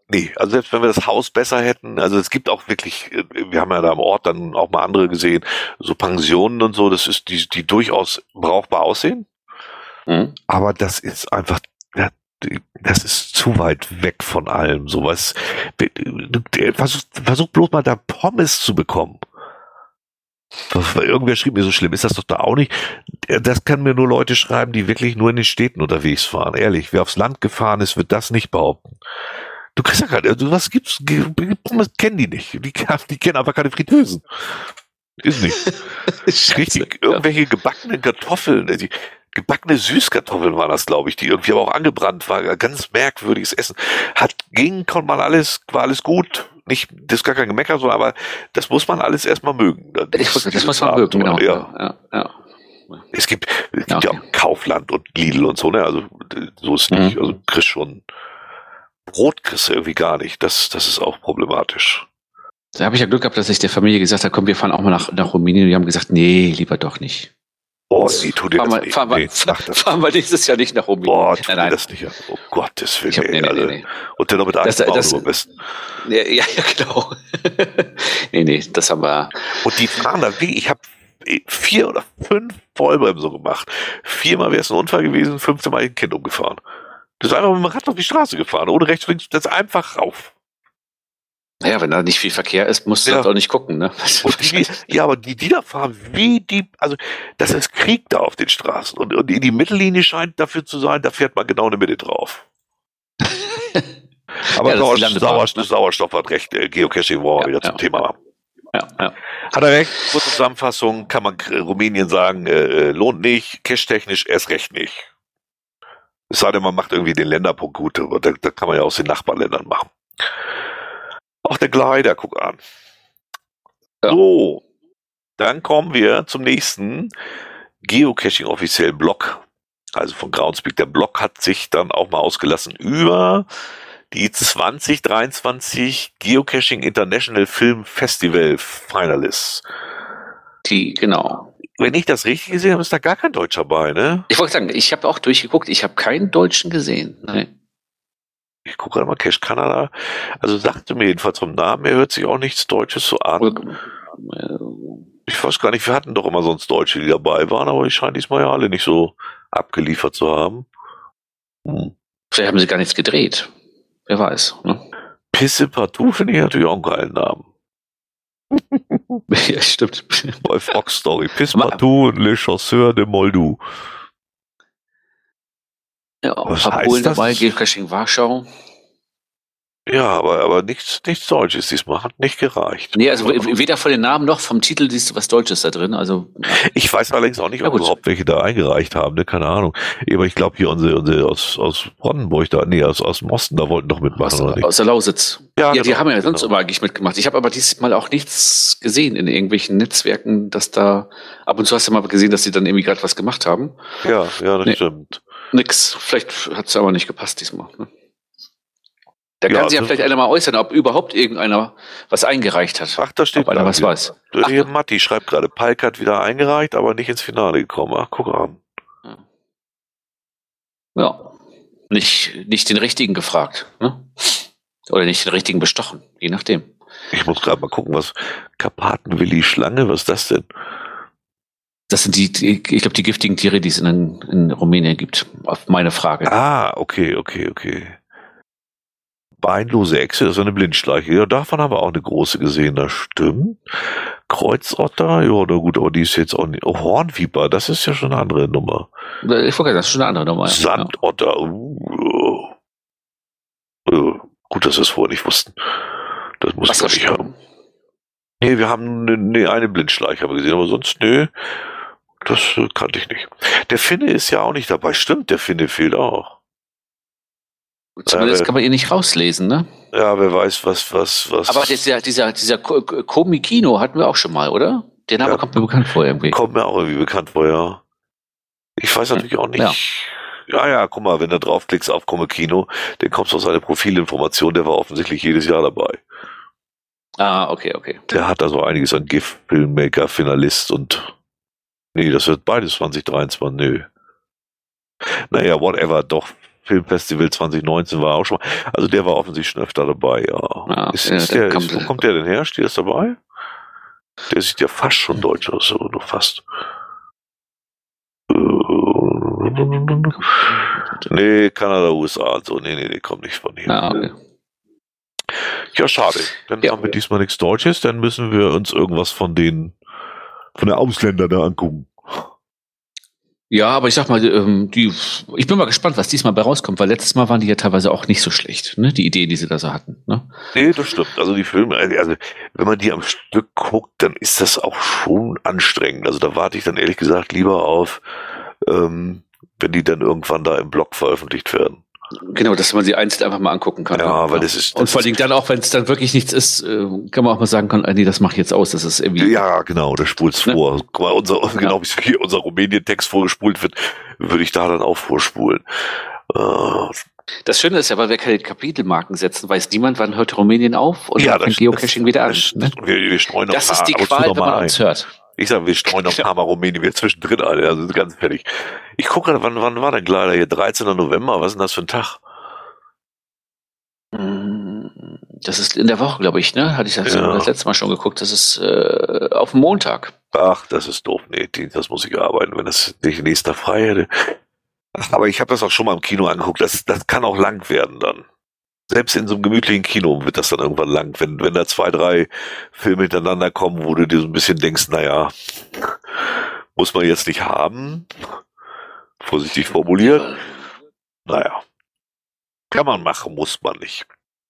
Nee, also selbst wenn wir das Haus besser hätten, also es gibt auch wirklich, wir haben ja da am Ort dann auch mal andere gesehen, so Pensionen und so, das ist die, die durchaus brauchbar aussehen. Mhm. Aber das ist einfach, ja, das ist zu weit weg von allem. Sowas. Versuch, versuch bloß mal da Pommes zu bekommen. Irgendwer schrieb mir so schlimm, ist das doch da auch nicht? Das können mir nur Leute schreiben, die wirklich nur in den Städten unterwegs fahren. Ehrlich, wer aufs Land gefahren ist, wird das nicht behaupten. Du kriegst ja gerade, also was gibt's? Pommes kennen die nicht. Die, die kennen einfach keine Fritteusen. Ist nicht. Richtig, irgendwelche gebackenen Kartoffeln. Gebackene Süßkartoffeln waren das, glaube ich, die irgendwie aber auch angebrannt war. Ganz merkwürdiges Essen. Hat, ging, konnte man alles, war alles gut. Nicht, das ist gar kein Gemecker, so, aber das muss man alles erstmal mögen.
Ich, das muss man mögen, genau. Ja. Ja, ja.
Es gibt, es gibt ja, okay. auch Kaufland und Lidl und so, ne? Also so ist nicht. Mhm. Also kriegst schon Brot kriegst du irgendwie gar nicht. Das, das ist auch problematisch.
Da habe ich ja Glück gehabt, dass ich der Familie gesagt habe, komm, wir fahren auch mal nach, nach Rumänien. Und die haben gesagt, nee, lieber doch nicht.
Oh, nee, tu dir fahren das wir, nicht.
Fahren, nee, wir, fahren wir nächstes Jahr nicht nach Rumänien.
Boah, tu nein, nein. das nicht. Oh Gottes Willen. Hab, nee, nee, nee, nee. Und dann noch mit einem das, das, am besten.
Ja, ja, genau. nee, nee, das haben wir.
Und die fahren da, wie, ich habe vier oder fünf Vollbremsen gemacht. Viermal wäre es ein Unfall gewesen, fünfte Mal ein Kind umgefahren. Das ist einfach mit dem Rad auf die Straße gefahren, ohne rechts, links, das ist einfach rauf.
Naja, wenn da nicht viel Verkehr ist, musst du ja. halt auch nicht gucken, ne?
Die, ja, aber die, die da fahren, wie die, also das ist Krieg da auf den Straßen. Und, und die Mittellinie scheint dafür zu sein, da fährt man genau in der Mitte drauf. aber ja, Sauerstoff, Sauerstoff, ne? Sauerstoff hat recht, äh, Geocaching wir ja, wieder zum Thema
Ja, ja.
Hat er recht, kurze Zusammenfassung, kann man Rumänien sagen, äh, äh lohnt nicht, cash-technisch erst recht nicht. Es sei denn, man macht irgendwie den Länderpunkt gut, da, da kann man ja aus den Nachbarländern machen. Auch der Glider, guck an. Ja. So, dann kommen wir zum nächsten Geocaching offiziellen Blog. Also von Groundspeak. Der Blog hat sich dann auch mal ausgelassen über die 2023 Geocaching International Film Festival Finalists.
Die, genau.
Wenn ich das richtig gesehen habe, ist da gar kein Deutscher bei, ne?
Ich wollte sagen, ich habe auch durchgeguckt, ich habe keinen Deutschen gesehen. Nein
ich gucke gerade mal, Cash Kanada. Also sagte mir jedenfalls vom Namen, er hört sich auch nichts Deutsches so an. Ich weiß gar nicht, wir hatten doch immer sonst Deutsche, die dabei waren, aber ich scheine diesmal ja alle nicht so abgeliefert zu haben.
Hm. Vielleicht haben sie gar nichts gedreht. Wer weiß. Ne?
Pisse Partout finde ich natürlich auch einen geilen Namen.
ja, stimmt.
Bei Fox Story. Pisse Partout, Le Chasseur de Moldou.
Ja, Was Polen dabei, Geocaching Warschau.
Ja, aber, aber nichts, nichts Deutsches diesmal hat nicht gereicht.
Nee, also weder von den Namen noch vom Titel siehst du was Deutsches da drin. Also
Ich weiß allerdings auch nicht, ob überhaupt welche da eingereicht haben, ne? keine Ahnung. Aber ich glaube hier unsere, unsere aus, aus Brandenburg da, nee, aus, aus dem Osten, da wollten doch mitmachen, aus, oder nicht?
Aus der Lausitz. Ja, ja genau, die haben ja sonst genau. immer eigentlich mitgemacht. Ich habe aber diesmal auch nichts gesehen in irgendwelchen Netzwerken, dass da, ab und zu hast du mal gesehen, dass sie dann irgendwie gerade was gemacht haben.
Ja, ja, das nee. stimmt
nix. Vielleicht hat es aber nicht gepasst diesmal. Ne? Da kann ja, sich ja also vielleicht einer mal äußern, ob überhaupt irgendeiner was eingereicht hat.
Ach, da steht
ob einer was wieder. weiß.
Ach, Hier Matti schreibt gerade, Palk hat wieder eingereicht, aber nicht ins Finale gekommen. Ach, guck an.
Ja. Nicht, nicht den richtigen gefragt. Ne? Oder nicht den richtigen bestochen, je nachdem.
Ich muss gerade mal gucken, was Karpatenwilli Schlange, was ist das denn?
Das sind die, die ich glaube, die giftigen Tiere, die es in, in Rumänien gibt. Auf meine Frage.
Ah, okay, okay, okay. Beinlose Echse, das ist eine Blindschleiche. Ja, davon haben wir auch eine große gesehen, das stimmt. Kreuzotter, ja, na gut, aber die ist jetzt auch nicht. Oh, Hornviper, das ist ja schon eine andere Nummer.
Ich wollte das ist schon eine andere Nummer.
Sandotter, uh, uh, gut, dass wir es vorher nicht wussten. Das muss ich nicht haben. Nee, wir haben eine, nee, eine Blindschleiche gesehen, aber sonst, nee. Das äh, kannte ich nicht. Der Finne ist ja auch nicht dabei. Stimmt, der Finne fehlt auch.
Zumindest
Ja,
kann man ihn nicht rauslesen, ne?
Ja, wer weiß, was, was, was.
Aber dieser, dieser, dieser Ko- Ko- Komi-Kino hatten wir auch schon mal, oder? Der Name
Ja.
kommt mir bekannt vor irgendwie.
kommt mir auch irgendwie bekannt vor, ja. Ich weiß natürlich auch nicht.
Ja.
Ja, ja, guck mal, wenn du draufklickst auf Komme Kino, dann kommst du auf seine Profilinformation, der war offensichtlich jedes Jahr dabei.
Ah, okay, okay.
Der hat also einiges an GIF, Filmmaker, Finalist und nee, das wird beides 2023, nö. Naja, whatever, doch. Filmfestival 2019 war auch schon mal. Also der war offensichtlich schon öfter dabei, ja.
Ja,
ist,
ja,
ist
der
der,
kommt-
ist, wo kommt der denn her? Steht das dabei? Der sieht ja fast schon deutsch aus, so nur fast. Nee, Kanada, USA, also nee, nee, nee, kommt nicht von hier.
Ah, okay.
Ja, schade. Dann
Ja.
haben wir diesmal nichts Deutsches, dann müssen wir uns irgendwas von den von der Ausländer da angucken.
Ja, aber ich sag mal, ähm, die, ich bin mal gespannt, was diesmal bei rauskommt, weil letztes Mal waren die ja teilweise auch nicht so schlecht, ne? Die Ideen, die sie da so hatten, ne?
Nee, das stimmt. Also die Filme, also wenn man die am Stück guckt, dann ist das auch schon anstrengend. Also da warte ich dann ehrlich gesagt lieber auf, ähm, wenn die dann irgendwann da im Blog veröffentlicht werden.
Genau, dass man sie einzeln einfach mal angucken kann.
Ja, weil das ist-
Und
das
vor allem dann auch, wenn es dann wirklich nichts ist, äh, kann man auch mal sagen können, äh, nee, das mache ich jetzt aus. Das ist irgendwie.
Ja, genau, da spult's
Ne?
vor. Guck mal, unser, genau wie hier unser Rumänien-Text vorgespult wird, würde ich da dann auch vorspulen. Äh,
Das Schöne ist ja, weil wir keine Kapitelmarken setzen, weiß niemand, wann hört Rumänien auf und
ja,
dann fängt Geocaching wieder an.
Das,
ne?
das, wir, wir streuen
Das ist die
und
Qual, wenn man
ein.
uns hört.
Ich sage, wir streuen noch ein paar Mal Rumänien wieder zwischendrin ein. Also ganz fertig. Ich gucke gerade, wann, wann war der Gleiter hier? 13. November, was ist denn das für ein Tag?
Mm, Das ist in der Woche, glaube ich, ne? Hatte ich das,
Ja.
das letzte Mal schon geguckt. Das ist äh, auf dem Montag.
Ach, das ist doof. Nee, das muss ich arbeiten, wenn das nicht nächster frei hätte. Aber ich habe das auch schon mal im Kino angeguckt. Das, das kann auch lang werden dann. Selbst in so einem gemütlichen Kino wird das dann irgendwann lang, wenn, wenn da zwei, drei Filme hintereinander kommen, wo du dir so ein bisschen denkst, naja, muss man jetzt nicht haben. Vorsichtig formuliert. Naja. Kann man machen, muss man nicht.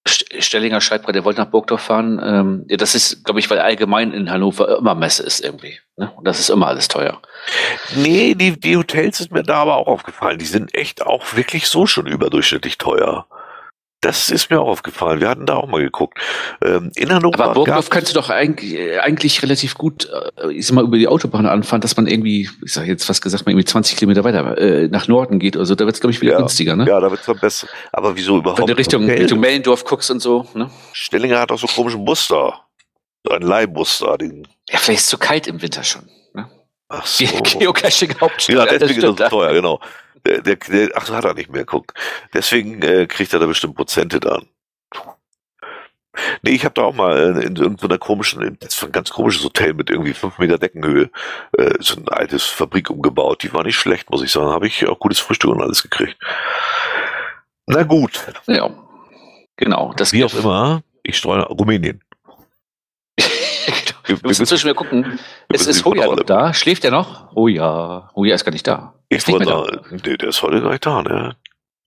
St- Stellinger schreibt gerade, er wollte nach Burgdorf fahren. Ähm, ja, das ist, glaube ich, weil allgemein in Hannover immer Messe ist irgendwie. Ne? Und das ist immer alles teuer.
Nee, die, die Hotels sind mir da aber auch aufgefallen. Die sind echt auch wirklich so schon überdurchschnittlich teuer. Das ist mir auch aufgefallen. Wir hatten da auch mal geguckt. Ähm, in Hannover
Aber Burgdorf kannst du doch eigentlich, eigentlich relativ gut, äh, ich sag mal, über die Autobahn anfahren, dass man irgendwie, ich sag jetzt fast gesagt, man irgendwie 20 Kilometer weiter äh, nach Norden geht. Also da wird es, glaube ich, wieder
Ja.
günstiger, ne?
Ja, da wird's dann besser. Aber wieso überhaupt?
Wenn du Richtung,
Hotel?
Richtung Mellendorf guckst und so, ne?
Stellinger hat auch so komischen Muster. So einen Leihmuster. Den,
Ja, vielleicht ist es zu kalt im Winter schon. Ne?
ach so.
Ge Geocaching Hauptstadt.
Ja, deswegen ist das so teuer, genau. Der, der, der, ach, so hat er nicht mehr, guck. Deswegen äh, kriegt er da bestimmt Prozente dann. Nee, ich habe da auch mal äh, in irgendeiner komischen, das war ein ganz komisches Hotel mit irgendwie fünf Meter Deckenhöhe, äh, so ein altes Fabrik umgebaut. Die war nicht schlecht, muss ich sagen. Habe ich auch gutes Frühstück und alles gekriegt. Na gut,
Ja. Genau. Das
wie auch immer, ich streue Rumänien.
Wir müssen inzwischen mal gucken. Es ist Hoja noch da. Schläft er noch? Oh ja. Hoja ist gar nicht da. Ist nicht mehr
sagen, nee, der ist heute gar nicht da, ne?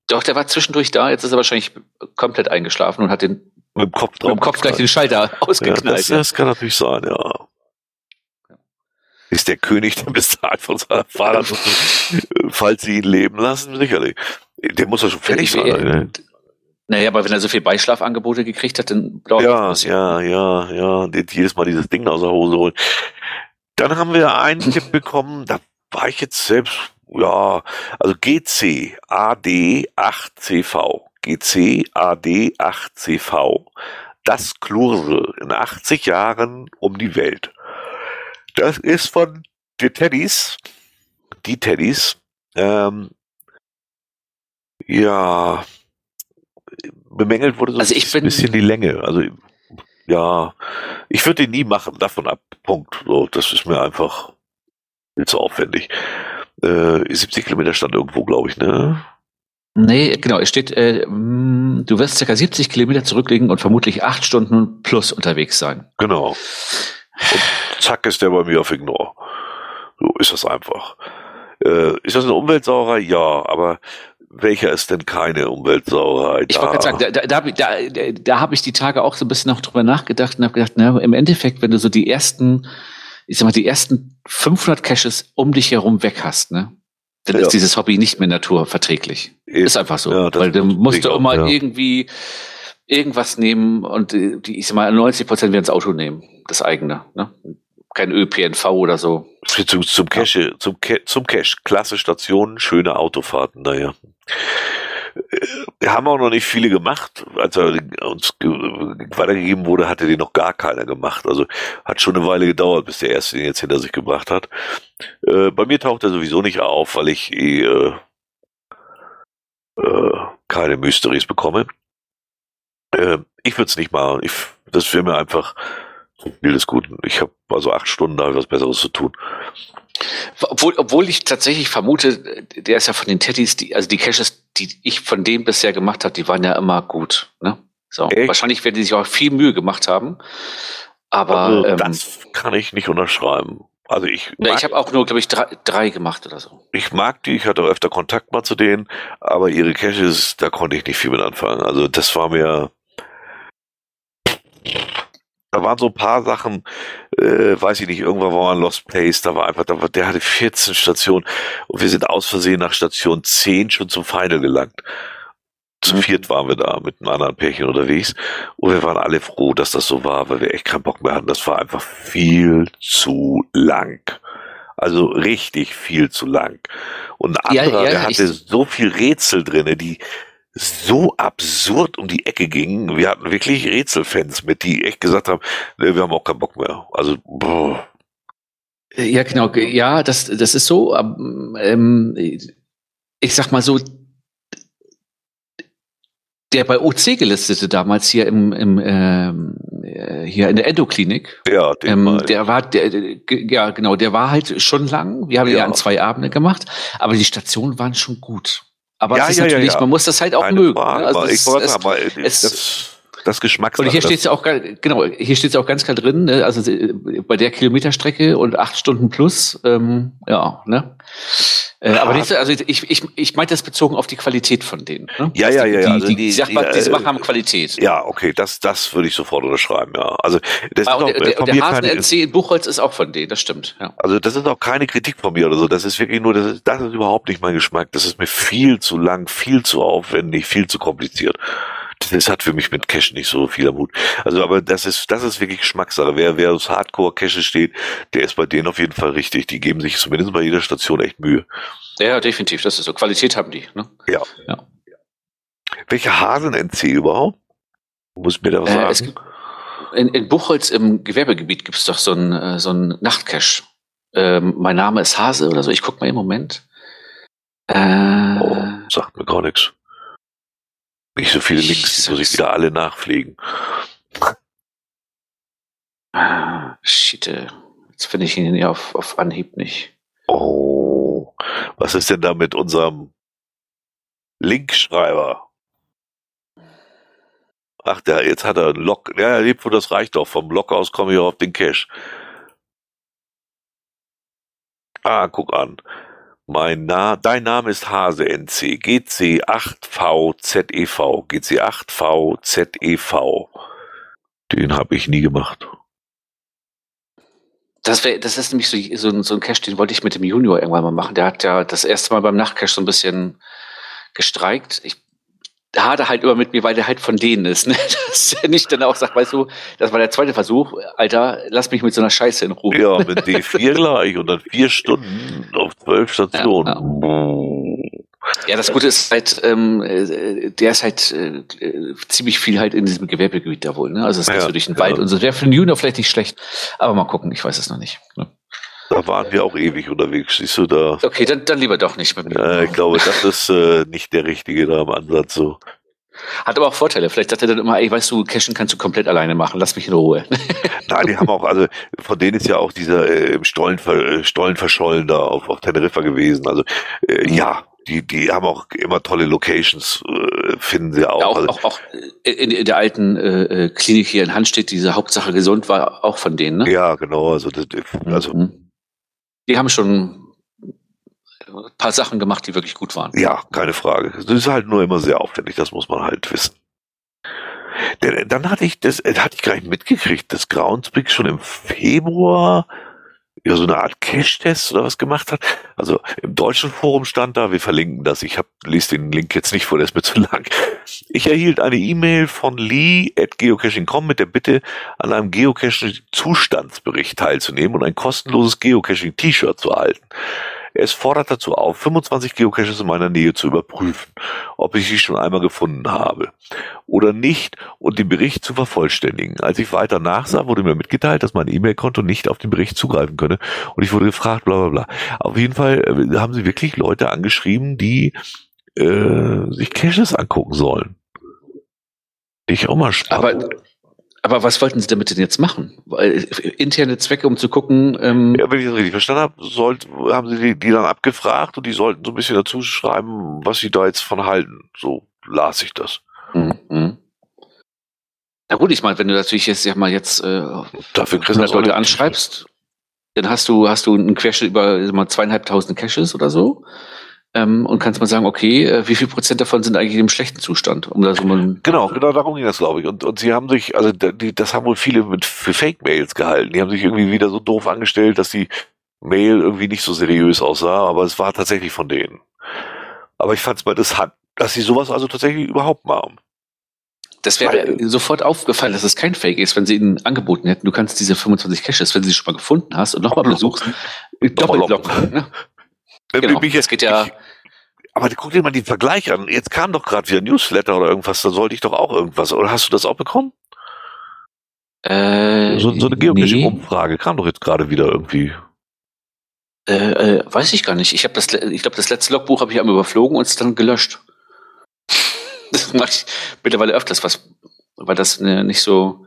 Doch, der war zwischendurch da. Jetzt ist er wahrscheinlich komplett eingeschlafen und hat den
Mit dem Kopf
mit dem Kopf gleich den Schalter
Ja,
ausgeknallt.
das, das kann natürlich sein, ja. Ist der König der bezahlt von seiner Vater, falls sie ihn leben lassen? Sicherlich. Der muss ja schon fertig sein. Ne?
Naja, aber wenn er so viel Beischlafangebote gekriegt hat, dann dauert
Ja,
das.
ja, ja, ja. Jetzt jedes Mal dieses Ding aus der Hose holen. Dann haben wir einen Tipp bekommen, da war ich jetzt selbst, ja, also GC AD8CV. GC AD8CV. Das Klurse in 80 Jahren um die Welt. Das ist von den Teddys. Die Teddys. Ähm, ja, bemängelt wurde so
Also ich
ein bisschen die Länge. Also ja, ich würde den nie machen, davon ab. Punkt. So, das ist mir einfach zu aufwendig. Äh, 70 Kilometer stand irgendwo, glaube ich, ne?
Nee, genau, es steht, äh, mh, du wirst circa 70 Kilometer zurücklegen und vermutlich acht Stunden plus unterwegs sein.
Genau. Und zack ist der bei mir auf Ignore. So ist das einfach. Äh, ist das eine Umweltsauerei? Ja, aber welcher ist denn keine Umweltsauerei?
Ich wollte gerade sagen, da, da, da, da, habe ich die Tage auch so ein bisschen noch drüber nachgedacht und habe gedacht, na, im Endeffekt, wenn du so die ersten, ich sag mal, die ersten 500 Caches um dich herum weg hast, ne, dann
Ja.
ist dieses Hobby nicht mehr naturverträglich. Ist einfach so.
Ja,
weil dann
muss
musst du immer
ja.
irgendwie irgendwas nehmen und äh, die, ich sag mal, 90 Prozent werden das Auto nehmen. Das eigene. Ne? Kein ÖPNV oder so.
Zum, zum Cache, zum, zum Cache. Klasse Stationen, schöne Autofahrten, naja. Äh, Wir haben auch noch nicht viele gemacht. Als er uns ge weitergegeben wurde, hatte den noch gar keiner gemacht. Also hat schon eine Weile gedauert, bis der erste den jetzt hinter sich gebracht hat. Äh, bei mir taucht er sowieso nicht auf, weil ich eh äh, äh, keine Mysteries bekomme. Äh, ich würde es nicht machen. Ich, das wäre mir einfach viel des Guten. Ich habe also acht Stunden da was Besseres zu tun.
Obwohl, obwohl ich tatsächlich vermute, der ist ja von den Teddys, die, also die Caches, die ich von dem bisher gemacht habe, die waren ja immer gut. Ne? So,
Echt?
wahrscheinlich werden die sich auch viel Mühe gemacht haben. Aber
Also,
ähm,
das kann ich nicht unterschreiben. Also ich mag,
ich habe auch nur, glaube ich, drei, drei gemacht oder so.
ich mag die, ich hatte auch öfter Kontakt mal zu denen, aber ihre Caches, da konnte ich nicht viel mit anfangen. Also das war mir. Da waren so ein paar Sachen, äh, weiß ich nicht, irgendwann war ein Lost Place, da war einfach, da war, der hatte 14 Stationen und wir sind aus Versehen nach Station 10 schon zum Final gelangt. Zu
Mhm.
viert waren wir da mit einem anderen Pärchen unterwegs und wir waren alle froh, dass das so war, weil wir echt keinen Bock mehr hatten. Das war einfach viel zu lang. Also richtig viel zu lang. Und ein
Ja,
anderer,
ja,
der hatte so viel Rätsel drinne, die so absurd um die Ecke gingen. Wir hatten wirklich Rätselfans mit, die echt gesagt haben, nee, wir haben auch keinen Bock mehr. Also, boah.
Ja, genau. ge- Ja, das, das ist so. Ähm, ich sag mal so, der bei OC gelistete damals hier im, im ähm, äh, hier in der Endoklinik,
ja,
ähm, der war, der, ja genau, der war halt schon lang. Wir haben
Ja.
ja an zwei Abende gemacht, aber die Stationen waren schon gut. Aber
Ja,
es ist
ja,
natürlich,
ja.
man muss das halt auch
Keine
mögen.
Frage,
ne? Also
aber
es-
ich wollte
es-
aber
es-
das, das Geschmackssache.
und hier steht ja auch genau, hier steht auch ganz klar drin, ne? also äh, bei der Kilometerstrecke und acht Stunden plus, ähm, ja, ne? Äh, aber nicht, so- also ich, ich, ich meinte das bezogen auf die Qualität von denen. Ne?
Ja,
Also
ja,
die,
ja, ja,
Die,
also
die,
die-
die, sag mal,
die,
diese
äh,
Sachen haben Qualität.
Ja, okay, das, das würde ich sofort unterschreiben, ja. Also, das
Ah,
ist auch,
der,
äh,
der,
von
der Hasen NC in Buchholz ist auch von denen, das stimmt. Ja.
also das ist auch keine Kritik von mir oder so. Das ist wirklich nur, das ist, das ist überhaupt nicht mein Geschmack. Das ist mir viel zu lang, viel zu aufwendig, viel zu kompliziert. Das, hat für mich mit Cache nicht so viel am Hut. Also, aber das ist, das ist wirklich Geschmackssache. Wer, wer aus Hardcore-Cache steht, der ist bei denen auf jeden Fall richtig. Die geben sich zumindest bei jeder Station echt Mühe.
ja, definitiv, das ist so. Qualität haben die. Ne?
Ja.
Ja.
Welche Hasen-NC überhaupt? Muss mir da was
Äh,
sagen?
in, in Buchholz im Gewerbegebiet gibt es doch so einen äh, so einen Nachtcache. Ähm, mein Name ist Hase oder so. Ich guck mal im Moment. Äh,
Oh, sagt mir gar nichts. Nicht so viele Links, die muss ich wieder alle nachpflegen.
Ah, shit. Jetzt finde ich ihn ja auf, auf Anhieb nicht.
Oh, was ist denn da mit unserem Linkschreiber? Ach, der, jetzt hat er einen Log. Ja, er lebt wohl, das reicht doch. Vom Log aus komme ich auf den Cache. Ah, guck an. Mein Na dein Name ist Hase NC. GC8VZEV. GC8VZEV. Den habe ich nie gemacht.
Das, wär, das ist nämlich so, so, ein- so ein Cache, den wollte ich mit dem Junior irgendwann mal machen. Der hat ja das erste Mal beim Nachtcache so ein bisschen gestreikt. Ich hade halt immer mit mir, weil der halt von denen ist. Ne? Dass er nicht dann auch sagt, weißt du, das war der zweite Versuch, Alter, lass mich mit so einer Scheiße in Ruhe.
Ja, mit D4 gleich und dann vier Stunden auf zwölf Stationen.
Ja, das Gute ist halt, ähm, äh, der ist halt äh, äh, ziemlich viel halt in diesem Gewerbegebiet da wohl. Ne? Also es ist
Ja,
so durch den
ja.
Wald und so. Wäre für den Junior vielleicht nicht schlecht. Aber mal gucken, ich weiß es noch nicht. Ne?
Da waren wir auch ewig unterwegs. Siehst du da?
Okay, dann, dann lieber doch nicht mit mir.
Äh, ich glaube, das ist äh, nicht der richtige da im Ansatz so.
Hat aber auch Vorteile. Vielleicht sagt er dann immer, ey, weißt du, Cashen kannst du komplett alleine machen, lass mich in Ruhe.
Nein, die haben auch, also von denen ist ja auch dieser äh, im Stollen, äh, Stollen verschollen da auf, auf Teneriffa gewesen. Also äh, ja, die, die haben auch immer tolle Locations, äh, finden sie auch.
Ja, auch,
also,
auch, auch in, in der alten äh, äh, Klinik hier in Handstedt, diese Hauptsache gesund war auch von denen, ne?
ja, genau. Also, das, also
Mhm. Die haben schon ein paar Sachen gemacht, die wirklich gut waren.
Ja, keine Frage. Das ist halt nur immer sehr aufwendig, das muss man halt wissen. Denn, dann hatte ich das, äh, hatte ich gar nicht mitgekriegt, dass Groundspeak schon im Februar ja so eine Art Cache-Test oder was gemacht hat. Also im deutschen Forum stand da, wir verlinken das. Ich hab, lese den Link jetzt nicht vor, der ist mir zu lang. Ich erhielt eine E-Mail von Lee at geocaching.com mit der Bitte, an einem Geocaching-Zustandsbericht teilzunehmen und ein kostenloses Geocaching-T-Shirt zu erhalten. Es fordert dazu auf, 25 Geocaches in meiner Nähe zu überprüfen, ob ich sie schon einmal gefunden habe oder nicht und den Bericht zu vervollständigen. Als ich weiter nachsah, wurde mir mitgeteilt, dass mein E-Mail-Konto nicht auf den Bericht zugreifen könne und ich wurde gefragt, bla bla bla. Auf jeden Fall äh, haben sie wirklich Leute angeschrieben, die äh, sich Caches angucken sollen. Ich auch mal spannend.
Aber aber was wollten Sie damit denn jetzt machen? Interne Zwecke, um zu gucken. Ähm
ja, wenn ich das richtig verstanden habe, sollt, haben Sie die, die dann abgefragt und die sollten so ein bisschen dazu schreiben, was Sie da jetzt von halten. So las ich das. Mhm.
Na gut, ich meine, wenn du natürlich jetzt ja mal jetzt äh,
Dafür
100 Leute anschreibst, dann hast du hast du einen Querschnitt über mal zweieinhalbtausend Caches oder so ähm, und kannst mal sagen, okay, äh, wie viel Prozent davon sind eigentlich im schlechten Zustand? Um da so mal
genau, genau darum ging das, glaube ich. Und, und sie haben sich, also die, das haben wohl viele mit für Fake-Mails gehalten. Die haben sich irgendwie wieder so doof angestellt, dass die Mail irgendwie nicht so seriös aussah, aber es war tatsächlich von denen. Aber ich fand es mal interessant, dass sie sowas also tatsächlich überhaupt machen.
Das wäre sofort aufgefallen, dass es kein Fake ist, wenn sie ihnen angeboten hätten, du kannst diese 25 Caches, wenn du sie schon mal gefunden hast und nochmal besuchst, doppelt locken. Ne?
Genau, mich, das geht ja. Ich, aber guck dir mal den Vergleich an. Jetzt kam doch gerade wieder Newsletter oder irgendwas, da sollte ich doch auch irgendwas. Oder hast du das auch bekommen?
Äh,
so, so eine Geocaching-Umfrage nee. kam doch jetzt gerade wieder irgendwie.
Äh, äh, weiß ich gar nicht. Ich habe das, ich glaube, das letzte Logbuch habe ich einmal überflogen und es dann gelöscht. das mache ich mittlerweile öfters, was, weil das ne, nicht so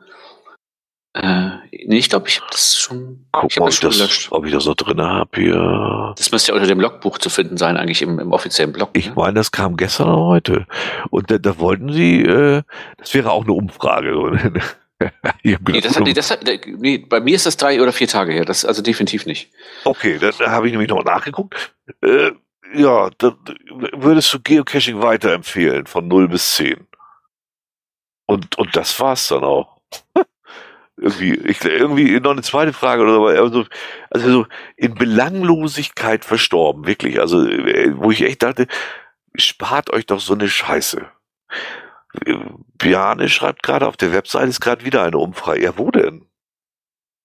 äh, nee, ich glaube, ich habe das schon.
Guck ich mal, das schon das, ob ich das noch drin habe hier.
Das müsste ja unter dem Logbuch zu finden sein, eigentlich im, im offiziellen Blog.
Ich ne? meine, das kam gestern oder heute. Und da, da wollten sie, äh, das wäre auch eine Umfrage.
nee, das, nee, das, nee, bei mir ist das drei oder vier Tage her. Das also definitiv nicht.
Okay, da, da habe ich nämlich nochmal nachgeguckt. Äh, ja, da, würdest du Geocaching weiterempfehlen von 0 bis 10? Und, und das war's dann auch irgendwie, ich, irgendwie noch eine zweite Frage oder so, also, also so in Belanglosigkeit verstorben, wirklich. Also, äh, wo ich echt dachte, spart euch doch so eine Scheiße. Biane schreibt gerade auf der Webseite ist gerade wieder eine Umfrage. Ja, wo denn?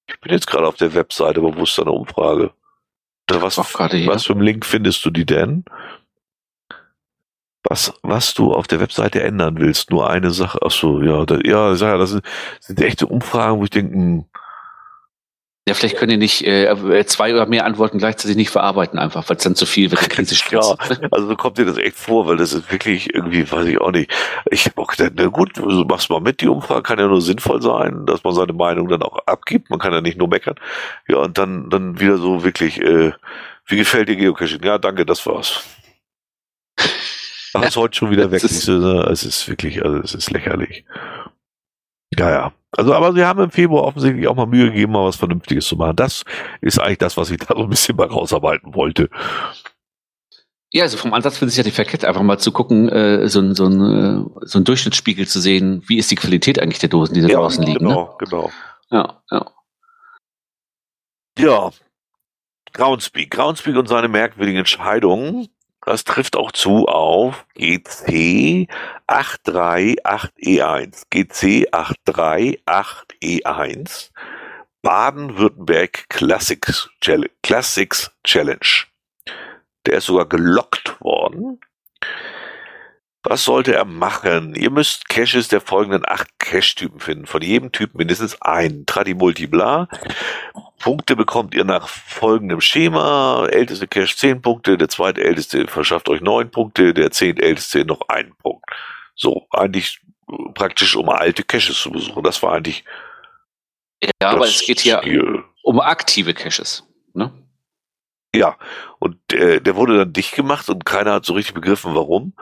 Ich bin jetzt gerade auf der Webseite, aber wo ist da eine Umfrage? Oder was, was für einen Link findest du die denn? Was, was du auf der Webseite ändern willst. Nur eine Sache. Ach so, ja, da, ja, ja, das sind, sind echte Umfragen, wo ich denke, hm.
ja, vielleicht können die nicht äh, zwei oder mehr Antworten gleichzeitig nicht verarbeiten, einfach, weil es dann zu viel wird.
ja, also so kommt dir das echt vor, weil das ist wirklich irgendwie, weiß ich auch nicht. Ich habe auch gedacht, na gut, du machst mal mit, die Umfrage kann ja nur sinnvoll sein, dass man seine Meinung dann auch abgibt. Man kann ja nicht nur meckern. Ja, und dann, dann wieder so wirklich, äh, wie gefällt dir Geocaching? Ja, danke, das war's. Ach, ist heute schon wieder weg. Ist, ne? es ist wirklich, also es ist lächerlich. Ja, ja. Also, aber sie haben im Februar offensichtlich auch mal Mühe gegeben, mal was Vernünftiges zu machen. Das ist eigentlich das, was ich da so ein bisschen mal rausarbeiten wollte.
Ja, also vom Ansatz finde ich ja die verkehrt, einfach mal zu gucken, äh, so, ein, so, ein, äh, so ein Durchschnittsspiegel zu sehen, wie ist die Qualität eigentlich der Dosen, die da ja, draußen liegen.
Genau, ne? genau.
Ja, ja.
Ja. Groundspeak. Groundspeak und seine merkwürdigen Entscheidungen. Das trifft auch zu auf GC 838E1. GC 838E1. Baden-Württemberg Classics, Classics Challenge. Der ist sogar gelockt worden. Was sollte er machen? Ihr müsst Caches der folgenden acht Cache-Typen finden. Von jedem Typ mindestens einen. Tradimultibla. Punkte bekommt ihr nach folgendem Schema. Älteste Cache 10 Punkte, der zweitälteste verschafft euch 9 Punkte, der zehntälteste noch einen Punkt. So, eigentlich praktisch um alte Caches zu besuchen. Das war eigentlich.
Ja, aber es geht hier Ziel. um aktive Caches. Ne?
Ja, und äh, der wurde dann dicht gemacht und keiner hat so richtig begriffen, warum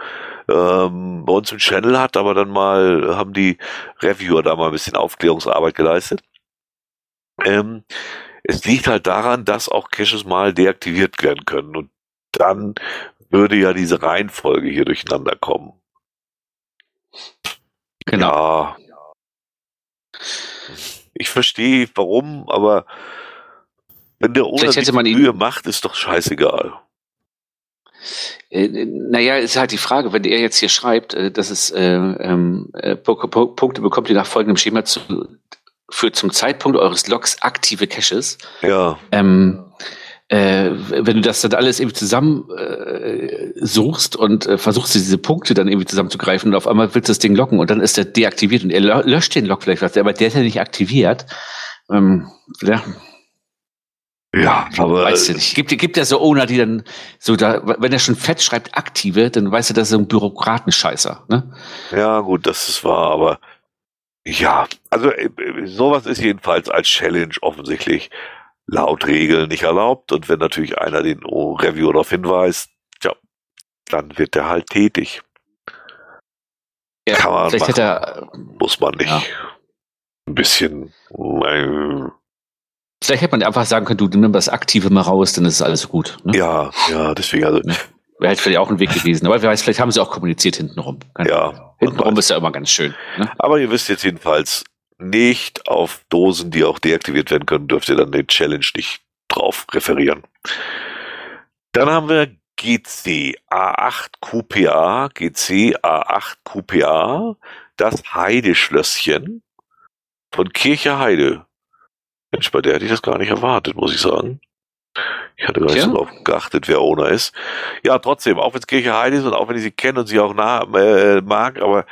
ähm, bei uns im Channel hat, aber dann mal haben die Reviewer da mal ein bisschen Aufklärungsarbeit geleistet. Ähm, es liegt halt daran, dass auch Caches mal deaktiviert werden können und dann würde ja diese Reihenfolge hier durcheinander kommen.
Genau.
Ja. Ich verstehe, warum, aber Wenn der sich
ihn-
Mühe macht, ist doch scheißegal.
Äh, naja, ist halt die Frage, wenn er jetzt hier schreibt, äh, dass es äh, ähm, äh, Pu- Pu- Punkte bekommt, die nach folgendem Schema zu, für zum Zeitpunkt eures Logs aktive Caches.
Ja,
Ähm, äh, wenn du das dann alles irgendwie zusammen äh, suchst und äh, versuchst diese Punkte dann irgendwie zusammenzugreifen und auf einmal willst du das Ding locken und dann ist der deaktiviert und er lö- löscht den Log vielleicht, was, aber der ist ja nicht aktiviert. Ähm, ja,
ja, aber
weißt du nicht. Gibt, gibt ja so Owner, die dann so da, wenn er schon fett schreibt, aktive, dann weißt du, das ist so ein Bürokratenscheißer. Ne?
Ja, gut, das ist wahr, aber ja, also äh, äh, sowas ist jedenfalls als Challenge offensichtlich laut Regeln nicht erlaubt. Und wenn natürlich einer den Review darauf hinweist, tja, dann wird er halt tätig.
Ja,
Kann man
vielleicht
machen.
hätte er,
Muss man nicht.
Ja.
Ein bisschen. Äh,
vielleicht hätte man einfach sagen können, du nimm das Aktive mal raus, dann ist alles gut. Ne?
ja, ja, deswegen, also.
Wäre halt vielleicht auch ein Weg gewesen. Aber wer weiß, vielleicht haben sie auch kommuniziert hintenrum.
Ja.
Hintenrum ist ja immer ganz schön. Ne?
Aber ihr wisst jetzt jedenfalls, nicht auf Dosen, die auch deaktiviert werden können, dürft ihr dann den Challenge nicht drauf referieren. Dann haben wir GC A8 QPA, GC A8 QPA, das Heideschlösschen von Kirche Heide. Mensch, bei der hätte ich das gar nicht erwartet, muss ich sagen. Ich hatte gar nicht
Tja.
so drauf geachtet, wer Owner ist. Ja, trotzdem, auch wenn es Kirche Heide ist und auch wenn ich sie kenne und sie auch nah, äh, mag, aber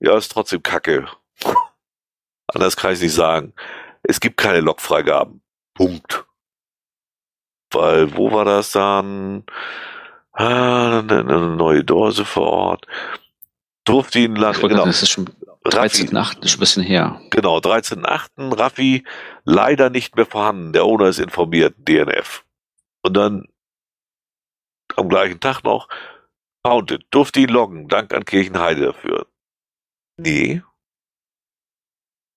ja, ist trotzdem kacke. Anders kann ich nicht sagen. Es gibt keine Lokfreigaben. Punkt. Weil, wo war das dann? Ah, eine, neue Dose vor Ort. Durfte ihn
wollte
genau,
Das ist schon
Raffi,
13.8. ist ein bisschen her.
genau, 13.8. Raffi, leider nicht mehr vorhanden. Der Owner ist informiert, DNF. Und dann am gleichen Tag noch, Counted, durfte ihn loggen, Dank an Kirchenheide dafür. Nee,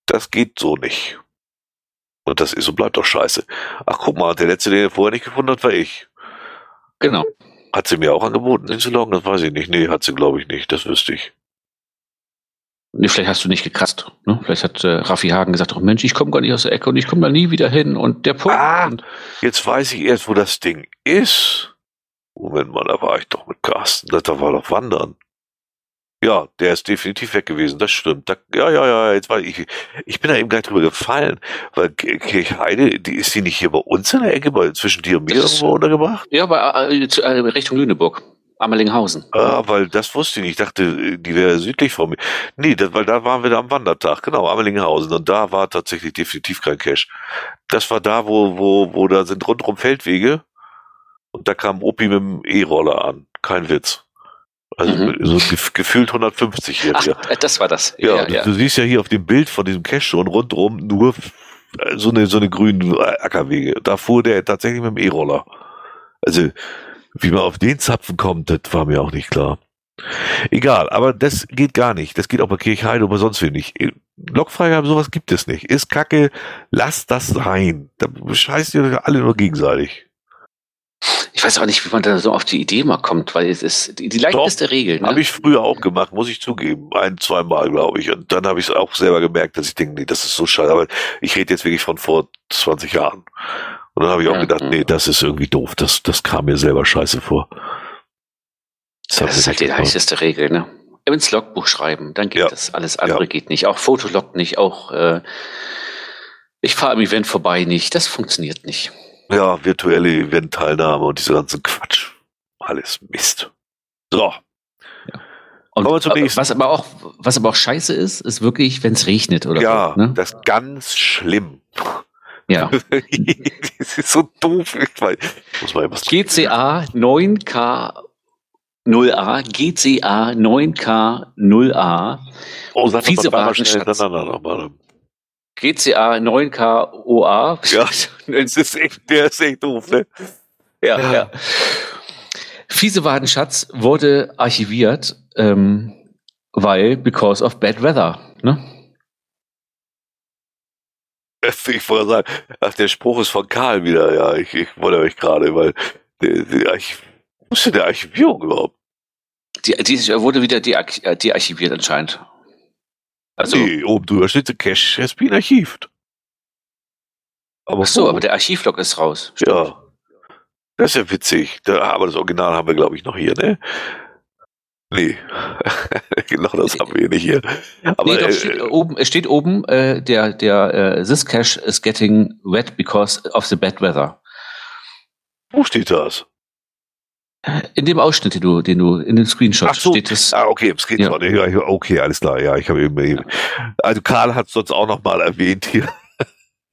das geht so nicht. Und das ist und bleibt doch scheiße. Ach, guck mal, der letzte, den er vorher nicht gefunden hat, war ich.
Genau.
Hat sie mir auch angeboten, ihn zu loggen? Das weiß ich nicht. Nee, hat sie, glaube ich, nicht. Das wüsste ich.
Nee, vielleicht hast du nicht gekratzt. Ne? Vielleicht hat äh, Raffi Hagen gesagt, oh Mensch, ich komme gar nicht aus der Ecke und ich komme da nie wieder hin. Und der Punkt.
Ah. Jetzt weiß ich erst, wo das Ding ist. Moment mal, da war ich doch mit Carsten. Das da war doch Wandern. Ja, der ist definitiv weg gewesen, das stimmt. Da, ja, ja, ja, jetzt weiß ich. Ich bin da eben gleich drüber gefallen, weil Kirchheide, die ist die nicht hier bei uns in der Ecke, bei, zwischen dir und mir irgendwo untergebracht?
ja, aber äh, äh, Richtung Lüneburg. Amelinghausen.
Ah, weil das wusste ich nicht. Ich dachte, die wäre südlich von mir. Nee, das, weil da waren wir da am Wandertag, genau, Amelinghausen. Und da war tatsächlich definitiv kein Cache. Das war da, wo, wo, wo da sind rundherum Feldwege. Und da kam Opi mit dem E-Roller an. Kein Witz. Also
Mhm.
so gef gefühlt 150 jetzt
Ach,
hier.
äh, das war das.
Ja,
ja,
du,
ja.
du siehst ja hier auf dem Bild von diesem Cache schon rundherum nur äh, so eine, so eine grünen Ackerwege. Da fuhr der tatsächlich mit dem E-Roller. Also, wie man auf den Zapfen kommt, das war mir auch nicht klar. Egal, aber das geht gar nicht. Das geht auch bei Kirchheide oder sonst wie nicht. Lokfreigabe, sowas gibt es nicht. Ist kacke, lass das sein. Da scheißt ihr alle nur gegenseitig.
Ich weiß auch nicht, wie man da so auf die Idee mal kommt, weil es ist die, leichteste Regel. Ne?
Habe ich früher auch gemacht, muss ich zugeben. Ein, zweimal, glaube ich. Und dann habe ich es auch selber gemerkt, dass ich denke, nee, das ist so scheiße. Aber ich rede jetzt wirklich von vor 20 Jahren. Und dann habe ich auch
Ja,
gedacht,
ja.
nee, das ist irgendwie doof. Das, das kam mir selber scheiße vor.
das
mir
ist halt die leichteste Regel, ne? Ins Logbuch schreiben, dann geht
Ja.
das. Alles andere
Ja.
geht nicht. Auch Fotolog nicht, auch äh, ich fahre am Event vorbei nicht. Das funktioniert nicht.
Ja, virtuelle Event-Teilnahme und diese ganzen Quatsch. Alles Mist. So,
Und
Kommen wir zum nächsten.
was aber auch, was aber auch scheiße ist, ist wirklich, wenn es regnet oder
ja,
so. Ne?
das ist ganz schlimm.
Ja.
das ist so doof. Ich weiß, muss was
GCA 9K 0A, GCA 9K 0A,
Oh, sag
Fiese
doch mal schnell hintereinander nochmal.
GCA 9K OA.
Ja, das ist echt, der ist echt doof, ne?
ja, ja. Fiesewadenschatz wurde archiviert, ähm, weil because of bad weather. Ne?
Ich wollte sagen, ach, der Spruch ist von Karl wieder, ja, ich, ich wundere mich gerade, weil der, der Archiv, wo ist denn der Archivierung überhaupt?
Die, die wurde wieder äh, dearchiviert anscheinend. Also,
nee, oben drüber steht, the cache has been archived. Aber
Ach so,
wo?
aber der Archivlog ist raus.
Ja. Das ist ja witzig. Da, aber das Original haben wir, glaube ich, noch hier, ne? Nee. genau das haben wir nicht hier. Aber
nee, doch,
äh,
steht oben, es steht oben, äh, der, der, äh, this cache is getting wet because of the bad weather.
wo steht das?
In dem Ausschnitt, den du, den du, in dem Screenshot
Ach so.
steht es.
Ah, okay, im Screenshot. Ja. Ja, okay, alles klar. Ja, ich habe eben, also Karl hat es sonst auch noch mal erwähnt hier.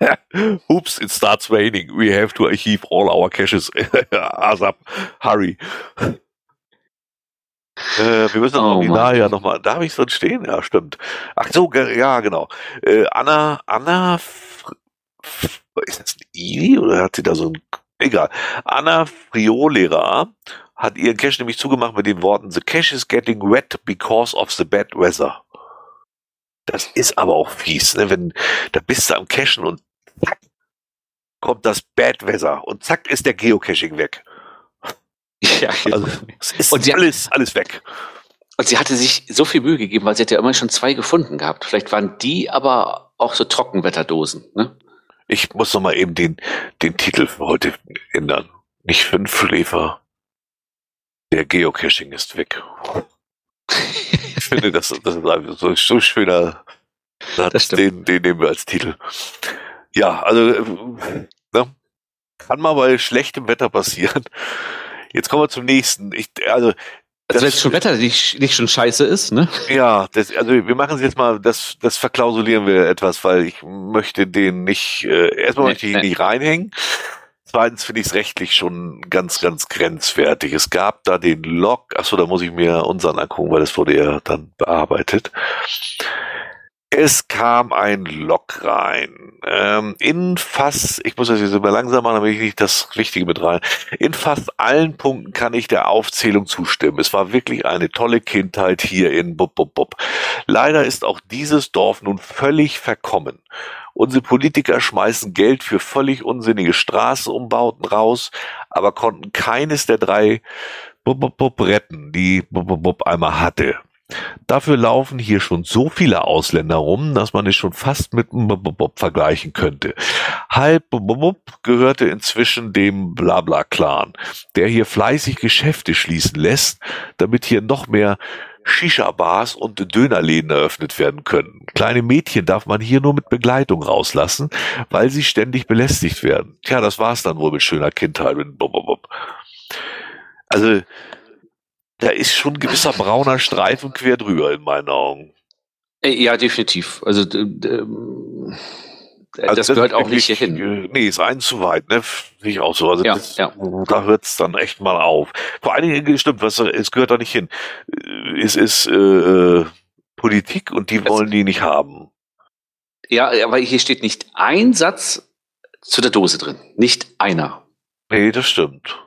Oops, it starts raining. We have to archive all our caches. ASAP, hurry. Äh, wir müssen das
Oh,
Original
Mann.
ja nochmal, da habe ich drin stehen? Ja, stimmt. Ach so, ja, genau. Äh, Anna, Anna, ist das ein I oder hat sie da so ein, egal. Anna Friolera hat ihren Cache nämlich zugemacht mit den Worten, the cache is getting wet because of the bad weather. Das ist aber auch fies, ne? Wenn, da bist du am Cachen und zack, kommt das Bad Weather und zack ist der Geocaching weg.
Ja,
Also, es ist
Und sie-
alles, alles weg.
Und sie hatte sich so viel Mühe gegeben, weil sie hat ja immer schon zwei gefunden gehabt. Vielleicht waren die aber auch so Trockenwetterdosen. Ne?
Ich muss noch mal eben den, den Titel für heute ändern. Nicht fünf Schläfer. Der Geocaching ist weg. Ich finde, das, das ist einfach so, so schöner Satz, den, den nehmen wir als Titel. Ja, also, äh, ne? kann mal bei schlechtem Wetter passieren. Jetzt kommen wir zum nächsten. Ich, also,
Also wenn
Das-
es schon Wetter nicht, nicht schon scheiße ist, ne?
Ja, das, also wir machen es jetzt mal, das, das verklausulieren wir etwas, weil ich möchte den nicht, äh, erstmal
Nee,
möchte ich ihn
nee.
nicht reinhängen. Zweitens finde ich es rechtlich schon ganz, ganz grenzwertig. Es gab da den Log, achso, da muss ich mir unseren angucken, weil das wurde ja dann bearbeitet. Es kam ein Log rein. Ähm, in fast, ich muss das jetzt immer langsam machen, damit ich nicht das Richtige mit rein. In fast allen Punkten kann ich der Aufzählung zustimmen. Es war wirklich eine tolle Kindheit hier in Bub, Bub, Bub. Leider ist auch dieses Dorf nun völlig verkommen. Unsere Politiker schmeißen Geld für völlig unsinnige Straßenumbauten raus, aber konnten keines der drei Bub, Bub, Bub retten, die Bub, Bub, Bub einmal hatte. Dafür laufen hier schon so viele Ausländer rum, dass man es schon fast mit Bub vergleichen könnte. Halb Bub gehörte inzwischen dem Blabla-Clan, der hier fleißig Geschäfte schließen lässt, damit hier noch mehr Shisha-Bars und Dönerläden eröffnet werden können. Kleine Mädchen darf man hier nur mit Begleitung rauslassen, weil sie ständig belästigt werden. Tja, das war's dann wohl mit schöner Kindheit. Mit Bub. Also, da ist schon ein gewisser brauner Streifen quer drüber in meinen Augen.
Äh, Ja, definitiv. Also, ähm, äh,
Also
das gehört auch nicht hierhin.
äh, Nee, ist ein zu weit, ne? Sehe ich auch so. Also
Ja,
das,
ja.
da hört's dann echt mal auf. Vor allen Dingen, stimmt, was, es gehört da nicht hin. Es ist äh, Politik und die
Es-
wollen die nicht haben.
Ja, aber hier steht nicht ein Satz zu der Dose drin. Nicht einer.
Nee, das stimmt.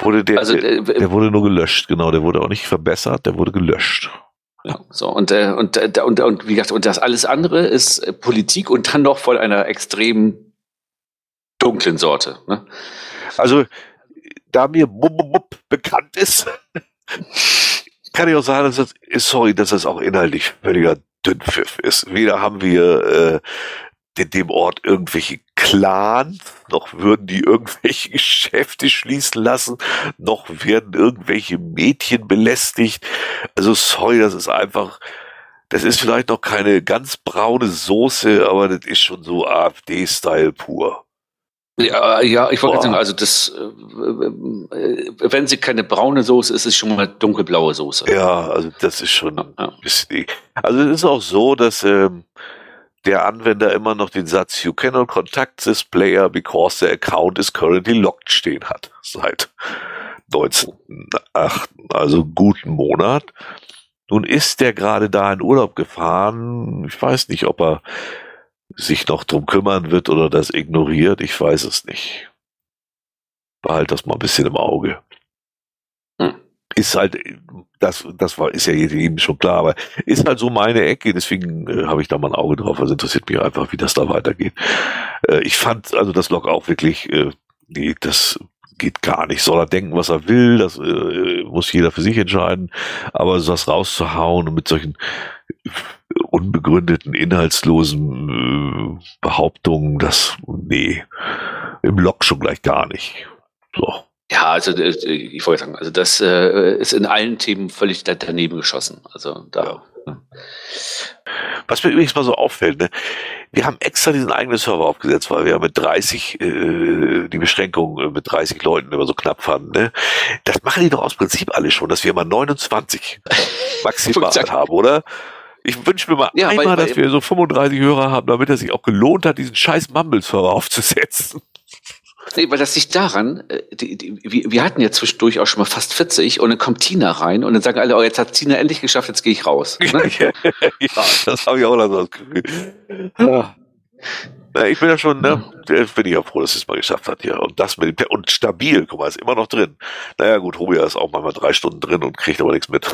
Wurde der,
Also,
der,
äh,
der wurde nur gelöscht, genau. Der wurde auch nicht verbessert, der wurde gelöscht.
Ja, so und, äh, und, äh, und, und wie gesagt, und das alles andere ist äh, Politik und dann noch von einer extrem dunklen Sorte. Ne?
Also, da mir Bub, Bub, Bub bekannt ist, kann ich auch sagen, dass das, sorry, dass das auch inhaltlich völliger Dünnpfiff ist. Weder haben wir äh, in dem Ort irgendwelche Clans, noch würden die irgendwelche Geschäfte schließen lassen, noch werden irgendwelche Mädchen belästigt. Also sorry, das ist einfach, das ist vielleicht noch keine ganz braune Soße, aber das ist schon so AfD-Style pur.
Ja, ja, ich wollte sagen, also das, äh, äh, wenn sie keine braune Soße ist, ist es schon mal dunkelblaue Soße.
Ja, also das ist schon
ja.
ein bisschen. Also es ist auch so, dass ähm, der Anwender immer noch den Satz You cannot contact this player because the account is currently locked stehen hat. Seit 1908, also guten Monat. Nun ist der gerade da in Urlaub gefahren. Ich weiß nicht, ob er sich noch drum kümmern wird oder das ignoriert. Ich weiß es nicht. Behalt das mal ein bisschen im Auge. Ist halt, das, das war, ist ja jedem schon klar, aber ist halt so meine Ecke, deswegen äh, habe ich da mal ein Auge drauf. Also interessiert mich einfach, wie das da weitergeht. Äh, ich fand also das Log auch wirklich, äh, nee, das geht gar nicht. Soll er denken, was er will, das äh, muss jeder für sich entscheiden. Aber so das rauszuhauen und mit solchen unbegründeten, inhaltslosen äh, Behauptungen, das, nee, im Log schon gleich gar nicht. So.
Ja, also äh, ich wollte sagen, also das äh, ist in allen Themen völlig daneben geschossen. Also da. Ja.
Was mir übrigens mal so auffällt, ne? wir haben extra diesen eigenen Server aufgesetzt, weil wir mit 30 äh, die Beschränkung äh, mit 30 Leuten immer so knapp fanden. Ne? Das machen die doch aus Prinzip alle schon, dass wir immer 29 maximal haben, oder? Ich wünsche mir mal ja, einmal, weil, weil, dass wir so 35 Hörer haben, damit es sich auch gelohnt hat, diesen scheiß Mumble-Server aufzusetzen.
Nee, weil das liegt daran, äh, die, die, wir, hatten ja zwischendurch auch schon mal fast 40 und dann kommt Tina rein und dann sagen alle, oh, jetzt hat Tina endlich geschafft, jetzt gehe ich raus. Ne?
ja, das habe ich auch noch so das Gefühl. Ja. Ich bin ja schon, ne, bin ich ja froh, dass es mal geschafft hat hier. Und das mit dem, und stabil, guck mal, ist immer noch drin. Naja, gut, Robia ist auch manchmal drei Stunden drin und kriegt aber nichts mit.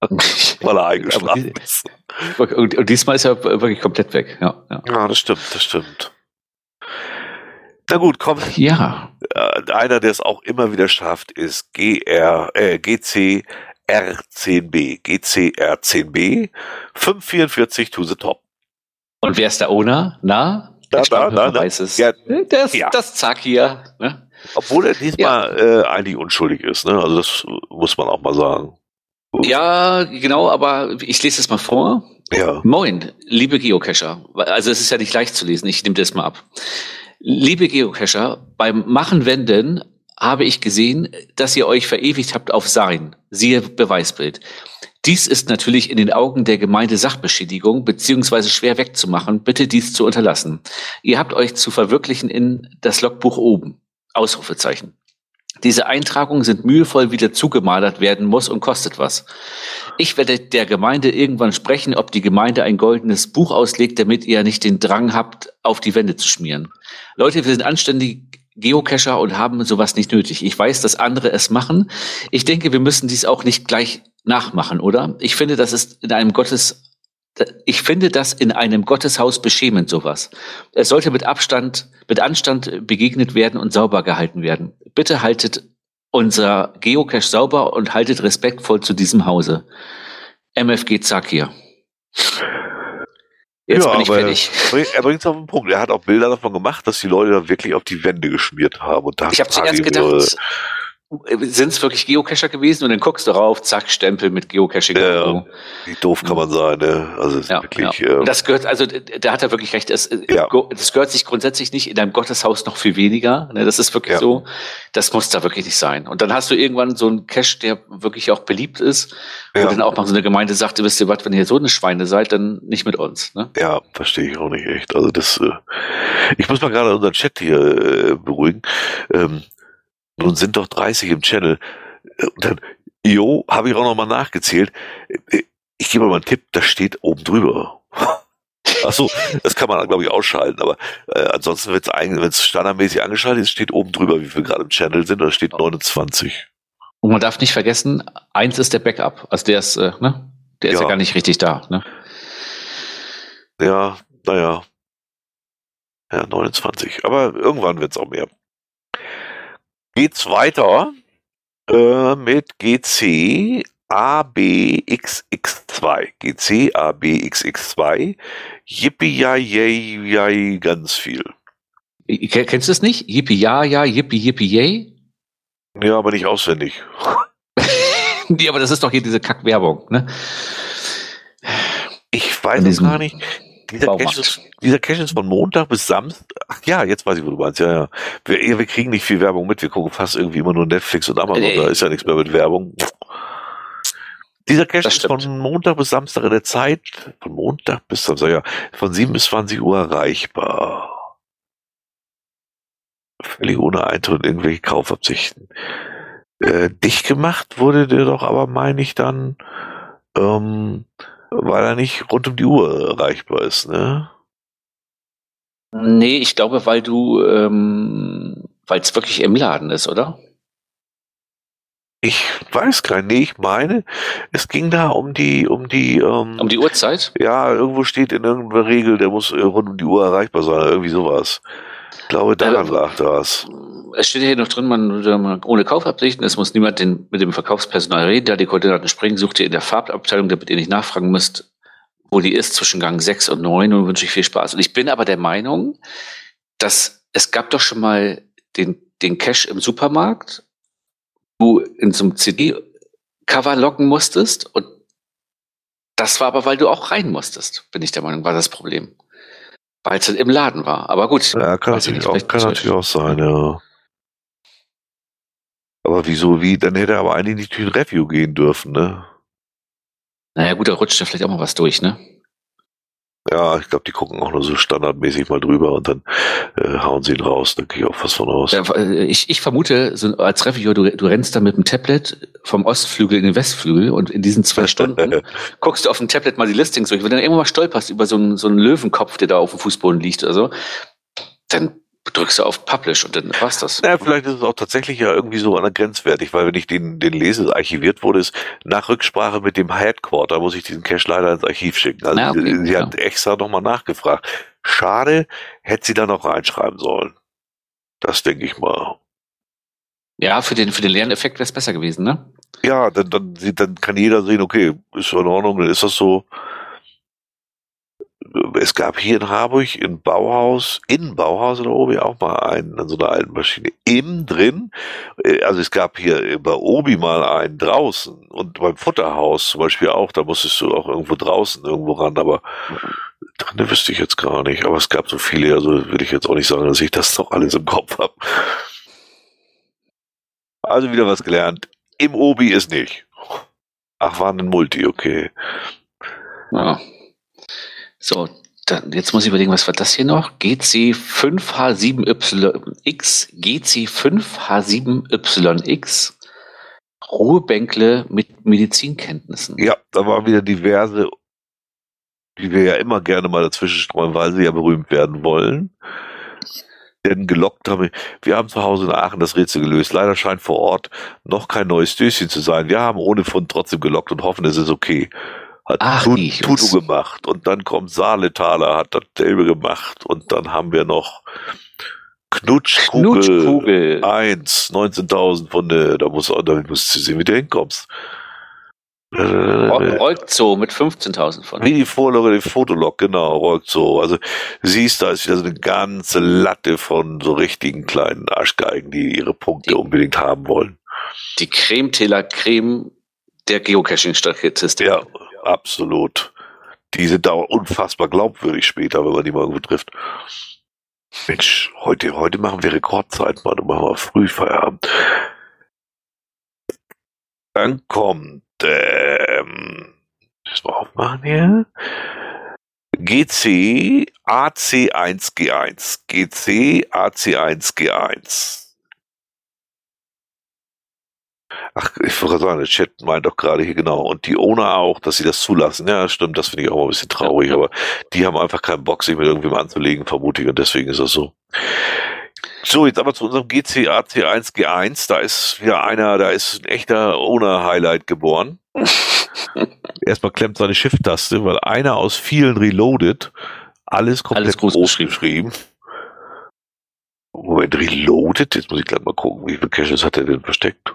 Weil er eingeschlafen ist.
Und, und, diesmal ist er wirklich komplett weg, ja,
ja. Ja, das stimmt, das stimmt. Na gut, komm.
Ja.
Äh, einer, der es auch immer wieder schafft, ist GR, äh, GCR10B. GCR10B 544 to the top.
Und wer ist der Owner? Na?
Da, da, da,
da. Weiß es. Ja, das, ja. das Zack hier. Ne?
Obwohl er diesmal ja. äh, eigentlich unschuldig ist. Ne? Also das muss man auch mal sagen.
Ja, genau, aber ich lese es mal vor.
Ja.
Moin, liebe Geocacher. Also es ist ja nicht leicht zu lesen, ich nehme das mal ab. Liebe Geocacher, beim Machen Wenden habe ich gesehen, dass ihr euch verewigt habt auf Sein. Siehe Beweisbild. Dies ist natürlich in den Augen der Gemeinde Sachbeschädigung beziehungsweise schwer wegzumachen. Bitte dies zu unterlassen. Ihr habt euch zu verwirklichen in das Logbuch oben. Ausrufezeichen. Diese Eintragungen sind mühevoll wieder zugemalert werden muss und kostet was. Ich werde der Gemeinde irgendwann sprechen, ob die Gemeinde ein goldenes Buch auslegt, damit ihr nicht den Drang habt, auf die Wände zu schmieren. Leute, wir sind anständige Geocacher und haben sowas nicht nötig. Ich weiß, dass andere es machen. Ich denke, wir müssen dies auch nicht gleich nachmachen, oder? Ich finde, das ist in einem Gottes ich finde das in einem Gotteshaus beschämend, sowas. Es sollte mit Abstand, mit Anstand begegnet werden und sauber gehalten werden. Bitte haltet unser Geocache sauber und haltet respektvoll zu diesem Hause. MFG Zakir.
Jetzt ja, bin ich fertig. Er bringt es auf den Punkt. Er hat auch Bilder davon gemacht, dass die Leute da wirklich auf die Wände geschmiert haben. Und
da ich habe zuerst gedacht, sind es wirklich Geocacher gewesen und dann guckst du rauf, zack, Stempel mit Geocaching.
Ja, wie doof kann man sein, ne? Also
ja, wirklich. Ja. Äh, das gehört, also da hat er wirklich recht. Es, äh, ja. Das gehört sich grundsätzlich nicht in deinem Gotteshaus noch viel weniger. Ne? Das ist wirklich ja. so. Das muss da wirklich nicht sein. Und dann hast du irgendwann so einen Cache, der wirklich auch beliebt ist, wo dann auch mal so eine Gemeinde sagt, wisst ihr was, wenn ihr so eine Schweine seid, dann nicht mit uns. Ne?
Ja, verstehe ich auch nicht echt. Also das, äh, ich muss mal gerade unseren Chat hier äh, beruhigen. Nun sind doch 30 im Channel. Und dann, jo, habe ich auch nochmal nachgezählt. Ich gebe mal einen Tipp, das steht oben drüber. Ach so, das kann man, glaube ich, ausschalten, aber äh, ansonsten, wenn es standardmäßig angeschaltet ist, steht oben drüber, wie wir gerade im Channel sind, da steht 29.
Und man darf nicht vergessen, eins ist der Backup. Also der ist, äh, ne? Der ist ja. ja gar nicht richtig da, ne?
Ja, naja. Ja, 29. Aber irgendwann wird es auch mehr geht's weiter äh, mit GC ABXX2. GC ABXX2. Yippie ja, yay, yay, ganz viel.
Kennst du das nicht? Yippie ja, ja, yippie, yippie, yay?
Ja, aber nicht auswendig.
nee, aber das ist doch hier diese Kackwerbung, ne?
Ich weiß es gar nicht. Dieser Cache, ist, dieser Cache ist von Montag bis Samstag. Ach ja, jetzt weiß ich, wo du meinst. Ja, ja. Wir, wir kriegen nicht viel Werbung mit. Wir gucken fast irgendwie immer nur Netflix und Amazon. Nee. Da ist ja nichts mehr mit Werbung. Dieser Cache ist von Montag bis Samstag in der Zeit, von Montag bis Samstag, ja, von 7 bis 20 Uhr erreichbar. Völlig ohne Eintritt in irgendwelche Kaufabsichten. Äh, dicht gemacht wurde der doch aber, meine ich, dann ähm, weil er nicht rund um die Uhr erreichbar ist, ne?
Nee, ich glaube, weil du, ähm, weil es wirklich im Laden ist, oder?
Ich weiß gar nicht. Nee, ich meine, es ging da um die, um die, ähm,
um die Uhrzeit?
Ja, irgendwo steht in irgendeiner Regel, der muss rund um die Uhr erreichbar sein, irgendwie sowas. Ich glaube, daran äh, lag das
es steht hier noch drin, man, ohne Kaufabsichten, es muss niemand den, mit dem Verkaufspersonal reden, da die Koordinaten springen, sucht ihr in der Farbabteilung, damit ihr nicht nachfragen müsst, wo die ist zwischen Gang 6 und 9 und wünsche ich viel Spaß. Und ich bin aber der Meinung, dass es gab doch schon mal den, den Cash im Supermarkt, wo in so einem CD-Cover locken musstest und das war aber, weil du auch rein musstest, bin ich der Meinung, war das Problem. Weil es im Laden war. Aber gut.
Ja, kann, natürlich,
nicht,
auch, kann natürlich auch sein, ja. Aber wieso, wie? Dann hätte er aber eigentlich nicht durch ein Review gehen dürfen, ne?
Naja, gut, da rutscht ja vielleicht auch mal was durch, ne?
Ja, ich glaube, die gucken auch nur so standardmäßig mal drüber und dann äh, hauen sie ihn raus. Da gehe ich auch fast von aus.
Äh, Ich, ich vermute, so als Reviewer, du, du rennst da mit dem Tablet vom Ostflügel in den Westflügel und in diesen zwei Stunden guckst du auf dem Tablet mal die Listings durch. Wenn du dann irgendwann mal stolperst über so einen, so einen Löwenkopf, der da auf dem Fußboden liegt oder so, dann drückst du auf Publish und dann war's das.
Naja, vielleicht ist es auch tatsächlich ja irgendwie so an der grenzwertig, weil wenn ich den, den lese, es archiviert wurde, ist nach Rücksprache mit dem Headquarter muss ich diesen Cache leider ins Archiv schicken. Also
Ja, okay,
sie, sie
ja.
hat extra nochmal nachgefragt. Schade, hätte sie da noch reinschreiben sollen. Das denke ich mal.
Ja, für den, für den Lerneffekt wäre es besser gewesen, ne?
Ja, dann, dann, dann kann jeder sehen, okay, ist in Ordnung, dann ist das so. Es gab hier in Harburg in Bauhaus, in Bauhaus in der Obi auch mal einen, an so einer alten Maschine, innen drin. Äh, Also es gab hier bei Obi mal einen draußen und beim Futterhaus zum Beispiel auch, da musstest du auch irgendwo draußen irgendwo ran, aber drin wüsste ich jetzt gar nicht. Aber es gab so viele, also würde ich jetzt auch nicht sagen, dass ich das noch alles im Kopf habe. Also wieder was gelernt. Im Obi ist nicht. Ach, war ein Multi, okay.
Ja. So, dann, jetzt muss ich überlegen, was war das hier noch? GC5H7YX, GC5H7YX, Ruhebänkle mit Medizinkenntnissen.
Ja, da waren wieder diverse, die wir ja immer gerne mal dazwischen streuen, weil sie ja berühmt werden wollen. Denn gelockt haben wir, wir haben zu Hause in Aachen das Rätsel gelöst. Leider scheint vor Ort noch kein neues Döschen zu sein. Wir haben ohne Fund trotzdem gelockt und hoffen, es ist okay. Hat
Ach, die Jungs.
Tutu gemacht. Und dann kommt Saarlethaler, hat dasselbe gemacht. Und dann haben wir noch Knutschkugel.
Knutschkugel.
Eins, 19.000 von der, da muss, da musst du sehen, wie du hinkommst.
Rolkzoo mit 15.000 von.
Wie die Vorlage, den Fotolog, genau, rollt so. Also siehst, da ist wieder so eine ganze Latte von so richtigen kleinen Arschgeigen, die ihre Punkte
Die-
unbedingt haben wollen.
Die Creme-Teller Creme der Geocaching-Statistik.
Ja, absolut. Die sind da unfassbar glaubwürdig später, wenn man die mal irgendwo trifft. Mensch, heute, heute machen wir Rekordzeit, Mann, und machen wir früh Feierabend. Dann kommt, ähm, das mal aufmachen hier. GC AC1G1. GC AC1G1. Ach, ich wollte gerade sagen, der Chat meint doch gerade hier genau. Und die Owner auch, dass sie das zulassen. Ja, stimmt, das finde ich auch mal ein bisschen traurig, aber die haben einfach keinen Bock, sich mit irgendwem anzulegen, vermute ich, und deswegen ist das so. So, jetzt aber zu unserem GC AC1 G1. Da ist wieder einer, da ist ein echter Owner-Highlight geboren. Erstmal klemmt seine Shift-Taste, weil einer aus vielen reloaded. Alles komplett
Alles groß
groß, geschrieben. Moment, reloaded? Jetzt muss ich gleich mal gucken, wie viele Caches hat er denn versteckt?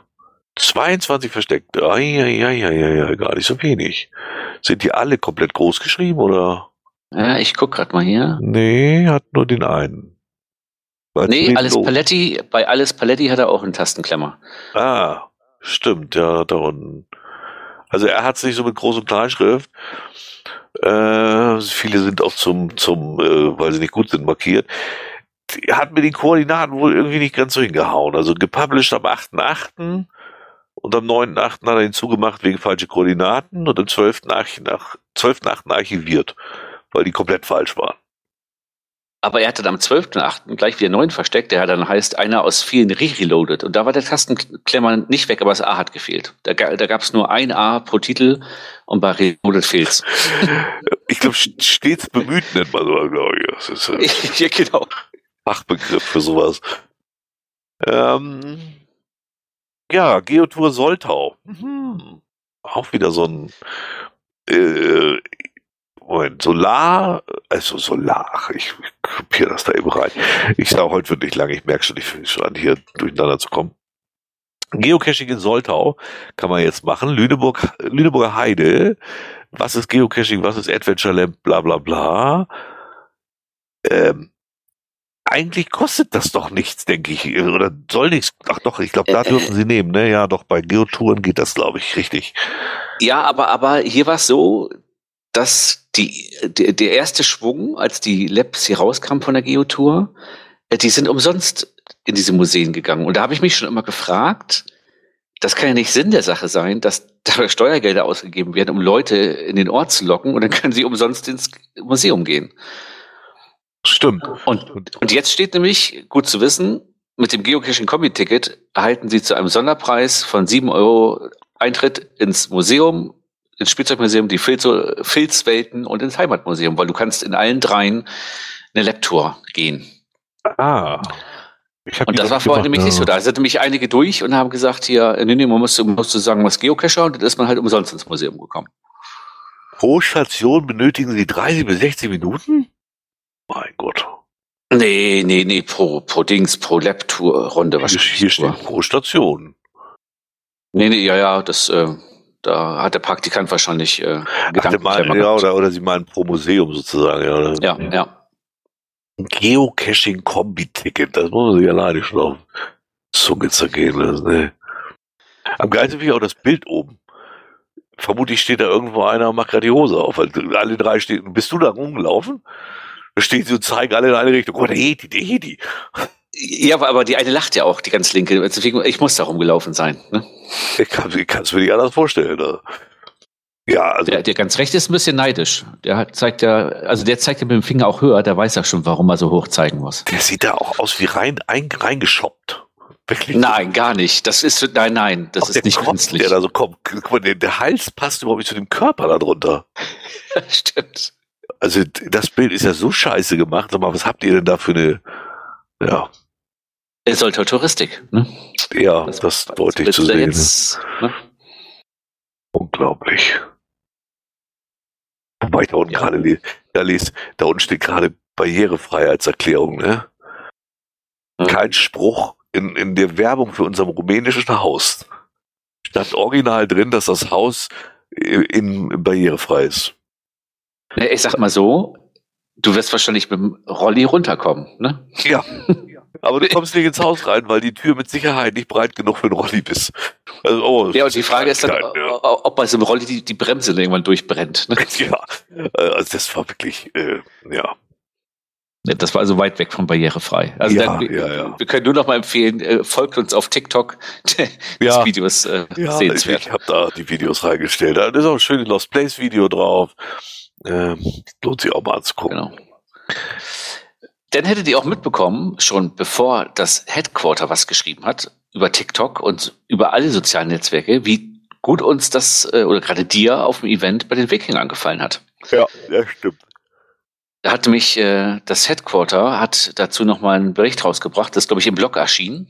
22 versteckt. Eieieiei, gar nicht so wenig. Sind die alle komplett groß geschrieben oder?
Ja, ich guck grad mal hier.
Nee, hat nur den einen. Weil
Nee, alles
reload-
Paletti, bei alles Paletti hat er auch einen Tastenklemmer.
Ah, stimmt, ja, da unten. Also er hat es nicht so mit Groß- und Kleinschrift. Äh, viele sind auch zum, zum, äh, weil sie nicht gut sind, markiert. Er hat mir die Koordinaten wohl irgendwie nicht ganz so hingehauen. Also gepublished am 8.8. und am 9.8. hat er ihn zugemacht wegen falscher Koordinaten und am 12.8. Archi- nach 12.8. archiviert, weil die komplett falsch waren.
Aber er hatte dann am 12.8. gleich wieder neun versteckt, der dann heißt einer aus vielen re-reloaded. Und da war der Tastenklemmer nicht weg, aber das A hat gefehlt. Da, da gab es nur ein A pro Titel und bei Reloaded fehlt's.
Ich glaube, stets bemüht nennt man so, glaube ich. Das ist, äh,
ja, genau.
Fachbegriff für sowas. Ähm, ja, Geotour Soltau. Mhm. Auch wieder so ein äh, Moment, Solar, also Solar, ich, ich kopiere das da eben rein. Ich sage heute wird nicht lange, ich merke schon, ich fange schon an, hier durcheinander zu kommen. Geocaching in Soltau kann man jetzt machen. Lüneburg, Lüneburger Heide. Was ist Geocaching? Was ist Adventure Lamp? Bla, bla, bla. Ähm, eigentlich kostet das doch nichts, denke ich. Oder soll nichts. Ach doch, ich glaube, da
Äh,
dürfen sie nehmen. Ne? Ja, doch, bei Geotouren geht das, glaube ich, richtig.
Ja, aber, aber hier war es so, dass die, der, der erste Schwung, als die Labs hier rauskamen von der Geotour, äh, die sind umsonst in diese Museen gegangen. Und da habe ich mich schon immer gefragt, das kann ja nicht Sinn der Sache sein, dass da Steuergelder ausgegeben werden, um Leute in den Ort zu locken und dann können sie umsonst ins Museum gehen.
Stimmt.
Und, und jetzt steht nämlich, gut zu wissen, mit dem Geocaching-Kombi-Ticket erhalten Sie zu einem Sonderpreis von 7 Euro Eintritt ins Museum, ins Spielzeugmuseum, die Filz Filzwelten und ins Heimatmuseum, weil du kannst in allen dreien eine Lab-Tour gehen.
Ah.
Und das war vorher nämlich nicht
ja.
so. Da sind nämlich einige durch und haben gesagt, hier, nee, nee, man musste, musste sagen, was Geocacher und dann ist man halt umsonst ins Museum gekommen.
Pro Station benötigen Sie 30 bis 60 Minuten? Mein Gott.
Nee, nee, nee, pro, pro Dings, pro Lab-Tour-Runde
Hier,
wahrscheinlich.
hier steht
nur.
pro Station.
Nee, nee, ja, ja, das, äh, da hat der Praktikant wahrscheinlich äh, Gedanken
mal, ja, oder, oder Sie meinen pro Museum sozusagen. Ja,
ja, ja.
Geocaching-Kombi-Ticket, das muss man sich alleine schon auf Zunge zergehen lassen. Ne? Am geilsten finde ich auch das Bild oben. Vermutlich steht da irgendwo einer und macht gerade die Hose auf. Weil alle drei stehen. Bist du da rumgelaufen? Da stehen sie und zeigen alle in eine Richtung. Oh, der Heti, der Heti.
Ja, aber- die eine lacht ja auch, die ganz linke. Deswegen, ich muss da rumgelaufen sein. Ne?
Ich kann es mir nicht anders vorstellen. Ne? Ja, also
Der, der ganz rechte ist ein bisschen neidisch. Der hat, zeigt ja, also der zeigt ja mit dem Finger auch höher, der weiß ja schon, warum er so hoch zeigen muss.
der sieht da auch aus wie rein ein, reingeschoppt. Wirklich.
Nein, gar nicht. Das ist, nein, nein, das
Auch
ist nicht
Kopf,
künstlich.
Der da so kommt. Guck mal, der, der Hals passt überhaupt nicht zu dem Körper da drunter.
Stimmt.
Also das Bild ist ja so scheiße gemacht. Sag mal, was habt ihr denn da für eine... Ja,
Er sollte Touristik. Ne?
ja, das, deutlich
willst
zu
du da
sehen.
Jetzt, ne?
Unglaublich. Wobei ich da unten
Ja.
gerade lese, da lese, da unten steht gerade Barrierefreiheitserklärung, ne?
Ja.
Kein Spruch in, in der Werbung für unserem rumänischen Haus. Stand original drin, dass das Haus äh, in, barrierefrei ist.
Ich sag mal so, du wirst wahrscheinlich mit dem Rolli runterkommen. Ne?
Ja. Aber du kommst nicht ins Haus rein, weil die Tür mit Sicherheit nicht breit genug für einen Rolli ist. Also, oh,
Ja, und die Frage ist dann,
Kleinigkeit, ja.
ob bei so einem Rolli die, die Bremse irgendwann durchbrennt. Ne?
Ja, also das war wirklich, äh, ja.
Das war also weit weg von barrierefrei. Also
Ja,
dann,
ja, ja.
wir können nur noch mal empfehlen, äh, folgt uns auf TikTok. Das Video ist äh,
Ja, ich,
sehenswert.
ich habe da die Videos reingestellt. Da ist auch ein schönes Lost Place Video drauf. Ähm, lohnt sich auch mal anzugucken.
Genau. Dann hättet ihr auch mitbekommen, schon bevor das Headquarter was geschrieben hat, über TikTok und über alle sozialen Netzwerke, wie gut uns das äh, oder gerade dir auf dem Event bei den Wikingern gefallen hat.
Ja, ja, stimmt.
Da hat mich äh, das Headquarter hat dazu noch mal einen Bericht rausgebracht, das glaube ich im Blog erschien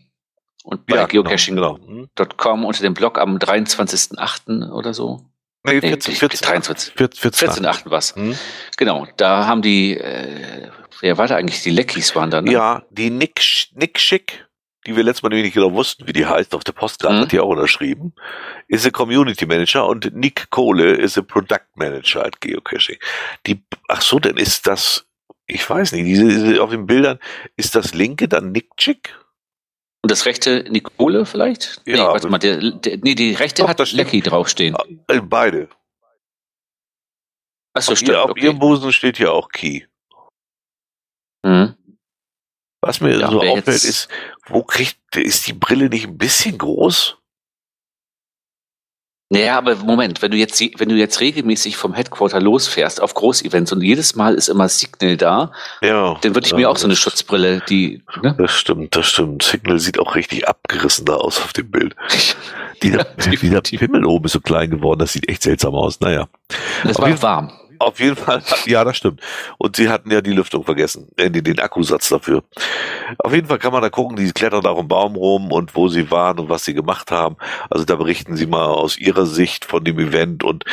und bei
ja,
geocaching.com
Genau, genau.
unter dem Blog am 23.08. oder so.
Nee,
Nee,
14,
die-
14,
23.
14, 14.
14.08. was.
Hm?
Genau, da haben die, äh, wer war da eigentlich? Die Leckies waren da, ne?
Ja, die Nick, Nick Schick, die wir letztes Mal nämlich nicht genau wussten, wie die heißt, auf der Postkarte
Mhm.
hat die auch unterschrieben, ist ein Community Manager und Nick Kohle ist ein Product Manager at Geocaching. Die, ach so, dann ist das, ich weiß nicht, diese, diese auf den Bildern, ist das linke dann Nick Schick?
Und das rechte Nicole vielleicht? nee,
Ja,
warte mal, der, der, nee, die rechte
Doch,
hat. Lecky draufstehen.
Äh, Beide.
Achso,
Auf,
stimmt.
ihr, auf
okay.
ihrem Busen steht hier auch Key.
Mhm.
Was mir
Ja,
so auffällt, ist, wo kriegt, ist die Brille nicht ein bisschen groß?
Naja, aber Moment, wenn du jetzt, wenn du jetzt regelmäßig vom Headquarter losfährst auf Großevents und jedes Mal ist immer Signal da,
Ja.
dann würde ich
ja,
mir auch so eine Schutzbrille, die, ne?
Das stimmt, das stimmt. Signal sieht auch richtig abgerissen da aus auf dem Bild. Dieser, dieser
definitiv.
Pimmel oben ist so klein geworden, das sieht echt seltsam aus. Naja.
Das war warm.
Auf jeden Fall, ja, das stimmt. Und sie hatten ja die Lüftung vergessen, äh, den, Akkusatz dafür. Auf jeden Fall kann man da gucken, die klettern da auf dem Baum rum und wo sie waren und was sie gemacht haben. Also da berichten sie mal aus ihrer Sicht von dem Event und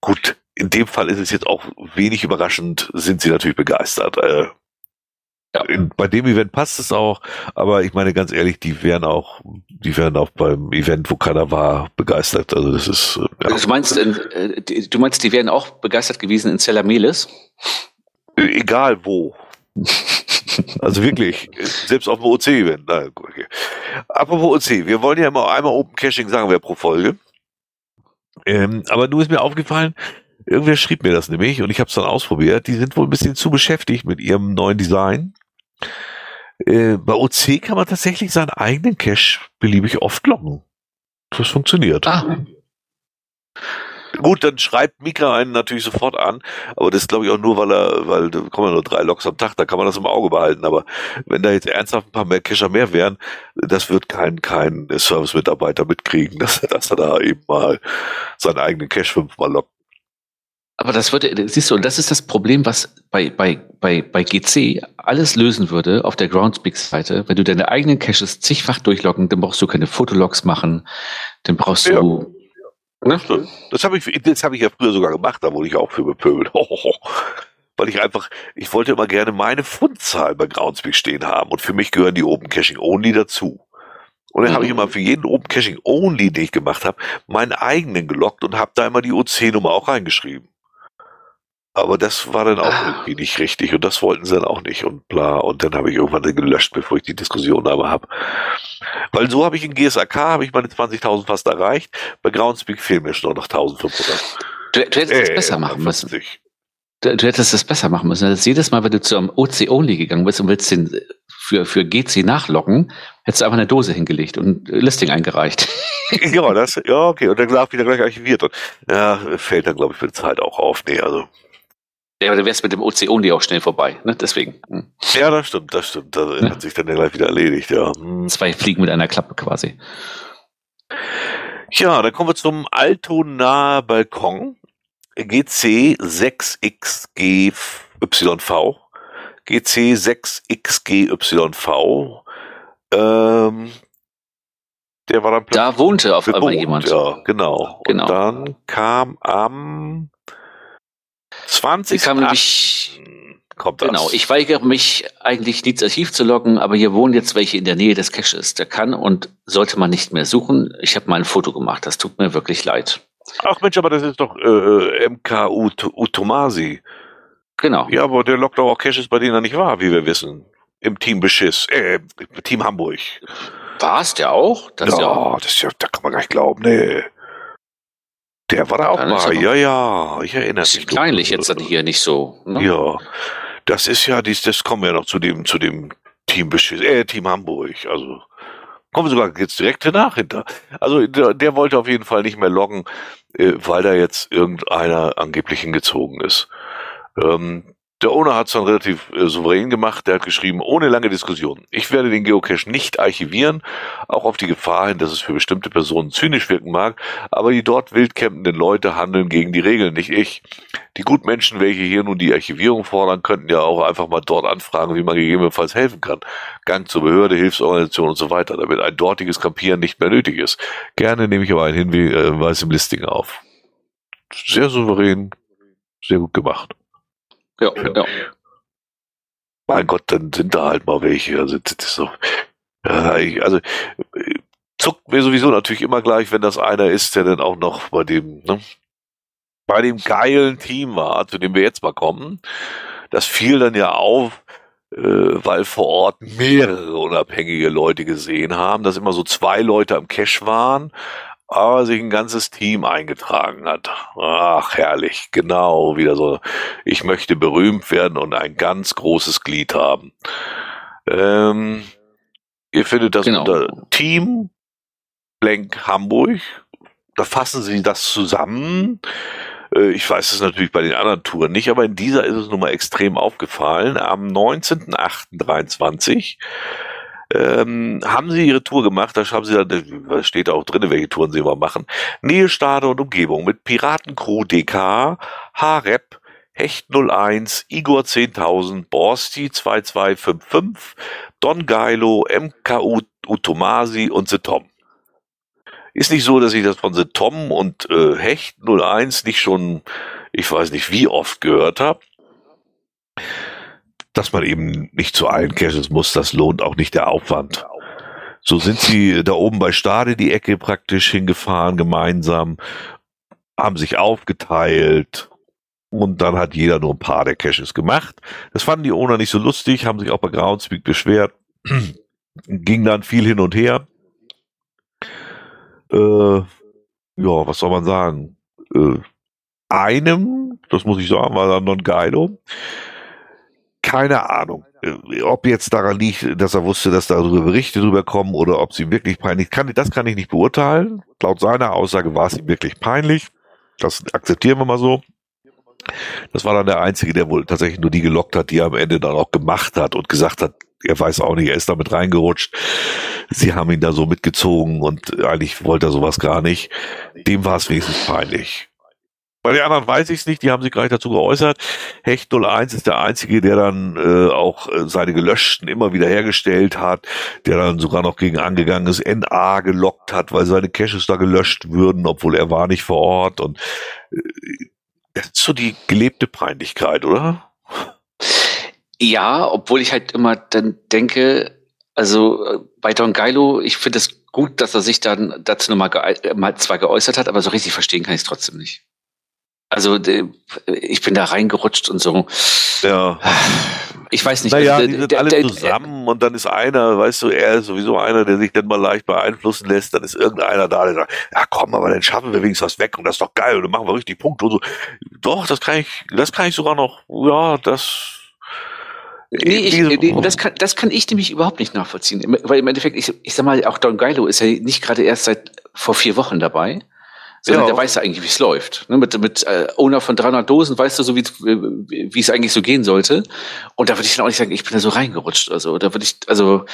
gut, in dem Fall ist es jetzt auch wenig überraschend, sind sie natürlich begeistert. Äh, Ja. Bei dem Event passt es auch, aber ich meine ganz ehrlich, die wären auch, die wären auch beim Event, wo keiner war, begeistert. Also das ist.
Ja. Du meinst, äh, du meinst, die wären auch begeistert gewesen in Cellamelis?
Egal wo. Also wirklich, selbst auf dem OC-Event. Okay. Apropos OC, wir wollen ja immer einmal Open Caching sagen wir pro Folge. Ähm, aber nur ist mir aufgefallen, irgendwer schrieb mir das nämlich und ich habe es dann ausprobiert. Die sind wohl ein bisschen zu beschäftigt mit ihrem neuen Design. Äh, bei OC kann man tatsächlich seinen eigenen Cache beliebig oft loggen. Das funktioniert. Ah. Gut, dann schreibt Mika einen natürlich sofort an, aber das glaube ich auch nur, weil er, weil da kommen ja nur drei Loks am Tag, da kann man das im Auge behalten. Aber wenn da jetzt ernsthaft ein paar mehr Cacher mehr wären, das wird kein, kein Service-Mitarbeiter mitkriegen, dass, dass er da eben mal seinen eigenen Cache fünfmal lockt.
Aber das würde, siehst du, und das ist das Problem, was bei, bei, bei, bei GC alles lösen würde auf der Groundspeak-Seite. Wenn du deine eigenen Caches zigfach durchloggen, dann brauchst du keine Fotologs machen, dann brauchst ja. du
Ne? Das habe ich, das habe ich ja früher sogar gemacht, da wurde ich auch für bepöbelt. Weil ich einfach, ich wollte immer gerne meine Fundzahl bei Groundspeak stehen haben und für mich gehören die Open Caching Only dazu. Und dann mhm. habe ich mhm. immer für jeden Open Caching Only, den ich gemacht habe, meinen eigenen gelockt und habe da immer die OC-Nummer auch reingeschrieben. Aber das war dann auch ah. irgendwie nicht richtig und das wollten sie dann auch nicht und bla. Und dann habe ich irgendwann gelöscht, bevor ich die Diskussion aber habe. Weil so habe ich in GSAK habe ich meine 20.000 fast erreicht. Bei Groundspeak fehlen mir schon noch 1.500.
Du, du hättest äh, das besser machen müssen. Du, du, hättest das besser machen müssen. Das jedes Mal, wenn du zum OC-Only gegangen bist und willst den für, für GC nachlocken, hättest du einfach eine Dose hingelegt und Listing eingereicht.
ja, das, ja, okay. Und dann gesagt, wieder gleich archiviert. Und, ja, fällt dann, glaube ich, für die Zeit auch auf. Nee, also
ja, aber dann wär's mit dem OC-Only auch schnell vorbei, ne? Deswegen. Hm.
Ja, das stimmt, das stimmt. Das ja. hat sich dann ja gleich wieder erledigt, ja.
Hm. Zwei Fliegen mit einer Klappe quasi.
Ja, dann kommen wir zum Altonaer Balkon. GC 6XGYV. GC 6XGYV. Ähm, der war dann
Da wohnte auf einmal jemand.
Ja, genau. genau. Und dann kam am 20.
Kam nämlich, kommt das. Genau, ich weigere mich eigentlich nichts Archiv zu loggen, aber hier wohnen jetzt welche in der Nähe des Caches. Der kann und sollte man nicht mehr suchen. Ich habe mal ein Foto gemacht, das tut mir wirklich leid.
Ach Mensch, aber das ist doch äh, MK Utomasi.
Genau.
Ja, aber der lockt auch Caches, bei denen er nicht war, wie wir wissen. Im Team Beschiss, äh, Team Hamburg.
War es der auch?
Das ja, ja, das ist ja, da kann man gar nicht glauben, nee. Der war da auch mal, ja, ja, ich erinnere mich.
Kleinlich jetzt dann hier nicht so.
Ne? Ja, das ist ja, dies, das kommen wir noch zu dem, zu dem Team, äh, Team Hamburg, also kommen wir sogar jetzt direkt danach hinter. Also der, der, wollte auf jeden Fall nicht mehr loggen, äh, weil da jetzt irgendeiner angeblich hingezogen ist. Ähm, der Owner hat es dann relativ äh, souverän gemacht. Der hat geschrieben, ohne lange Diskussion. Ich werde den Geocache nicht archivieren, auch auf die Gefahr hin, dass es für bestimmte Personen zynisch wirken mag, aber die dort wild campenden Leute handeln gegen die Regeln, nicht ich. Die Gutmenschen, welche hier nun die Archivierung fordern, könnten ja auch einfach mal dort anfragen, wie man gegebenenfalls helfen kann. Gang zur Behörde, Hilfsorganisation und so weiter, damit ein dortiges Kampieren nicht mehr nötig ist. Gerne nehme ich aber einen Hinweis im Listing auf. Sehr souverän, sehr gut gemacht.
Ja, ja.
Mein Gott, dann sind da halt mal welche. Also, das ist so, also zuckt mir sowieso natürlich immer gleich, wenn das einer ist, der dann auch noch bei dem, ne, bei dem geilen Team war, zu dem wir jetzt mal kommen. Das fiel dann ja auf, äh, weil vor Ort mehrere unabhängige Leute gesehen haben, dass immer so zwei Leute am Cash waren, aber sich ein ganzes Team eingetragen hat. Ach, herrlich. Genau, wieder so. Ich möchte berühmt werden und ein ganz großes Glied haben. Ähm, ihr findet das genau. unter Team Blank Hamburg. Da fassen sie das zusammen. Äh, ich weiß es natürlich bei den anderen Touren nicht, aber in dieser ist es nun mal extrem aufgefallen. Am 19.08.23 ähm, haben sie ihre Tour gemacht, da haben sie dann, da steht auch drin, welche Touren sie immer machen. Nähe, Stade und Umgebung mit Piratencrew DK, Harep, Hecht 01, Igor 10.000, Borsti 2255, Don Geilo, MKU Utomasi und The Tom. Ist nicht so, dass ich das von The Tom und äh, Hecht 01 nicht schon, ich weiß nicht wie oft gehört habe. Dass man eben nicht zu allen Caches muss, das lohnt auch nicht der Aufwand. So sind sie da oben bei Stade die Ecke praktisch hingefahren, gemeinsam, haben sich aufgeteilt und dann hat jeder nur ein paar der Caches gemacht. Das fanden die Owner nicht so lustig, haben sich auch bei Groundspeak beschwert, ging dann viel hin und her. Äh, ja, was soll man sagen? Äh, einem, das muss ich sagen, war dann Non Geilo. Keine Ahnung äh, ob jetzt daran liegt, dass er wusste, dass darüber Berichte drüber kommen oder ob sie wirklich peinlich kann, das kann ich nicht beurteilen. Laut seiner Aussage war es ihm wirklich peinlich. Das akzeptieren wir mal so. Das war dann der Einzige, der wohl tatsächlich nur die gelockt hat, die er am Ende dann auch gemacht hat und gesagt hat, er weiß auch nicht, er ist damit reingerutscht. Sie haben ihn da so mitgezogen und eigentlich wollte er sowas gar nicht. Dem war es wenigstens peinlich. Bei den anderen weiß ich es nicht, die haben sich gar nicht dazu geäußert. Hecht 01 ist der einzige, der dann äh, auch äh, seine gelöschten immer wieder hergestellt hat, der dann sogar noch gegen angegangen ist, NA gelockt hat, weil seine Caches da gelöscht würden, obwohl er war nicht vor Ort und äh, das ist so die gelebte Peinlichkeit, oder?
Ja, obwohl ich halt immer dann denke, also äh, bei Don Geilo, ich finde es gut, dass er sich dann dazu nochmal ge mal zwar geäußert hat, aber so richtig verstehen kann ich es trotzdem nicht. Also ich bin da reingerutscht und so.
Ja.
Ich weiß nicht.
Naja,
also,
die sind alle zusammen und dann ist einer, weißt du, er ist sowieso einer, der sich dann mal leicht beeinflussen lässt, dann ist irgendeiner da, der sagt, ja komm, aber dann schaffen wir wenigstens was weg und das ist doch geil und dann machen wir richtig Punkte und so. Doch, das kann ich, das kann ich sogar noch, ja, das
Nee, ich, nee, das, kann, das kann ich nämlich überhaupt nicht nachvollziehen. Weil im Endeffekt, ich, ich sag mal, auch Don Geilo ist ja nicht gerade erst seit vor vier Wochen dabei sondern ja. der weiß ja eigentlich, wie es läuft. Ne, mit mit äh, Owner von 300 Dosen weißt du so, wie wie es eigentlich so gehen sollte. Und da würde ich dann auch nicht sagen, ich bin da so reingerutscht oder so. Da würde ich, also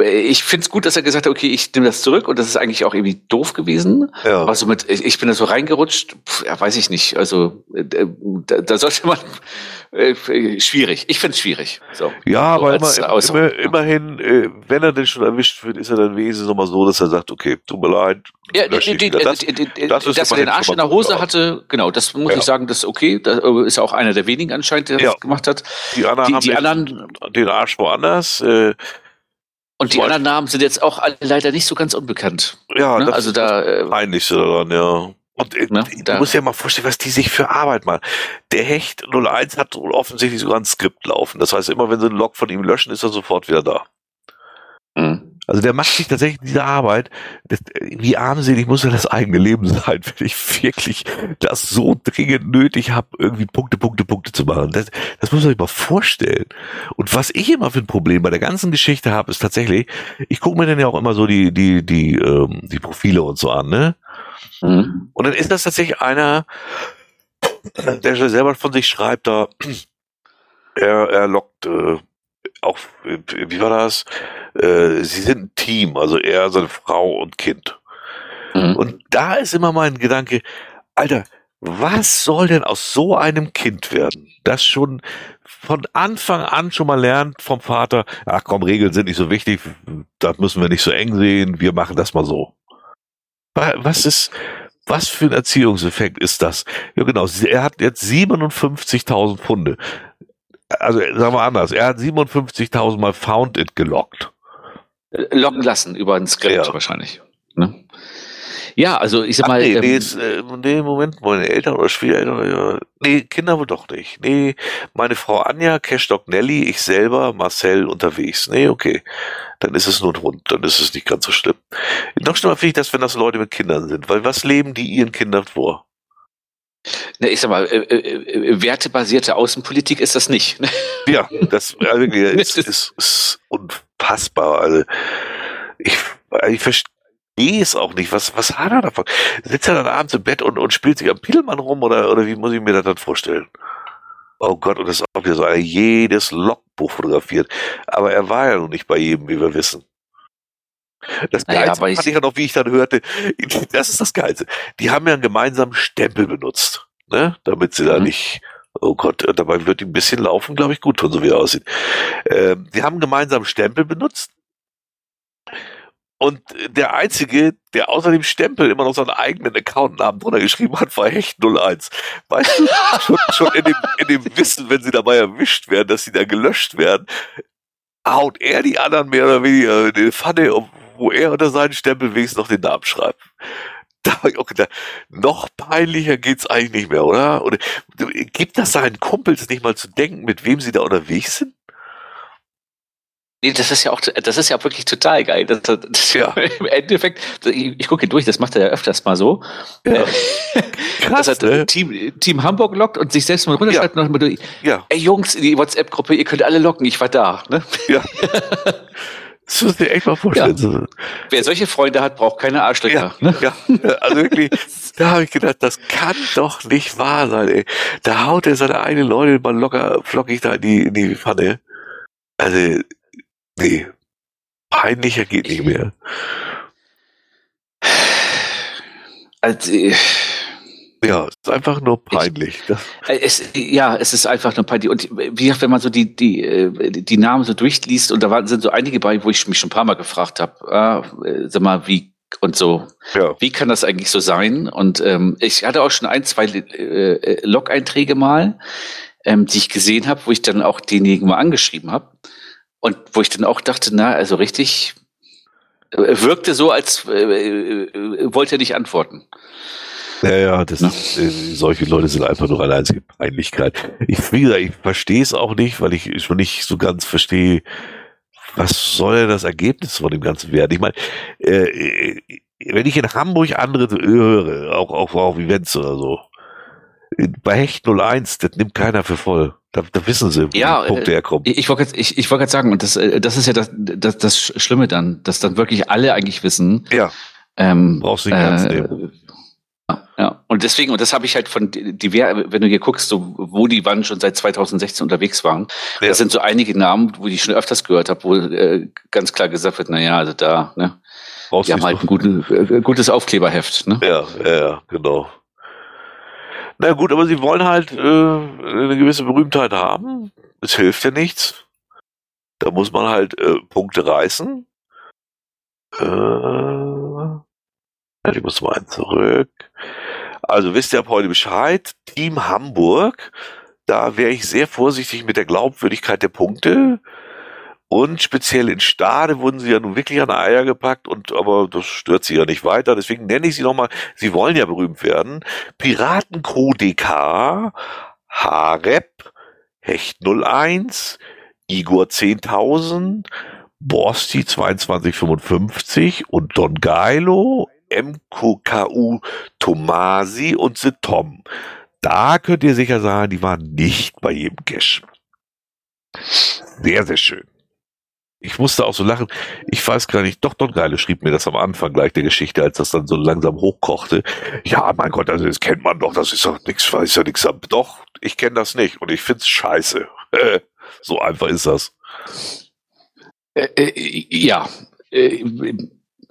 ich finde es gut, dass er gesagt hat, okay, ich nehme das zurück und das ist eigentlich auch irgendwie doof gewesen. Ja. Aber so mit, ich, bin da so reingerutscht, pf, ja, weiß ich nicht. Also äh, da, da sollte man äh, schwierig. Ich finde es schwierig. So,
ja, so aber immer, immer, immerhin, äh, wenn er denn schon erwischt wird, ist er dann wenigstens nochmal so, dass er sagt, okay, tut mir leid.
Ja, die, das, das ist dass er den Arsch in der Hose hatte, genau, das muss ich sagen, das ist okay. Da äh, ist auch einer der wenigen anscheinend, der das gemacht hat.
Die anderen die, haben die anderen, den Arsch woanders.
Äh, und die anderen Namen sind jetzt auch alle leider nicht so ganz unbekannt.
Ja, ne? also da äh, peinlichste daran, ja. Und äh, ne, du musst dir mal vorstellen, was die sich für Arbeit machen. Der Hecht 01 hat offensichtlich sogar ein Skript laufen. Das heißt, immer wenn sie einen Log von ihm löschen, ist er sofort wieder da. Mhm. Also der macht sich tatsächlich diese Arbeit. Das, wie armselig muss ja das eigene Leben sein, wenn ich wirklich das so dringend nötig habe, irgendwie Punkte, Punkte, Punkte zu machen. Das, das muss man sich mal vorstellen. Und was ich immer für ein Problem bei der ganzen Geschichte habe, ist tatsächlich, ich gucke mir dann ja auch immer so die, die, die, ähm, die Profile und so an, ne? Mhm. Und dann ist das tatsächlich einer, der selber von sich schreibt, da er, er lockt äh, auch, wie war das? Äh, sie sind ein Team, also er, seine Frau und Kind. Mhm. Und da ist immer mein Gedanke, Alter, was soll denn aus so einem Kind werden, das schon von Anfang an schon mal lernt vom Vater, ach komm, Regeln sind nicht so wichtig, das müssen wir nicht so eng sehen, wir machen das mal so. Was ist, was für ein Erziehungseffekt ist das? Ja genau, er hat jetzt 57.000 Pfunde also sagen wir anders, er hat 57.000 Mal Found It gelockt.
Locken lassen über ein Skript ja. wahrscheinlich. Ne? Ja, also ich sag Ach, mal.
Nee, ähm, nee, ist, äh, nee, Moment, meine Eltern oder Schwiegereltern, ja. Nee, Kinder wohl doch nicht. Nee, meine Frau Anja, Cashdoc Nelly, ich selber, Marcel unterwegs. Nee, okay. Dann ist es nur ein Hund, dann ist es nicht ganz so schlimm. Noch schlimmer finde ich das, wenn das Leute mit Kindern sind, weil was leben die ihren Kindern vor?
Ne, ich sag mal, äh, äh, äh, wertebasierte Außenpolitik ist das nicht. Ne?
Ja, das wirklich, ist, ist, ist unfassbar. Also ich, ich verstehe es auch nicht. Was, was hat er davon? Sitzt er dann abends im Bett und, und spielt sich am Piedelmann rum oder, oder wie muss ich mir das dann vorstellen? Oh Gott, und das ist auch wieder so jedes Logbuch fotografiert. Aber er war ja noch nicht bei jedem, wie wir wissen. Das naja, Geilste fand ich, ich ja noch, wie ich dann hörte, das ist das Geilste. Die haben ja einen gemeinsamen Stempel benutzt, ne? damit sie mhm. da nicht, oh Gott, dabei wird die ein bisschen laufen, glaube ich, gut, von so wie er aussieht. Ähm, die haben einen gemeinsamen Stempel benutzt Und der Einzige, der außer dem Stempel immer noch seinen eigenen Accountnamen drunter geschrieben hat, war Hecht 01. Weißt du, schon, schon in, dem, in dem Wissen, wenn sie dabei erwischt werden, dass sie da gelöscht werden, haut er die anderen mehr oder weniger in die Pfanne, wo er unter seinen Stempel wenigstens noch den Namen schreibt. Da habe ich auch gedacht, noch peinlicher geht's eigentlich nicht mehr, oder? Oder gibt das seinen Kumpels nicht mal zu denken, mit wem sie da unterwegs sind?
Nee, das ist ja auch, das ist ja wirklich total geil. Das, das, das
Ja.
Im Endeffekt, ich, ich gucke durch, das macht er ja öfters mal so.
Ja.
Äh,
Krass,
dass er
ne?
Team, Team Hamburg lockt und sich selbst mal runterschreibt und durch,
Ja,
ey Jungs, in die WhatsApp-Gruppe, ihr könnt alle locken, ich war da. Ne?
ja. Das musst du dir echt mal vorstellen. So-
Wer solche Freunde hat, braucht keine Arschlöcher.
Ja,
Ne?
ja, ja, also wirklich, da habe ich gedacht, das kann doch nicht wahr sein, ey. Da haut er seine eigenen Leute mal locker flockig da in die, in die Pfanne. Also, nee. Peinlicher geht nicht mehr.
Also,
Ja, es ist einfach nur peinlich. Das,
es, ja, es ist einfach nur peinlich. Und wie gesagt, wenn man so die, die, äh, die Namen so durchliest, und da waren, sind so einige bei, wo ich mich schon ein paar Mal gefragt habe, ah, äh, sag mal, wie und so,
ja,
wie kann das eigentlich so sein? Und ähm, ich hatte auch schon ein, zwei äh, äh, Log-Einträge mal, ähm, die ich gesehen habe, wo ich dann auch denjenigen mal angeschrieben habe. Und wo ich dann auch dachte, na, also richtig, äh, wirkte so, als äh, äh, wollte er nicht antworten.
Ja, ja, das,
Ne?
äh, solche Leute sind einfach nur eine einzige Peinlichkeit. Ich, wie gesagt, ich verstehe es auch nicht, weil ich schon nicht so ganz verstehe, was soll denn das Ergebnis von dem Ganzen werden? Ich meine, äh, äh, wenn ich in Hamburg andere höre, auch, auch auf Events oder so, bei Hecht 01, das nimmt keiner für voll. Da, da wissen sie, wo
Ja,
Punkte
äh,
herkommen.
Ich, wollte ich, ich wollte gerade sagen, und das, äh, das ist ja das, das, das Schlimme dann, dass dann wirklich alle eigentlich wissen,
Ja,
ähm,
brauchst du nicht ernst nehmen.
Ja, und deswegen, und das habe ich halt von diver, wenn du hier guckst, so, wo die wann schon seit 2016 unterwegs waren,
Ja.
das sind so einige Namen, wo ich schon öfters gehört habe, wo äh, ganz klar gesagt wird, na ja, also da, ne,
brauchst
die
du
haben halt ein gute, äh, gutes Aufkleberheft, ne?
Ja, ja, ja, genau. Na gut, aber sie wollen halt äh, eine gewisse Berühmtheit haben. Es hilft ja nichts. Da muss man halt äh, Punkte reißen. Äh, ich muss mal einen zurück. Also wisst ihr ab heute Bescheid. Team Hamburg. Da wäre ich sehr vorsichtig mit der Glaubwürdigkeit der Punkte. Und speziell in Stade wurden sie ja nun wirklich an Eier gepackt und aber das stört sie ja nicht weiter. Deswegen nenne ich sie nochmal, sie wollen ja berühmt werden. Piratencrew DK, Harep, Hecht 01, Igor 10.000, Borsti 2255 und Don Geilo, MKU Tomasi und The Tom. Da könnt ihr sicher sagen, die waren nicht bei jedem Cash. Sehr, sehr schön. Ich musste auch so lachen. Ich weiß gar nicht, doch Don Geile schrieb mir das am Anfang gleich der Geschichte, als das dann so langsam hochkochte. Ja, mein Gott, also das kennt man doch, das ist doch nichts, weiß ja nichts. Doch, ich kenne das nicht und ich find's scheiße. so einfach ist das.
Äh, äh, ja. Äh,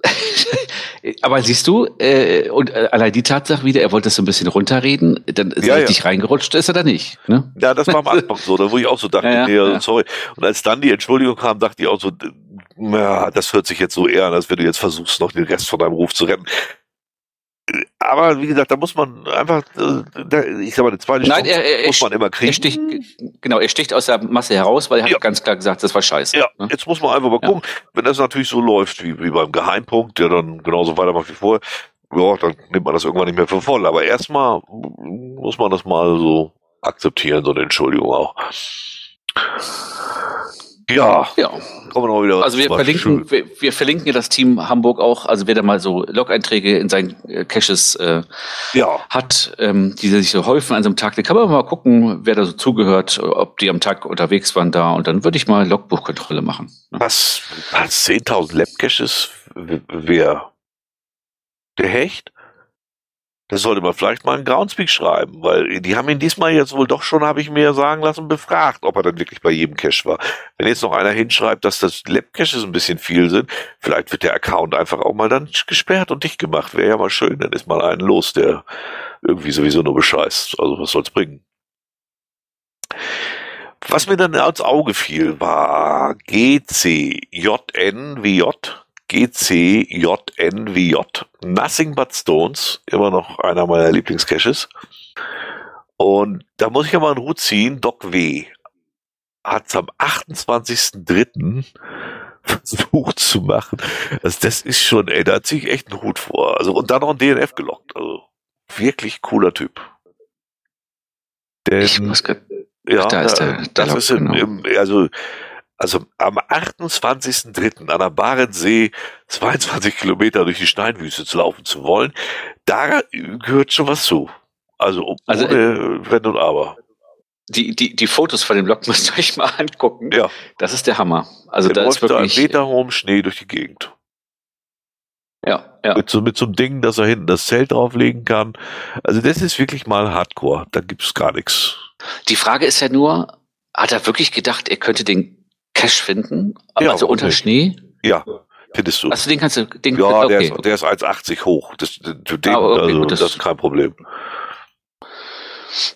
aber siehst du, äh, und äh, allein die Tatsache wieder, er wollte das so ein bisschen runterreden, dann so
Ja, ja.
richtig reingerutscht ist er da nicht. Ne?
Ja, das war am Anfang so, da wo ich auch so dachte,
Ja, ja,
nee,
ja.
sorry. Und als dann die Entschuldigung kam, dachte ich auch so, ja, das hört sich jetzt so eher an, als wenn du jetzt versuchst, noch den Rest von deinem Ruf zu retten. Aber wie gesagt, da muss man einfach, äh, ich sag mal, eine zweite
Nein,
Chance
er, er,
muss man immer kriegen.
er sticht, genau, er sticht aus der Masse heraus, weil er
Ja.
hat ganz klar gesagt, das war scheiße.
Ja,
Ne?
jetzt muss man einfach mal
Ja.
gucken, wenn das natürlich so läuft wie, wie beim Geheimpunkt, der dann genauso weitermacht wie vorher, ja, dann nimmt man das irgendwann nicht mehr für voll. Aber erstmal muss man das mal so akzeptieren, so eine Entschuldigung auch. Ja,
Ja,
kommen wir noch wieder.
also wir verlinken, wir, wir verlinken ja das Team Hamburg auch, also wer da mal so Log-Einträge in seinen äh, Caches äh,
Ja,
hat, ähm, die sich so häufen an so einem Tag, da kann man mal gucken, wer da so zugehört, ob die am Tag unterwegs waren da und dann würde ich mal Logbuchkontrolle machen. Ne?
was, was 10.000 Labcaches, wer? Der Hecht? Das sollte man vielleicht mal in Groundspeak schreiben, weil die haben ihn diesmal jetzt wohl doch schon, habe ich mir sagen lassen, befragt, ob er dann wirklich bei jedem Cache war. Wenn jetzt noch einer hinschreibt, dass das Lab-Caches ein bisschen viel sind, vielleicht wird der Account einfach auch mal dann gesperrt und dicht gemacht. Wäre ja mal schön, dann ist mal einen los, der irgendwie sowieso nur bescheißt. Also was soll's bringen? Was mir dann ans Auge fiel, war GCJN wie J, GCJNWJ. Nothing But Stones, immer noch einer meiner Lieblingscaches. Und da muss ich ja mal einen Hut ziehen. Doc W. hat es am 28.03. versucht zu machen. Also das ist schon, ey, da ziehe ich echt einen Hut vor. Also und dann noch ein DNF gelockt. Also wirklich cooler Typ.
Denn, ich muss
ja, da ist der, der das ist im, genau. im, also also am 28.03. an der Barentssee 22 Kilometer durch die Steinwüste zu laufen zu wollen, da gehört schon was zu. Also, also ohne äh, Wenn und Aber.
Die, die, die Fotos von dem Lok müsst ihr euch mal angucken. Ja. Das ist der Hammer. Also
der da ist wirklich. Da Meter hohem Schnee durch die Gegend.
Ja, ja.
Mit so, mit so einem Ding, dass er hinten das Zelt drauflegen kann. Also das ist wirklich mal Hardcore. Da gibt's gar nichts.
Die Frage ist ja nur, hat er wirklich gedacht, er könnte den Cache finden? Ja, also unter. Schnee?
Ja, findest du.
Also den kannst du, den,
ja, okay. der, ist, der ist 1,80 hoch. Das, den, ah, okay, also, gut, das, das ist kein Problem.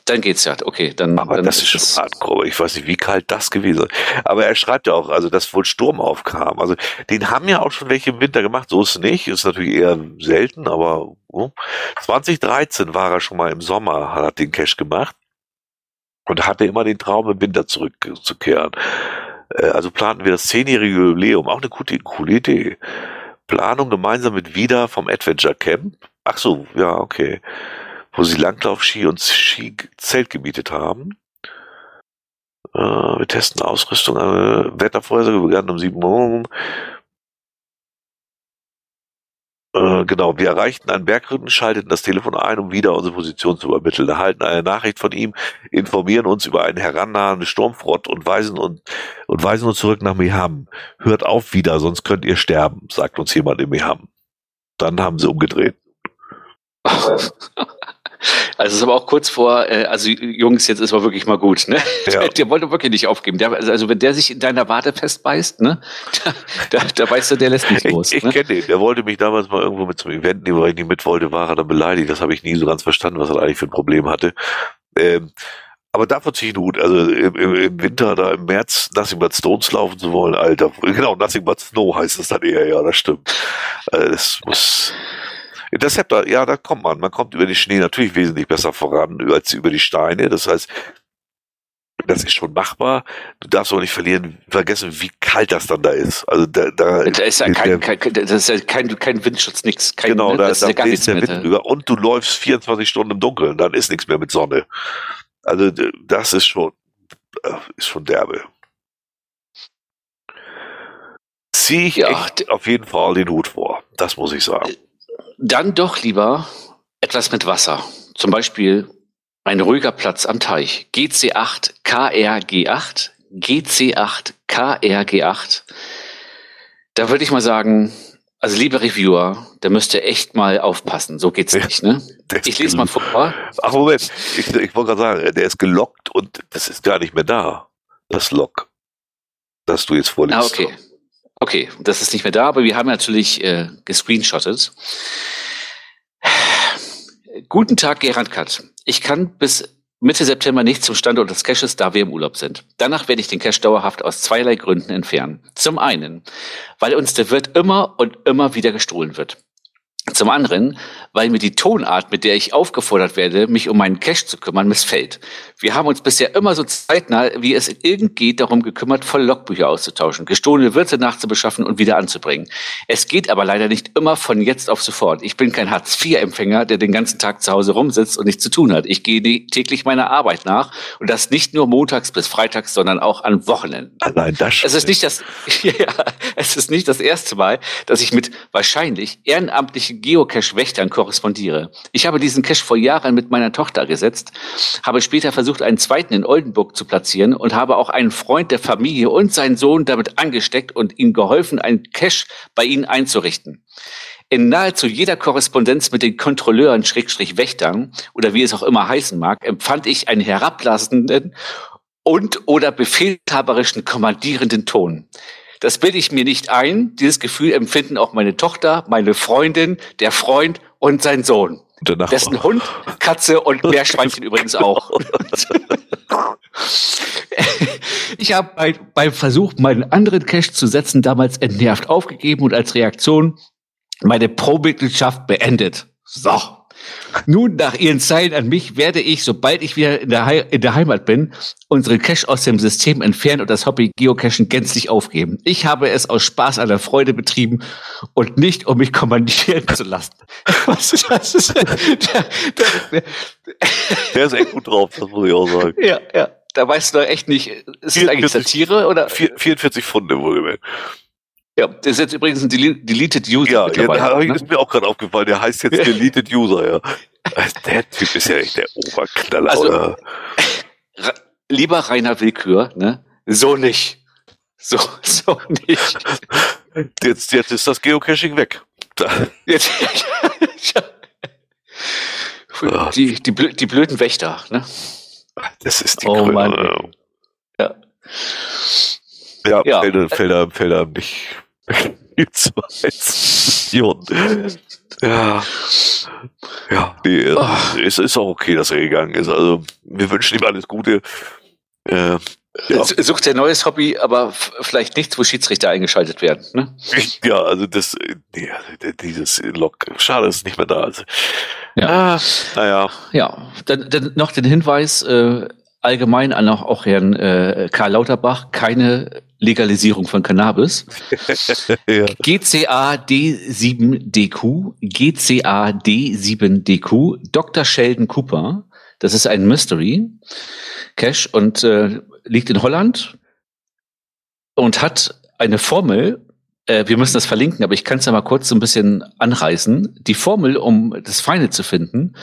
Dann geht's ja, okay. Dann,
aber
dann
das ist schon hardcore. Ich weiß nicht, wie kalt das gewesen ist. Aber er schreibt ja auch, also dass wohl Sturm aufkam. Also den haben ja auch schon welche im Winter gemacht. So ist es nicht. Ist natürlich eher selten, aber oh. 2013 war er schon mal im Sommer, hat den Cash gemacht und hatte immer den Traum, im Winter zurückzukehren. Äh, also planten wir das zehnjährige Jubiläum. Auch eine gute, coole Idee. Planung gemeinsam mit Wieder vom Adventure Camp. Ach so, ja, okay wo sie Langlaufski und Ski-Zelt gemietet haben. Äh, wir testen Ausrüstung. Äh, Wettervorhersage begann um 7 Uhr. Äh, genau, wir erreichten einen Bergrücken, schalteten das Telefon ein, um wieder unsere Position zu übermitteln, erhalten eine Nachricht von ihm, informieren uns über einen herannahenden Sturmfront und weisen, und, und weisen uns zurück nach Meham. Hört auf wieder, sonst könnt ihr sterben, sagt uns jemand in Meham. Dann haben sie umgedreht.
Also es ist aber auch kurz vor, äh, also Jungs, jetzt ist aber wirklich mal gut, ne? Ja. Der, wollte wirklich nicht aufgeben. Der, also wenn der sich in deiner Warte festbeißt, ne, da, da, da weißt du, der lässt nicht los.
Ich, ich
ne?
kenne den, der wollte mich damals mal irgendwo mit zum Event nehmen, weil ich nicht mit wollte, war er dann beleidigt. Das habe ich nie so ganz verstanden, was er eigentlich für ein Problem hatte. Ähm, aber davon ziehe ich gut. Also im, im, Winter, da im März Nothing But Stones laufen zu wollen, Alter. Genau, Nothing But Snow heißt es dann eher, ja, das stimmt. Also das muss, Interceptor, ja, da kommt man. Man kommt über den Schnee natürlich wesentlich besser voran als über die Steine. Das heißt, das ist schon machbar. Du darfst aber nicht verlieren, vergessen, wie kalt das dann da ist. Also da, da,
da ist ja kein, kein, das ist ja kein, kein Windschutz, nichts. Kein,
genau, da, das da ist ja gar nichts der Wind drüber. Und du läufst 24 Stunden im Dunkeln, dann ist nichts mehr mit Sonne. Also das ist schon, äh, ist schon derbe. Ziehe ich ja, echt auf jeden Fall den Hut vor. Das muss ich sagen.
Dann doch lieber etwas mit Wasser. Zum Beispiel ein ruhiger Platz am Teich. GC8 KRG8. GC8 KRG8. Da würde ich mal sagen, also liebe Reviewer, da müsst ihr echt mal aufpassen. So geht's nicht, ne? Ich lese mal vor.
Ach Moment, ich, ich wollte gerade sagen, der ist gelockt und das ist gar nicht mehr da. Das Lock, das du jetzt vorliest.
Ah, okay. Okay, das ist nicht mehr da, aber wir haben natürlich äh, gescreenshottet. Guten Tag, Gerhard Katt. Ich kann bis Mitte September nicht zum Standort des Caches, da wir im Urlaub sind. Danach werde ich den Cache dauerhaft aus zweierlei Gründen entfernen. Zum einen, weil uns der Wirt immer und immer wieder gestohlen wird. Zum anderen, weil mir die Tonart, mit der ich aufgefordert werde, mich um meinen Cash zu kümmern, missfällt. Wir haben uns bisher immer so zeitnah, wie es irgend geht, darum gekümmert, voll Logbücher auszutauschen, gestohlene Wirte nachzubeschaffen und wieder anzubringen. Es geht aber leider nicht immer von jetzt auf sofort. Ich bin kein Hartz-IV-Empfänger, der den ganzen Tag zu Hause rumsitzt und nichts zu tun hat. Ich gehe täglich meiner Arbeit nach und das nicht nur montags bis freitags, sondern auch an Wochenenden.
Allein das.
Es ist nicht das, ja, es ist nicht das erste Mal, dass ich mit wahrscheinlich ehrenamtlichen Geocache-Wächtern korrespondiere. Ich habe diesen Cache vor Jahren mit meiner Tochter gesetzt, habe später versucht, einen zweiten in Oldenburg zu platzieren und habe auch einen Freund der Familie und seinen Sohn damit angesteckt und ihm geholfen, einen Cache bei ihnen einzurichten. In nahezu jeder Korrespondenz mit den Kontrolleuren, Schrägstrich Wächtern oder wie es auch immer heißen mag, empfand ich einen herablassenden und oder befehlshaberischen kommandierenden Ton. Das bilde ich mir nicht ein. Dieses Gefühl empfinden auch meine Tochter, meine Freundin, der Freund und sein Sohn. Dessen Hund, Katze und Meerschweinchen übrigens auch. ich habe bei, beim Versuch, meinen anderen Cash zu setzen, damals entnervt aufgegeben und als Reaktion meine Pro-Mitgliedschaft beendet. So. Nun, nach Ihren Zeilen an mich, werde ich, sobald ich wieder in der, in der Heimat bin, unsere Cache aus dem System entfernen und das Hobby Geocachen gänzlich aufgeben. Ich habe es aus Spaß an der Freude betrieben und nicht, um mich kommandieren zu lassen. Was ist das? Ist, der,
der, der ist echt gut drauf, das muss ich auch sagen.
Ja, ja. Da weißt du doch echt nicht, ist das eigentlich Satire oder?
44 Pfunde wohlgemerkt.
Ja, der ist jetzt übrigens ein Deleted User.
Ja, ja da ne? ist mir auch gerade aufgefallen, der heißt jetzt Deleted User, ja. Also der Typ ist ja echt der Oberknaller, also, oder?
Lieber Rainer Willkür, ne? So nicht. So, so nicht.
Jetzt, jetzt ist das Geocaching weg. Jetzt,
die, die, die blöden Wächter, ne?
Das ist die oh, Mann. Ja. Ja, ja. Felder, Felder, Felder nicht Ja. Ja, nee, oh. es ist auch okay, dass er gegangen ist. Also, wir wünschen ihm alles Gute.
Äh, ja. Sucht er neues Hobby, aber vielleicht nichts, wo Schiedsrichter eingeschaltet werden. Ne?
Ja, also das, nee, also dieses Log, schade, dass es nicht mehr da ist.
Ja, ah, naja. Ja, dann, dann noch den Hinweis, äh, allgemein an auch, auch Herrn äh, Karl Lauterbach keine Legalisierung von Cannabis. ja. GCA D7DQ, GCA D7DQ, Dr. Sheldon Cooper, das ist ein Mystery Cache und äh, liegt in Holland und hat eine Formel, äh, wir müssen das verlinken, aber ich kann es ja mal kurz so ein bisschen anreißen. Die Formel, um das Feine zu finden,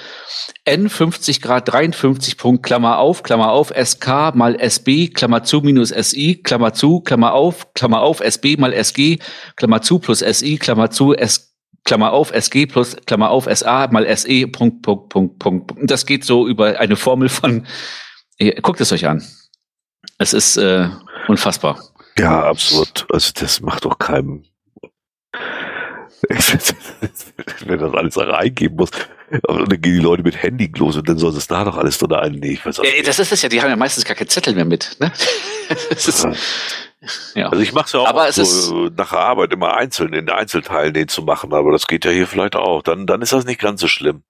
n 50 Grad 53 Punkt, Klammer auf, Klammer auf, SK mal SB, Klammer zu minus SI, Klammer zu, Klammer auf, Klammer auf, SB mal SG, Klammer zu plus SI, Klammer zu, S, Klammer auf, SG plus, Klammer auf, SA mal SE, Punkt, Punkt, Punkt, Punkt. Das geht so über eine Formel von, guckt es euch an. Es ist äh, unfassbar.
Ja, absolut. Also das macht doch keinem. Wenn das alles eingeben muss. Aber dann gehen die Leute mit Handy los und dann soll das da doch alles drin weiß
auch ja, das ist es ja, die haben ja meistens gar keine Zettel mehr mit. Ne?
ist, ja. Also ich mache es ja auch, aber auch so, nach der Arbeit immer einzeln, in Einzelteilen den zu machen, aber das geht ja hier vielleicht auch. Dann, dann ist das nicht ganz so schlimm.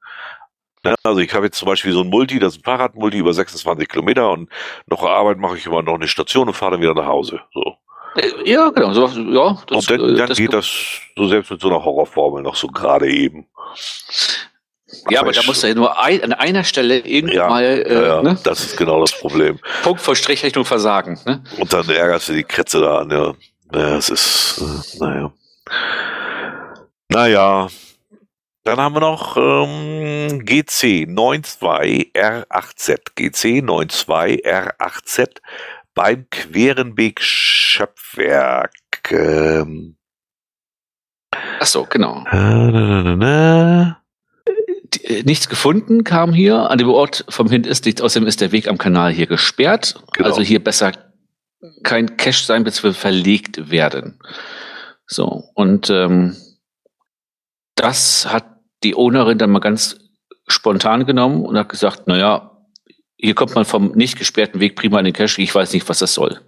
Ne? Also ich habe jetzt zum Beispiel so ein Multi, das ist ein Fahrradmulti über 26 Kilometer und nach der Arbeit mache ich immer noch eine Station und fahre dann wieder nach Hause. So.
Ja, genau. So, ja,
das, und dann, äh, dann das geht das so selbst mit so einer Horrorformel noch so gerade eben.
Ja, aber, aber da musst du ja nur ein, an einer Stelle irgendwann
ja,
mal.
Äh, ja, ne? das ist genau das Problem.
Punkt vor Strichrechnung versagen. Ne?
Und dann ärgerst du die Kretze da an. Ja, naja, es ist, äh, naja. Naja, dann haben wir noch ähm, GC92R8Z. GC92R8Z beim Querenbeek Schöpfwerk. Ähm,
Ach so, genau. Äh, na, na, na, äh, nichts gefunden kam hier. An dem Ort vom Hint ist nichts. Außerdem ist der Weg am Kanal hier gesperrt. Genau. Also hier besser kein Cache sein, bis wir verlegt werden. So, und ähm, das hat die Ownerin dann mal ganz spontan genommen und hat gesagt, naja, hier kommt man vom nicht gesperrten Weg prima in den Cache, ich weiß nicht, was das soll.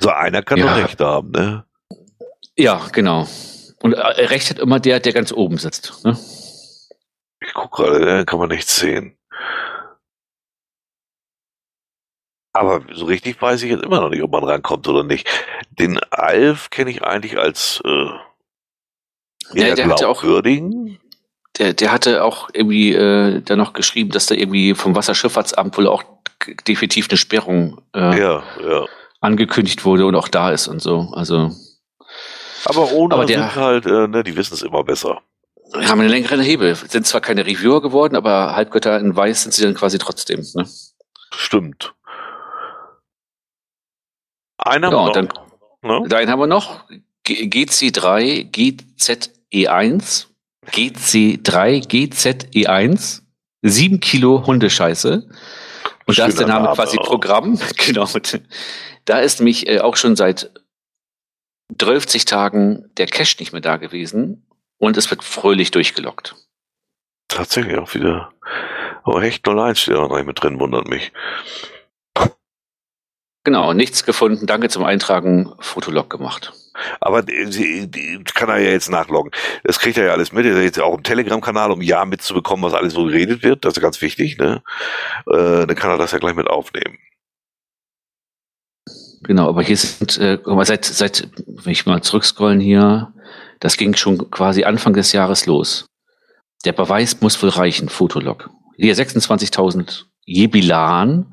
So einer kann ja. doch recht haben, ne?
Ja, genau. Und äh, recht hat immer der, der ganz oben sitzt. Ne?
Ich guck gerade, da kann man nichts sehen. Aber so richtig weiß ich jetzt immer noch nicht, ob man rankommt oder nicht. Den Alf kenne ich eigentlich als äh,
ja, der hatte auch Der, der hatte auch irgendwie äh, da noch geschrieben, dass da irgendwie vom Wasserschifffahrtsamt wohl auch definitiv eine Sperrung äh, ja, ja. angekündigt wurde und auch da ist und so. Also.
Aber ohne aber der, sind halt, äh, ne, die wissen es immer besser.
Wir haben einen längeren Hebel. Sind zwar keine Reviewer geworden, aber Halbgötter in Weiß sind sie dann quasi trotzdem. Ne?
Stimmt.
Einer ja, dann, ne? Einen haben wir noch. GC3 GZE1. GC3 GZE1. 7 Kilo Hundescheiße. Und Schöner da ist der Name, Name quasi auch. Programm. Genau. Da ist nämlich äh, auch schon seit 12 Tagen der Cache nicht mehr da gewesen und es wird fröhlich durchgelockt.
tatsächlich auch wieder. Aber Hecht 01 steht auch noch nicht mit drin, wundert mich.
Genau, nichts gefunden. Danke zum Eintragen. Fotolog gemacht.
Aber die, die kann er ja jetzt nachloggen. Das kriegt er ja alles mit. Er ist jetzt auch im Telegram-Kanal, um ja mitzubekommen, was alles so geredet wird. Das ist ganz wichtig. Ne? Äh, dann kann er das ja gleich mit aufnehmen.
Genau, aber hier sind, äh, seit, seit, wenn ich mal zurückscrollen hier, das ging schon quasi Anfang des Jahres los. Der Beweis muss wohl reichen, Fotolog. Hier 26.000 Jebilan.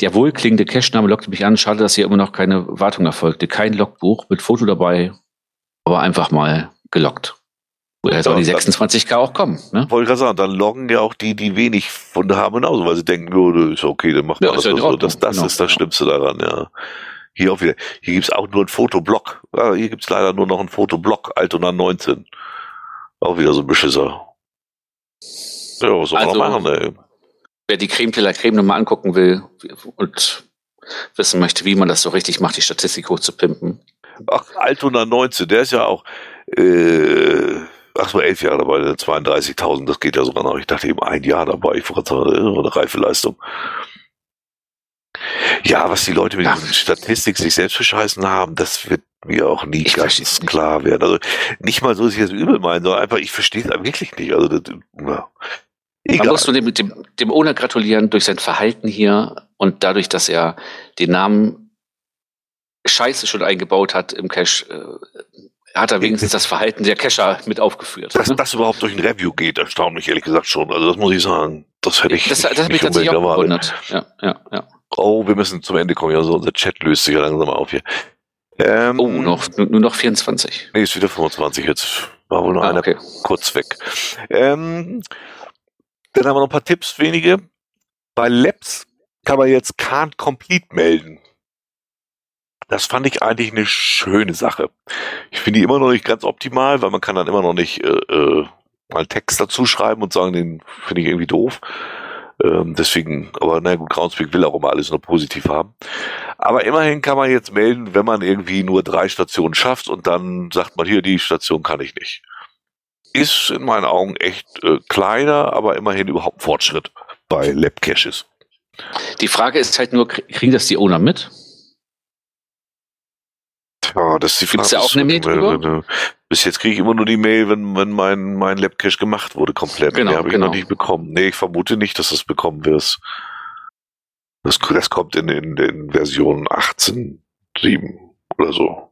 Der wohlklingende Cache-Name lockte mich an. Schade, dass hier immer noch keine Wartung erfolgte. Kein Logbuch mit Foto dabei, aber einfach mal gelockt. Woher sollen die 26k auch kommen? Ne?
Wollte gerade sagen, dann loggen ja auch die, die wenig Funde haben genauso, weil sie denken, oh, das ist okay, dann macht man
Ja,
das.
ja
so. Das das
Genau,
ist das
genau.
Schlimmste daran, ja. Hier auch wieder. Hier gibt's auch nur einen Fotoblock. Ja, hier gibt's leider nur noch einen Fotoblock, Altona 19. Auch wieder so ein Beschisser. Ja, was soll man
Also-
machen, ey?
Wer die Creme Tiller Creme nochmal angucken will und wissen möchte, wie man das so richtig macht, die Statistik hochzupimpen.
Ach, Altona 19, der ist ja auch, äh, ach so, elf Jahre dabei, 32.000, das geht ja sogar noch. Ich dachte eben ein Jahr dabei, ich wollte sagen, äh, eine reife Leistung. Ja, was die Leute mit
Ja.
Statistik sich selbst bescheißen haben, das wird mir auch nie
Ich
ganz klar werden. Also nicht mal so, dass ich das übel meine, sondern einfach, ich verstehe es wirklich nicht. Also, das, ja.
Man
Egal.
muss nur dem, dem, dem Owner gratulieren durch sein Verhalten hier und dadurch, dass er den Namen Scheiße schon eingebaut hat im Cache, äh, hat er wenigstens das Verhalten der Cacher mit aufgeführt.
Dass
ne?
das überhaupt durch ein Review geht, erstaunt mich ehrlich gesagt schon. Also das muss ich sagen. Das hätte ich
das,
nicht,
das hat mich
nicht unbedingt erwartet.
gewundert. Ja, ja, ja.
Oh, wir müssen zum Ende kommen. Also unser Chat löst sich ja langsam auf hier. Ähm,
Oh, noch, nur, nur noch 24.
Nee, ist wieder 25 jetzt. War wohl noch
Ah,
einer
okay.
kurz weg. Ähm, dann haben wir noch ein paar Tipps, wenige. Bei Labs kann man jetzt Can't Complete melden. Das fand ich eigentlich eine schöne Sache. Ich finde die immer noch nicht ganz optimal, weil man kann dann immer noch nicht äh, äh, mal Text dazu schreiben und sagen, den finde ich irgendwie doof. Ähm, deswegen, aber na gut, Groundspeak will auch immer alles nur positiv haben. Aber immerhin kann man jetzt melden, wenn man irgendwie nur drei Stationen schafft und dann sagt man hier, die Station kann ich nicht. Ist in meinen Augen echt äh, kleiner, aber immerhin überhaupt ein Fortschritt bei Lab Caches.
Die Frage ist halt nur, krie- kriegen das die Owner mit?
Tja, das ist die
Gibt's
Frage.
da auch eine Mail drüber?
Bis jetzt kriege ich immer nur die Mail, wenn, wenn mein, mein Lab Cache gemacht wurde, komplett.
Genau,
die habe ich
genau.
noch nicht bekommen. Nee, ich vermute nicht, dass du es bekommen wirst. Das, das kommt in, in, in Version 18.7 oder so.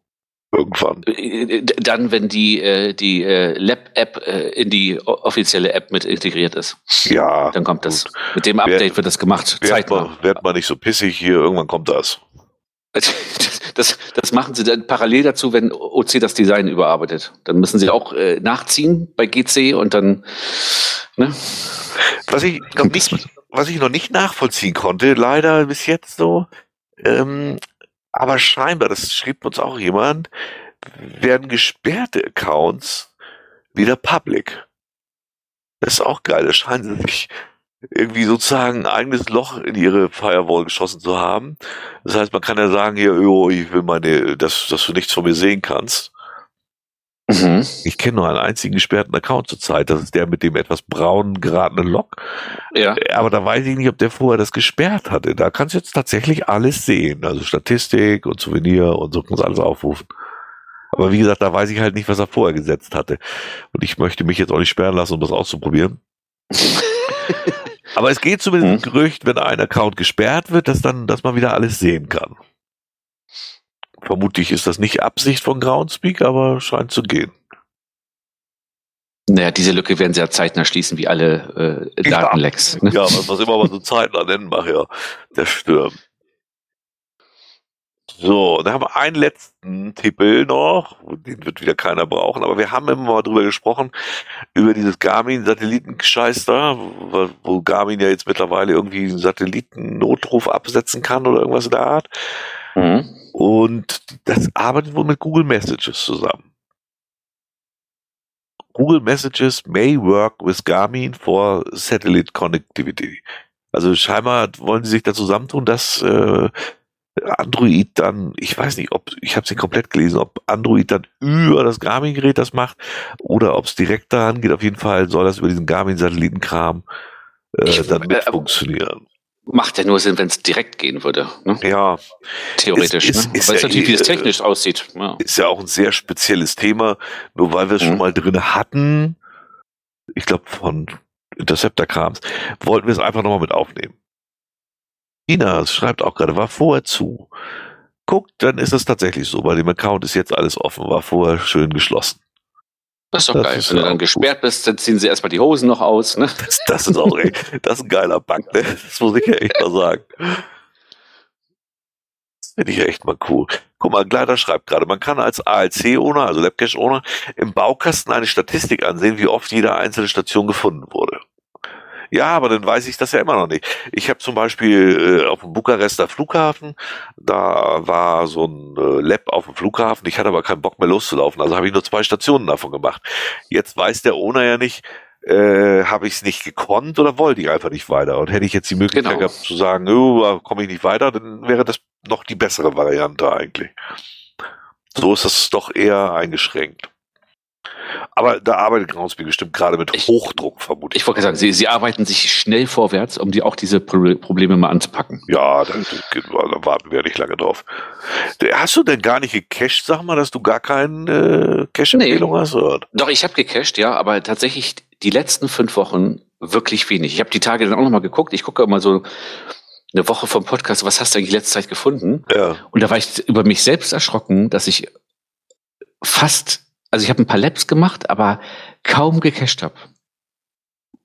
Irgendwann.
Äh, Dann, wenn die, äh, die äh, Lab-App äh, in die offizielle App mit integriert ist.
Ja.
Dann kommt das.
gut.
Mit dem Update wird das gemacht.
Werd mal, werd mal nicht so pissig hier, irgendwann kommt das.
Das, das, das machen sie dann parallel dazu, wenn OC das Design überarbeitet. Dann müssen sie auch äh, nachziehen bei GC und dann. Ne?
Was ich noch nicht, was ich noch nicht nachvollziehen konnte, leider bis jetzt so, ähm, aber scheinbar, das schrieb uns auch jemand, werden gesperrte Accounts wieder public. Das ist auch geil. Da scheinen sie sich irgendwie sozusagen ein eigenes Loch in ihre Firewall geschossen zu haben. Das heißt, man kann ja sagen, hier, oh, ich will meine, dass, dass du nichts von mir sehen kannst.
Mhm.
Ich kenne nur einen einzigen gesperrten Account zurzeit. Das ist der mit dem etwas braun geratenen Log.
Ja.
Aber da weiß ich nicht, ob der vorher das gesperrt hatte. Da kannst du jetzt tatsächlich alles sehen. Also Statistik und Souvenir und so kannst du alles aufrufen. Aber wie gesagt, da weiß ich halt nicht, was er vorher gesetzt hatte. Und ich möchte mich jetzt auch nicht sperren lassen, um das auszuprobieren. Aber es geht zumindest
Mhm.
ein Gerücht, wenn ein Account gesperrt wird, dass dann, dass man wieder alles sehen kann. Vermutlich ist das nicht Absicht von Groundspeak, aber scheint zu gehen.
Naja, diese Lücke werden sie ja zeitnah schließen, wie alle äh. Datenlecks. Ne?
Ja, was, was immer man so zeitnah nennen mag, ja. Der Sturm. So, dann haben wir einen letzten Tippel noch. Den wird wieder keiner brauchen, aber wir haben immer mal drüber gesprochen, über dieses Garmin-Satellitenscheiß da, wo, wo Garmin ja jetzt mittlerweile irgendwie einen Satelliten-Notruf absetzen kann oder irgendwas in der Art.
Mhm.
Und das arbeitet wohl mit Google Messages zusammen. Google Messages may work with Garmin for satellite connectivity. Also scheinbar wollen sie sich da zusammentun, dass äh, Android dann, ich weiß nicht, ob, ich habe es nicht komplett gelesen, ob Android dann über das Garmin-Gerät das macht oder ob es direkt daran geht. Auf jeden Fall soll das über diesen Garmin-Satellitenkram äh, dann mit äh, funktionieren.
Macht ja nur Sinn, wenn es direkt gehen würde. Ne?
Ja.
Theoretisch. Ist,
ne? ist, ist ja
natürlich, wie es
eh,
technisch äh, aussieht. Ja.
Ist ja auch ein sehr spezielles Thema, nur weil wir es mhm. schon mal drin hatten. Ich glaube, von Interceptor-Krams, wollten wir es einfach nochmal mit aufnehmen. Ina schreibt auch gerade, war vorher zu. Guckt, dann ist es tatsächlich so. Bei dem Account ist jetzt alles offen, war vorher schön geschlossen.
Das ist doch das geil. Ist Wenn du dann gesperrt bist, dann ziehen sie erstmal die Hosen noch aus. Ne?
Das, das ist auch das ist ein geiler Bug, ne? Das muss ich ja echt mal sagen. Das finde ich echt mal cool. Guck mal, Gleiter schreibt gerade, man kann als ALC-Owner, also Labcache-Owner, im Baukasten eine Statistik ansehen, wie oft jede einzelne Station gefunden wurde. Ja, aber dann weiß ich das ja immer noch nicht. Ich habe zum Beispiel äh, auf dem Bukarester Flughafen, da war so ein äh, Lab auf dem Flughafen, ich hatte aber keinen Bock mehr loszulaufen, also habe ich nur zwei Stationen davon gemacht. Jetzt weiß der Owner ja nicht, äh, habe ich es nicht gekonnt oder wollte ich einfach nicht weiter. Und hätte ich jetzt die Möglichkeit genau. gehabt zu sagen, oh, komme ich nicht weiter, dann wäre das noch die bessere Variante eigentlich. So ist das doch eher eingeschränkt. Aber da arbeitet Groundspeak bestimmt gerade mit ich, Hochdruck, vermutlich.
Ich wollte sagen, sie, sie arbeiten sich schnell vorwärts, um die auch diese Probleme mal anzupacken.
Ja, da, da warten wir nicht lange drauf. Hast du denn gar nicht gecached, sag mal, dass du gar keine äh, Cache-Empfehlung nee. hast? Oder?
Doch, ich habe gecached, ja, aber tatsächlich die letzten fünf Wochen wirklich wenig. Ich habe die Tage dann auch nochmal geguckt. Ich gucke immer so eine Woche vom Podcast, was hast du eigentlich letzte Zeit gefunden?
Ja.
Und da war ich über mich selbst erschrocken, dass ich fast also ich habe ein paar Labs gemacht, aber kaum gecached habe.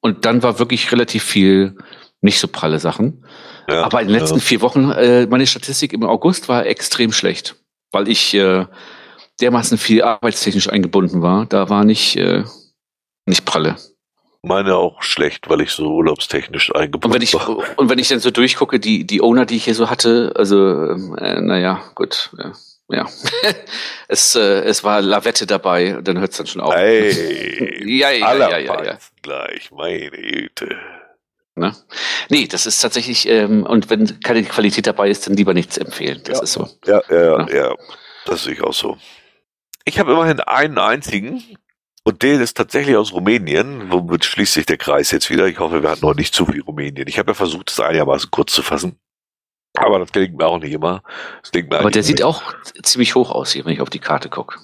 Und dann war wirklich relativ viel nicht so pralle Sachen. Ja, aber in den letzten ja. vier Wochen, äh, meine Statistik im August war extrem schlecht, weil ich äh, dermaßen viel arbeitstechnisch eingebunden war. Da war nicht, äh, nicht pralle.
Meine auch schlecht, weil ich so urlaubstechnisch eingebunden
und wenn ich, war. Und wenn ich dann so durchgucke, die, die Owner, die ich hier so hatte, also, äh, naja, gut. Ja ja, es, äh, es war Lavette dabei und dann hört es dann schon auf.
Ey,
ja, ja, ja, ja, ja,
gleich, meine Güte.
Ne? Nee, das ist tatsächlich, ähm, und wenn keine Qualität dabei ist, dann lieber nichts empfehlen. Das
ja,
ist so.
Ja, ja, ja, ne? ja, das sehe ich auch so. Ich habe immerhin einen einzigen und der ist tatsächlich aus Rumänien. Womit schließt sich der Kreis jetzt wieder? Ich hoffe, wir hatten noch nicht zu viel Rumänien. Ich habe ja versucht, das einigermaßen kurz zu fassen. Aber das gelingt mir auch nicht immer.
Aber der sieht auch ziemlich hoch aus hier, wenn ich auf die Karte gucke.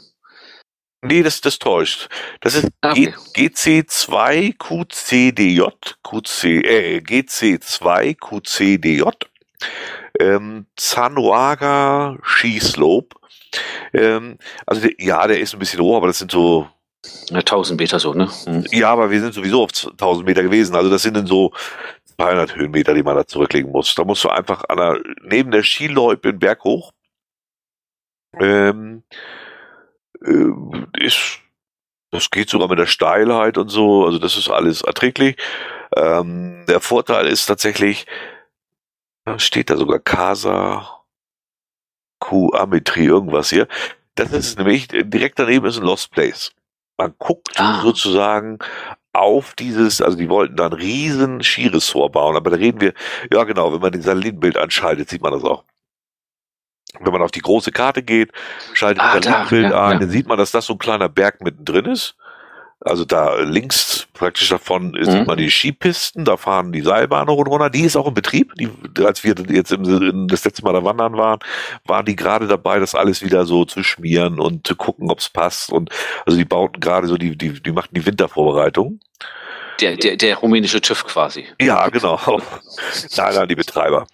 Nee, das, das täuscht. Das ist ah, okay. GC2 QCDJ, QC, äh, GC2 QCDJ, ähm, Zanuaga Skislope. Ähm, also ja, der ist ein bisschen hoch, aber das sind so
ja, 1000 Meter so, ne?
Hm. Ja, aber wir sind sowieso auf 1000 Meter gewesen. Also das sind dann so 200 Höhenmeter, die man da zurücklegen muss. Da musst du einfach an der, neben der Skiloipe den Berg hoch. Ähm, äh, ist, das geht sogar mit der Steilheit und so, also das ist alles erträglich. Ähm, der Vorteil ist tatsächlich, steht da sogar Casa Q-Ametrie, irgendwas hier. Das ist nämlich, direkt daneben ist ein Lost Place. Man guckt ah. sozusagen auf dieses, also die wollten da ein riesen Skiressort bauen, aber da reden wir, ja genau, wenn man den Satellitenbild anschaltet, sieht man das auch. Wenn man auf die große Karte geht, schaltet ah, das Satellitenbild ja, ein, ja. dann sieht man, dass das so ein kleiner Berg mittendrin ist. Also da links praktisch davon mhm. sieht man die Skipisten, da fahren die Seilbahnen runter. Die ist auch in Betrieb. Die, als wir jetzt im, das letzte Mal da wandern waren, waren die gerade dabei, das alles wieder so zu schmieren und zu gucken, ob es passt. Und also die bauten gerade so, die, die, die machten die Wintervorbereitung.
Der, der, der rumänische TÜV quasi.
Ja, genau. nein, nein, die Betreiber.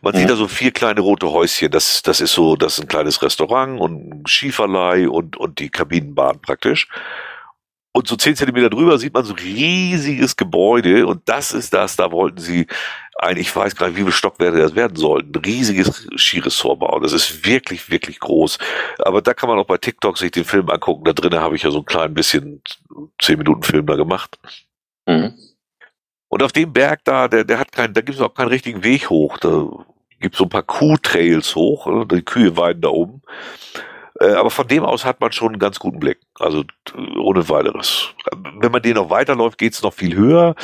Man mhm. sieht da so vier kleine rote Häuschen. Das, das ist so, das ist ein kleines Restaurant und ein Skiverleih und, und die Kabinenbahn praktisch. Und so zehn Zentimeter drüber sieht man so riesiges Gebäude und das ist das, da wollten sie ein, ich weiß gar nicht, wie viele Stockwerke das werden sollten, ein riesiges Skiressort bauen. Das ist wirklich, wirklich groß. Aber da kann man auch bei TikTok sich den Film angucken. Da drinnen habe ich ja so ein klein bisschen zehn Minuten Film da gemacht. Mhm. Und auf dem Berg da, der, der hat keinen, da gibt es auch keinen richtigen Weg hoch. Da gibt es so ein paar Kuhtrails hoch, die Kühe weiden da oben. Aber von dem aus hat man schon einen ganz guten Blick. Also ohne weiteres. Wenn man den noch weiterläuft, geht's noch viel höher.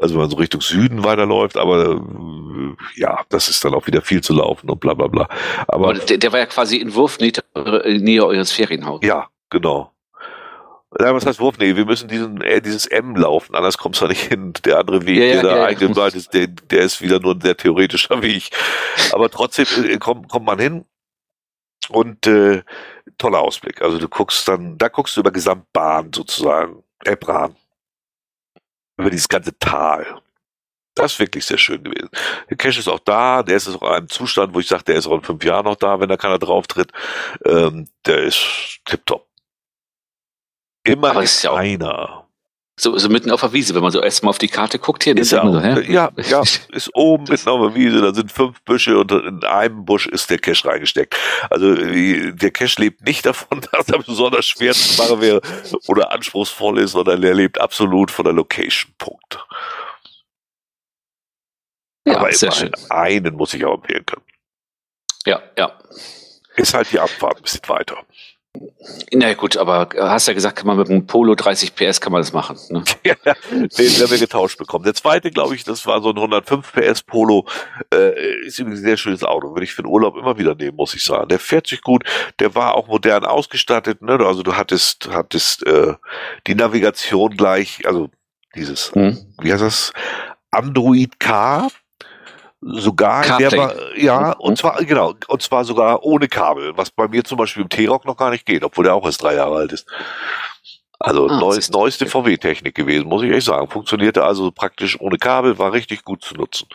Also wenn man so Richtung Süden weiterläuft, aber äh, ja, das ist dann auch wieder viel zu laufen und bla bla bla. Aber,
Aber der, der war ja quasi in Wurfnähe Nähe eures Ferienhauses.
ja, genau. Ja, was heißt Wurf? Nee, wir müssen diesen, äh, dieses M laufen, anders kommst du da nicht hin. Der andere Weg,
Ja, ja,
der da
ja, ja.
eingemalt ist, der, der ist wieder nur ein sehr theoretischer Weg. Aber trotzdem äh, kommt, kommt man hin und äh, toller Ausblick. Also du guckst dann, da guckst du über Gesamtbahn sozusagen, Elbran. Über dieses ganze Tal. Das ist wirklich sehr schön gewesen. Der Cache ist auch da, der ist auch in einem Zustand, wo ich sage, der ist auch in fünf Jahren noch da, wenn da keiner drauf tritt. Ähm, der ist tipptopp. Immer ist
ja auch-
einer.
So, so mitten auf der Wiese, wenn man so erstmal auf die Karte guckt hier.
Ist ja,
so,
ja, ja, ist oben mitten auf der Wiese, da sind fünf Büsche und in einem Busch ist der Cache reingesteckt. Also äh, der Cache lebt nicht davon, dass er besonders schwer zu machen wäre oder anspruchsvoll ist, sondern er lebt absolut von der Location. Punkt.
Ja,
Aber
sehr schön.
einen muss ich auch empfehlen können.
Ja, ja.
Ist halt die Abfahrt ein bisschen weiter.
Na gut, aber äh, hast ja gesagt, kann man mit einem Polo 30 PS kann man das machen. Ne?
Ja, den haben wir getauscht bekommen. Der zweite, glaube ich, das war so ein 105 PS Polo. Äh, ist übrigens ein sehr schönes Auto. Würde ich für den Urlaub immer wieder nehmen, muss ich sagen. Der fährt sich gut. Der war auch modern ausgestattet. Ne? Also du hattest, hattest äh, die Navigation gleich, also dieses,
Hm.
wie heißt das? Android Car. Sogar war, ja,
Mhm.
und zwar, genau, und zwar sogar ohne Kabel, was bei mir zum Beispiel im T-Rock noch gar nicht geht, obwohl der auch erst drei Jahre alt ist. Also
Ah,
neues, neueste VW-Technik gewesen, muss ich echt sagen. Funktionierte also praktisch ohne Kabel, war richtig gut zu nutzen.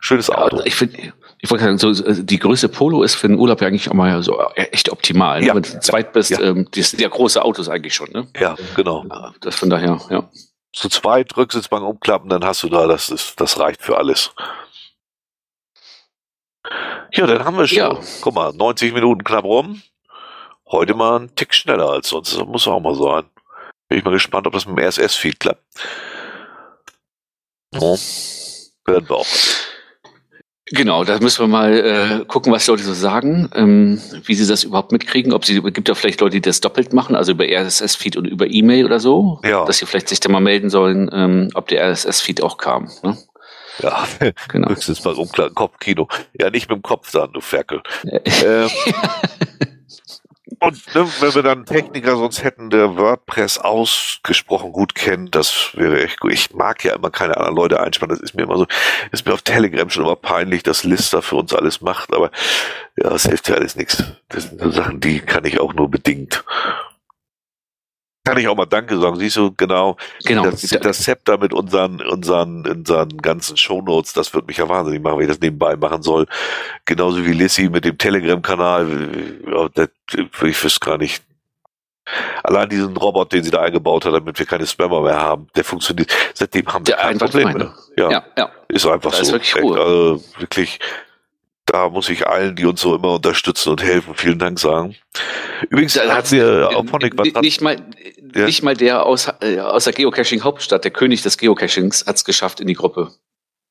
Schönes Auto.
Ja, ich finde, ich wollte sagen, so, die Größe Polo ist für den Urlaub ja eigentlich auch mal so äh, echt optimal. Ne?
Ja.
Wenn du zweit bist,
Ja.
ähm, das sind ja große Autos eigentlich schon. Ne?
Ja, genau.
Das von daher, ja.
Zu zweit Rücksitzbank umklappen, dann hast du da, das ist, das reicht für alles. Ja, dann haben wir schon.
Ja.
Guck mal, 90 Minuten knapp rum. Heute mal ein Tick schneller als sonst. Das muss auch mal sein. Bin ich mal gespannt, ob das mit dem RSS-Feed klappt. Ja. Werden wir auch.
Genau, da müssen wir mal äh, gucken, was die Leute so sagen, ähm, wie sie das überhaupt mitkriegen. Ob sie gibt ja vielleicht Leute, die das doppelt machen, also über RSS-Feed und über E-Mail oder so,
Ja.
dass sie vielleicht sich da mal melden sollen, ähm, ob der RSS-Feed auch kam. Ne?
Ja,
Genau.
höchstens mal umklappen. Kopfkino. Ja, nicht mit dem Kopf dann, du Ferkel. ähm, und ne, wenn wir dann einen Techniker sonst hätten, der WordPress ausgesprochen gut kennt, das wäre echt gut. Ich mag ja immer keine anderen Leute einspannen. Das ist mir immer so, ist mir auf Telegram schon immer peinlich, dass Lister für uns alles macht, aber ja, das hilft ja alles nichts. Das sind so Sachen, die kann ich auch nur bedingt. Kann ich auch mal Danke sagen, siehst du, genau.
Genau.
Das, das Zepter mit unseren, unseren, unseren ganzen Shownotes, das wird mich ja wahnsinnig machen, wenn ich das nebenbei machen soll. Genauso wie Lissy mit dem Telegram-Kanal. Ich wüsste gar nicht. Allein diesen Robot, den sie da eingebaut hat, damit wir keine Spammer mehr haben, der funktioniert. Seitdem haben wir
Der
kein Problem mehr. Ja,
ja, ja.
ist einfach
Da
so.
ist wirklich Ruhe.
Also wirklich, da muss ich allen, die uns so immer unterstützen und helfen, vielen Dank sagen. Übrigens
Da
hat sie auf Honig was
N- nicht mal,
Ja.
nicht mal der aus, äh, aus der Geocaching-Hauptstadt, der König des Geocachings, hat es geschafft in die Gruppe.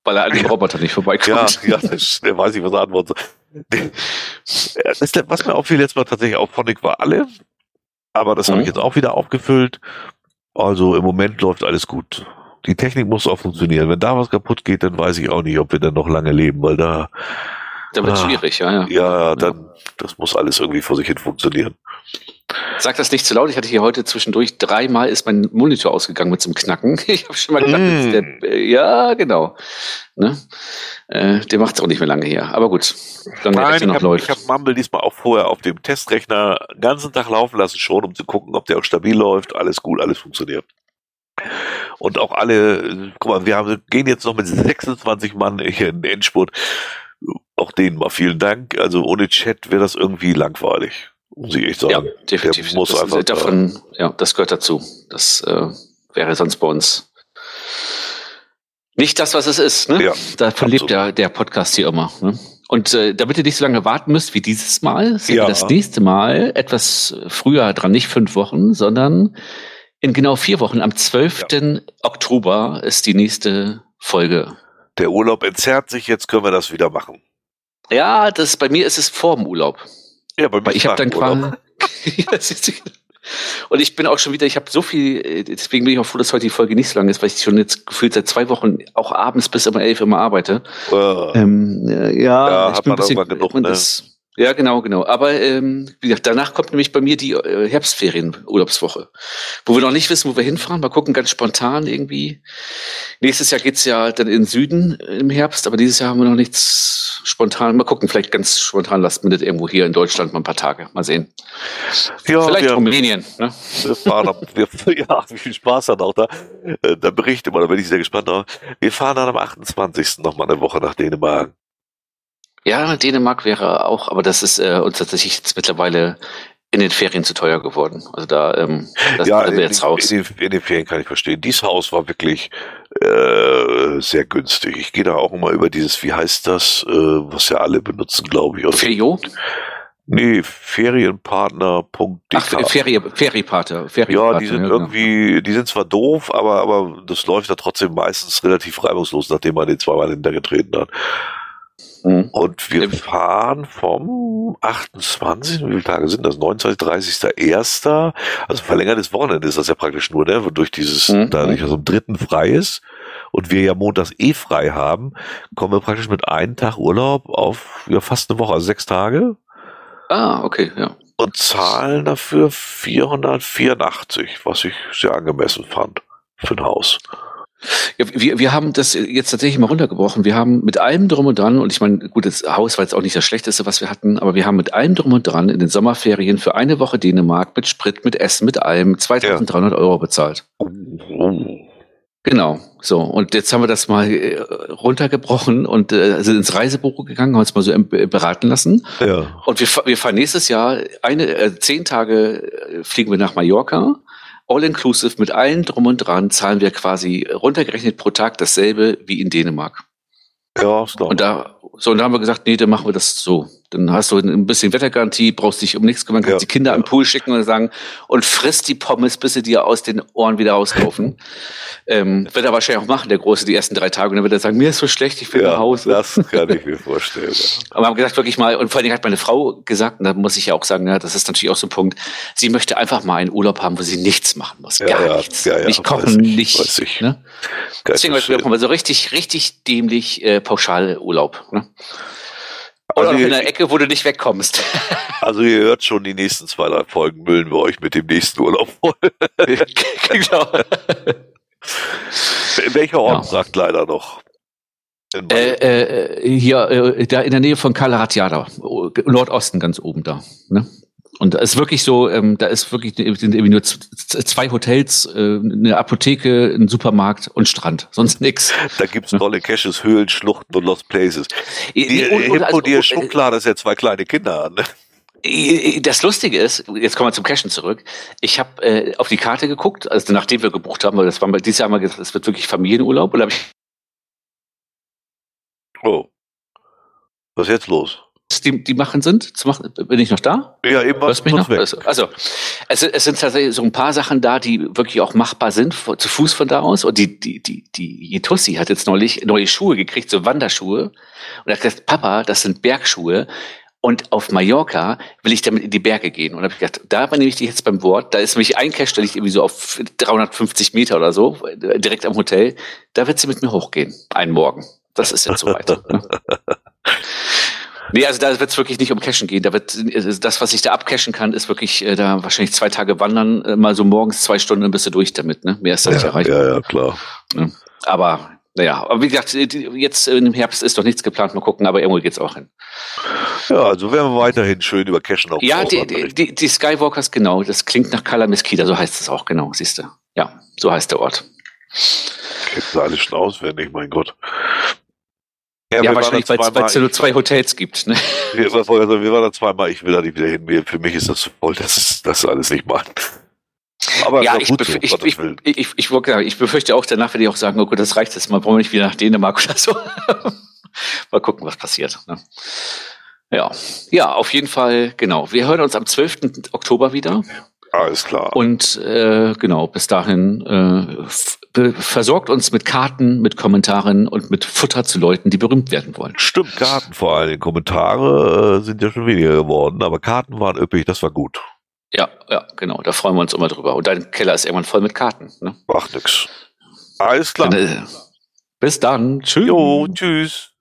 Weil er an dem Roboter nicht
Ja,
vorbeikommt.
ja, das, der weiß ich, was er antwortet. Ja, Das, was mir auffiel letztes Mal tatsächlich auf Phonic war alle, aber das habe
Mhm.
ich jetzt auch wieder aufgefüllt. Also im Moment läuft alles gut. Die Technik muss auch funktionieren. Wenn da was kaputt geht, dann weiß ich auch nicht, ob wir dann noch lange leben, weil da,
Da wird
Ah.
schwierig, ja, ja.
ja, dann, das muss alles irgendwie vor sich hin funktionieren.
Sag das nicht zu laut. Ich hatte hier heute zwischendurch dreimal ist mein Monitor ausgegangen mit einem Knacken. Ich habe schon mal gedacht,
Mm.
der, äh, ja, genau. Ne? Äh, der macht es auch nicht mehr lange hier. Aber gut, dann der
Nein, ich
noch
habe
läuft.
hab Mumble diesmal auch vorher auf dem Testrechner den ganzen Tag laufen lassen schon, um zu gucken, ob der auch stabil läuft. Alles gut, alles funktioniert. Und auch alle, guck mal, wir haben, gehen jetzt noch mit 26 Mann hier in den Endspurt. Auch denen mal vielen Dank. Also ohne Chat wäre das irgendwie langweilig. Muss ich echt sagen.
ja, definitiv.
der muss
das,
einfach
davon, ja, das gehört dazu. Das äh, wäre sonst bei uns nicht das, was es ist. Ne?
Ja,
Davon lebt der, der Podcast hier immer. Ne? Und äh, damit ihr nicht so lange warten müsst wie dieses Mal, sind
Ja.
wir das nächste Mal etwas früher dran, nicht fünf Wochen, sondern in genau vier Wochen, am 12. Oktober ist die nächste Folge.
Der Urlaub entzerrt sich, jetzt können wir das wieder machen.
Ja, das bei mir ist es vor dem Urlaub.
Ja, bei mir
Weil ich habe dann
Urlaub.
Und ich bin auch schon wieder, ich habe so viel, äh, deswegen bin ich auch froh, dass heute die Folge nicht so lang ist, weil ich schon jetzt gefühlt seit zwei Wochen auch abends bis immer elf immer arbeite.
Uh,
ähm, ja,
ja,
ich bin ein bisschen,
genug, ne?
das, ja, genau, genau. Aber ähm, wie gesagt, danach kommt nämlich bei mir die äh, Herbstferien, Urlaubswoche, wo wir noch nicht wissen, wo wir hinfahren. Mal gucken, ganz spontan irgendwie. Nächstes Jahr geht's ja dann in den Süden im Herbst, aber dieses Jahr haben wir noch nichts spontan. Mal gucken, vielleicht ganz spontan last minute irgendwo hier in Deutschland mal ein paar Tage. Mal sehen.
ja,
vielleicht
wir,
Rumänien. Ne?
wir fahren wir, ja, wie viel Spaß dann auch da. Äh, Da berichte mal, da bin ich sehr gespannt drauf. Wir fahren dann am 28. nochmal eine Woche nach Dänemark.
Ja, Dänemark wäre auch, aber das ist äh, uns tatsächlich jetzt mittlerweile in den Ferien zu teuer geworden. Also da, ähm, das,
ja,
da jetzt raus.
In, den, in den Ferien kann ich verstehen. Dieses Haus war wirklich äh, sehr günstig. Ich gehe da auch immer über dieses, wie heißt das, äh, was ja alle benutzen, glaube ich.
Ferio?
nee, Ferienpartner.de.
Ach, Ferie, Feriepater.
Ja,
Feriepater,
die sind
genau.
irgendwie, die sind zwar doof, aber, aber das läuft da trotzdem meistens relativ reibungslos, nachdem man den zweimal hintergetreten hat.
Mhm.
Und wir fahren vom 28, wie viele Tage sind das? 29, 30. 1. Also verlängertes Wochenende ist das ja praktisch nur, ne? Durch dieses,
Mhm.
dadurch, dass am dritten frei ist und wir ja montags eh frei haben, kommen wir praktisch mit einem Tag Urlaub auf ja, fast eine Woche, also sechs Tage
Ah, okay, ja.
und zahlen dafür 484, was ich sehr angemessen fand für ein Haus.
Ja, wir, wir haben das jetzt tatsächlich mal runtergebrochen. Wir haben mit allem drum und dran, und ich meine, gut, das Haus war jetzt auch nicht das Schlechteste, was wir hatten, aber wir haben mit allem drum und dran in den Sommerferien für eine Woche Dänemark mit Sprit, mit Essen, mit allem 2300 Euro bezahlt. Genau, so. Und jetzt haben wir das mal äh, runtergebrochen und äh, sind ins Reisebüro gegangen, haben uns mal so ähm, beraten lassen.
Ja.
Und wir, wir fahren nächstes Jahr eine, äh, zehn Tage äh, fliegen wir nach Mallorca. All inclusive mit allen drum und dran zahlen wir quasi runtergerechnet pro Tag dasselbe wie in Dänemark.
Ja, klar.
Und da, so, und da haben wir gesagt, nee, dann machen wir das so. Dann hast du ein bisschen Wettergarantie, brauchst dich um nichts kümmern, kannst
Ja,
die Kinder
ja.
am Pool schicken und sagen, und frisst die Pommes, bis sie dir aus den Ohren wieder rauslaufen. ähm, wird er wahrscheinlich auch machen, der Große, die ersten drei Tage. Und dann wird er sagen, mir ist so schlecht, ich will nach
ja,
Hause.
das kann ich mir vorstellen.
Aber wir haben gesagt, wirklich mal, und vor allen Dingen hat meine Frau gesagt, und da muss ich ja auch sagen, ja, das ist natürlich auch so ein Punkt, sie möchte einfach mal einen Urlaub haben, wo sie nichts machen muss.
Ja,
Gar
ja,
nichts.
ja, ja,
nicht kochen,
ich,
nicht.
weiß ich.
Ne? Deswegen machen wir so richtig, richtig dämlich äh, Pauschalurlaub. Ne? Oder
Also
noch in der Ecke, wo du nicht wegkommst.
Also ihr hört schon, die nächsten zwei, drei Folgen müllen wir euch mit dem nächsten Urlaub voll.
genau.
In welcher Ort
Ja.
sagt leider noch? In
Äh, äh, hier, äh, da in der Nähe von Kalaratiada, Nordosten ganz oben da. Ne? Und da ist wirklich so, ähm, da ist wirklich sind irgendwie nur zwei Hotels, äh, eine Apotheke, ein Supermarkt und Strand, sonst nix.
da gibt's tolle Caches, Höhlen, Schluchten und Lost Places. Die
und- und also,
dir ist schon
äh,
klar, dass er zwei kleine Kinder hat. Ne?
Äh, Das Lustige ist, jetzt kommen wir zum Cashen zurück. Ich habe äh, auf die Karte geguckt, also nachdem wir gebucht haben, weil das war mal dieses Jahr mal gesagt, es wird wirklich Familienurlaub. Und habe ich
Oh. Was ist jetzt los?
Die, die machen sind. Zu machen, bin ich noch da?
Ja, eben was
mich noch?
weg.
Also, also es, es sind tatsächlich so ein paar Sachen da, die wirklich auch machbar sind, zu Fuß von da aus. Und die, die, die, die Jetussi hat jetzt neulich neue Schuhe gekriegt, so Wanderschuhe. Und hat gesagt, Papa, das sind Bergschuhe. Und auf Mallorca will ich damit in die Berge gehen. Und habe ich gedacht, da nehme ich dich jetzt beim Wort. Da ist nämlich ein Cache, der liegt irgendwie so auf 350 Meter oder so, direkt am Hotel. Da wird sie mit mir hochgehen, einen Morgen. Das ist jetzt soweit. ne? Nee, also da wird es wirklich nicht um Cashen gehen. Da wird äh, das, was ich da abcashen kann, ist wirklich äh, da wahrscheinlich zwei Tage wandern, äh, mal so morgens zwei Stunden dann bist du durch damit. Ne? Mehr ist da nicht
Ja,
erreicht.
ja, ja, klar.
Aber naja, aber wie gesagt, die- jetzt äh, im Herbst ist doch nichts geplant. Mal gucken, aber irgendwo geht's auch hin.
Ja, also werden wir weiterhin schön über Cashen auf
Ja, die, die, die, Skywalkers, genau. Das klingt nach Kalamiskida, so heißt es auch, genau, siehst du. Ja, so heißt der Ort.
Kennt ihr alles schon auswendig, mein Gott.
Ja,
waren
wahrscheinlich, weil es nur zwei Hotels gibt. Ne?
Wir, wir, wir, waren da zweimal, ich will da nicht wieder hin. Für mich ist das voll, das ist das alles nicht machen. Aber
ja, ich,
so,
ich, ich, ich, ich, befürchte auch, danach werde ich auch sagen, oh gut, das reicht jetzt mal, brauchen wir nicht wieder nach Dänemark oder so. mal gucken, was passiert. Ne? Ja. ja, auf jeden Fall, genau. Wir hören uns am 12. Oktober wieder.
Alles klar.
Und äh, genau, bis dahin äh, versorgt uns mit Karten, mit Kommentaren und mit Futter zu Leuten, die berühmt werden wollen.
Stimmt, Karten vor allem. Kommentare äh, sind ja schon weniger geworden, aber Karten waren üppig, das war gut.
Ja, ja, genau. Da freuen wir uns immer drüber. Und dein Keller ist irgendwann voll mit Karten. Ne?
Macht nix. Alles klar.
Dann, äh, bis dann. Tschüss.
Jo, tschüss.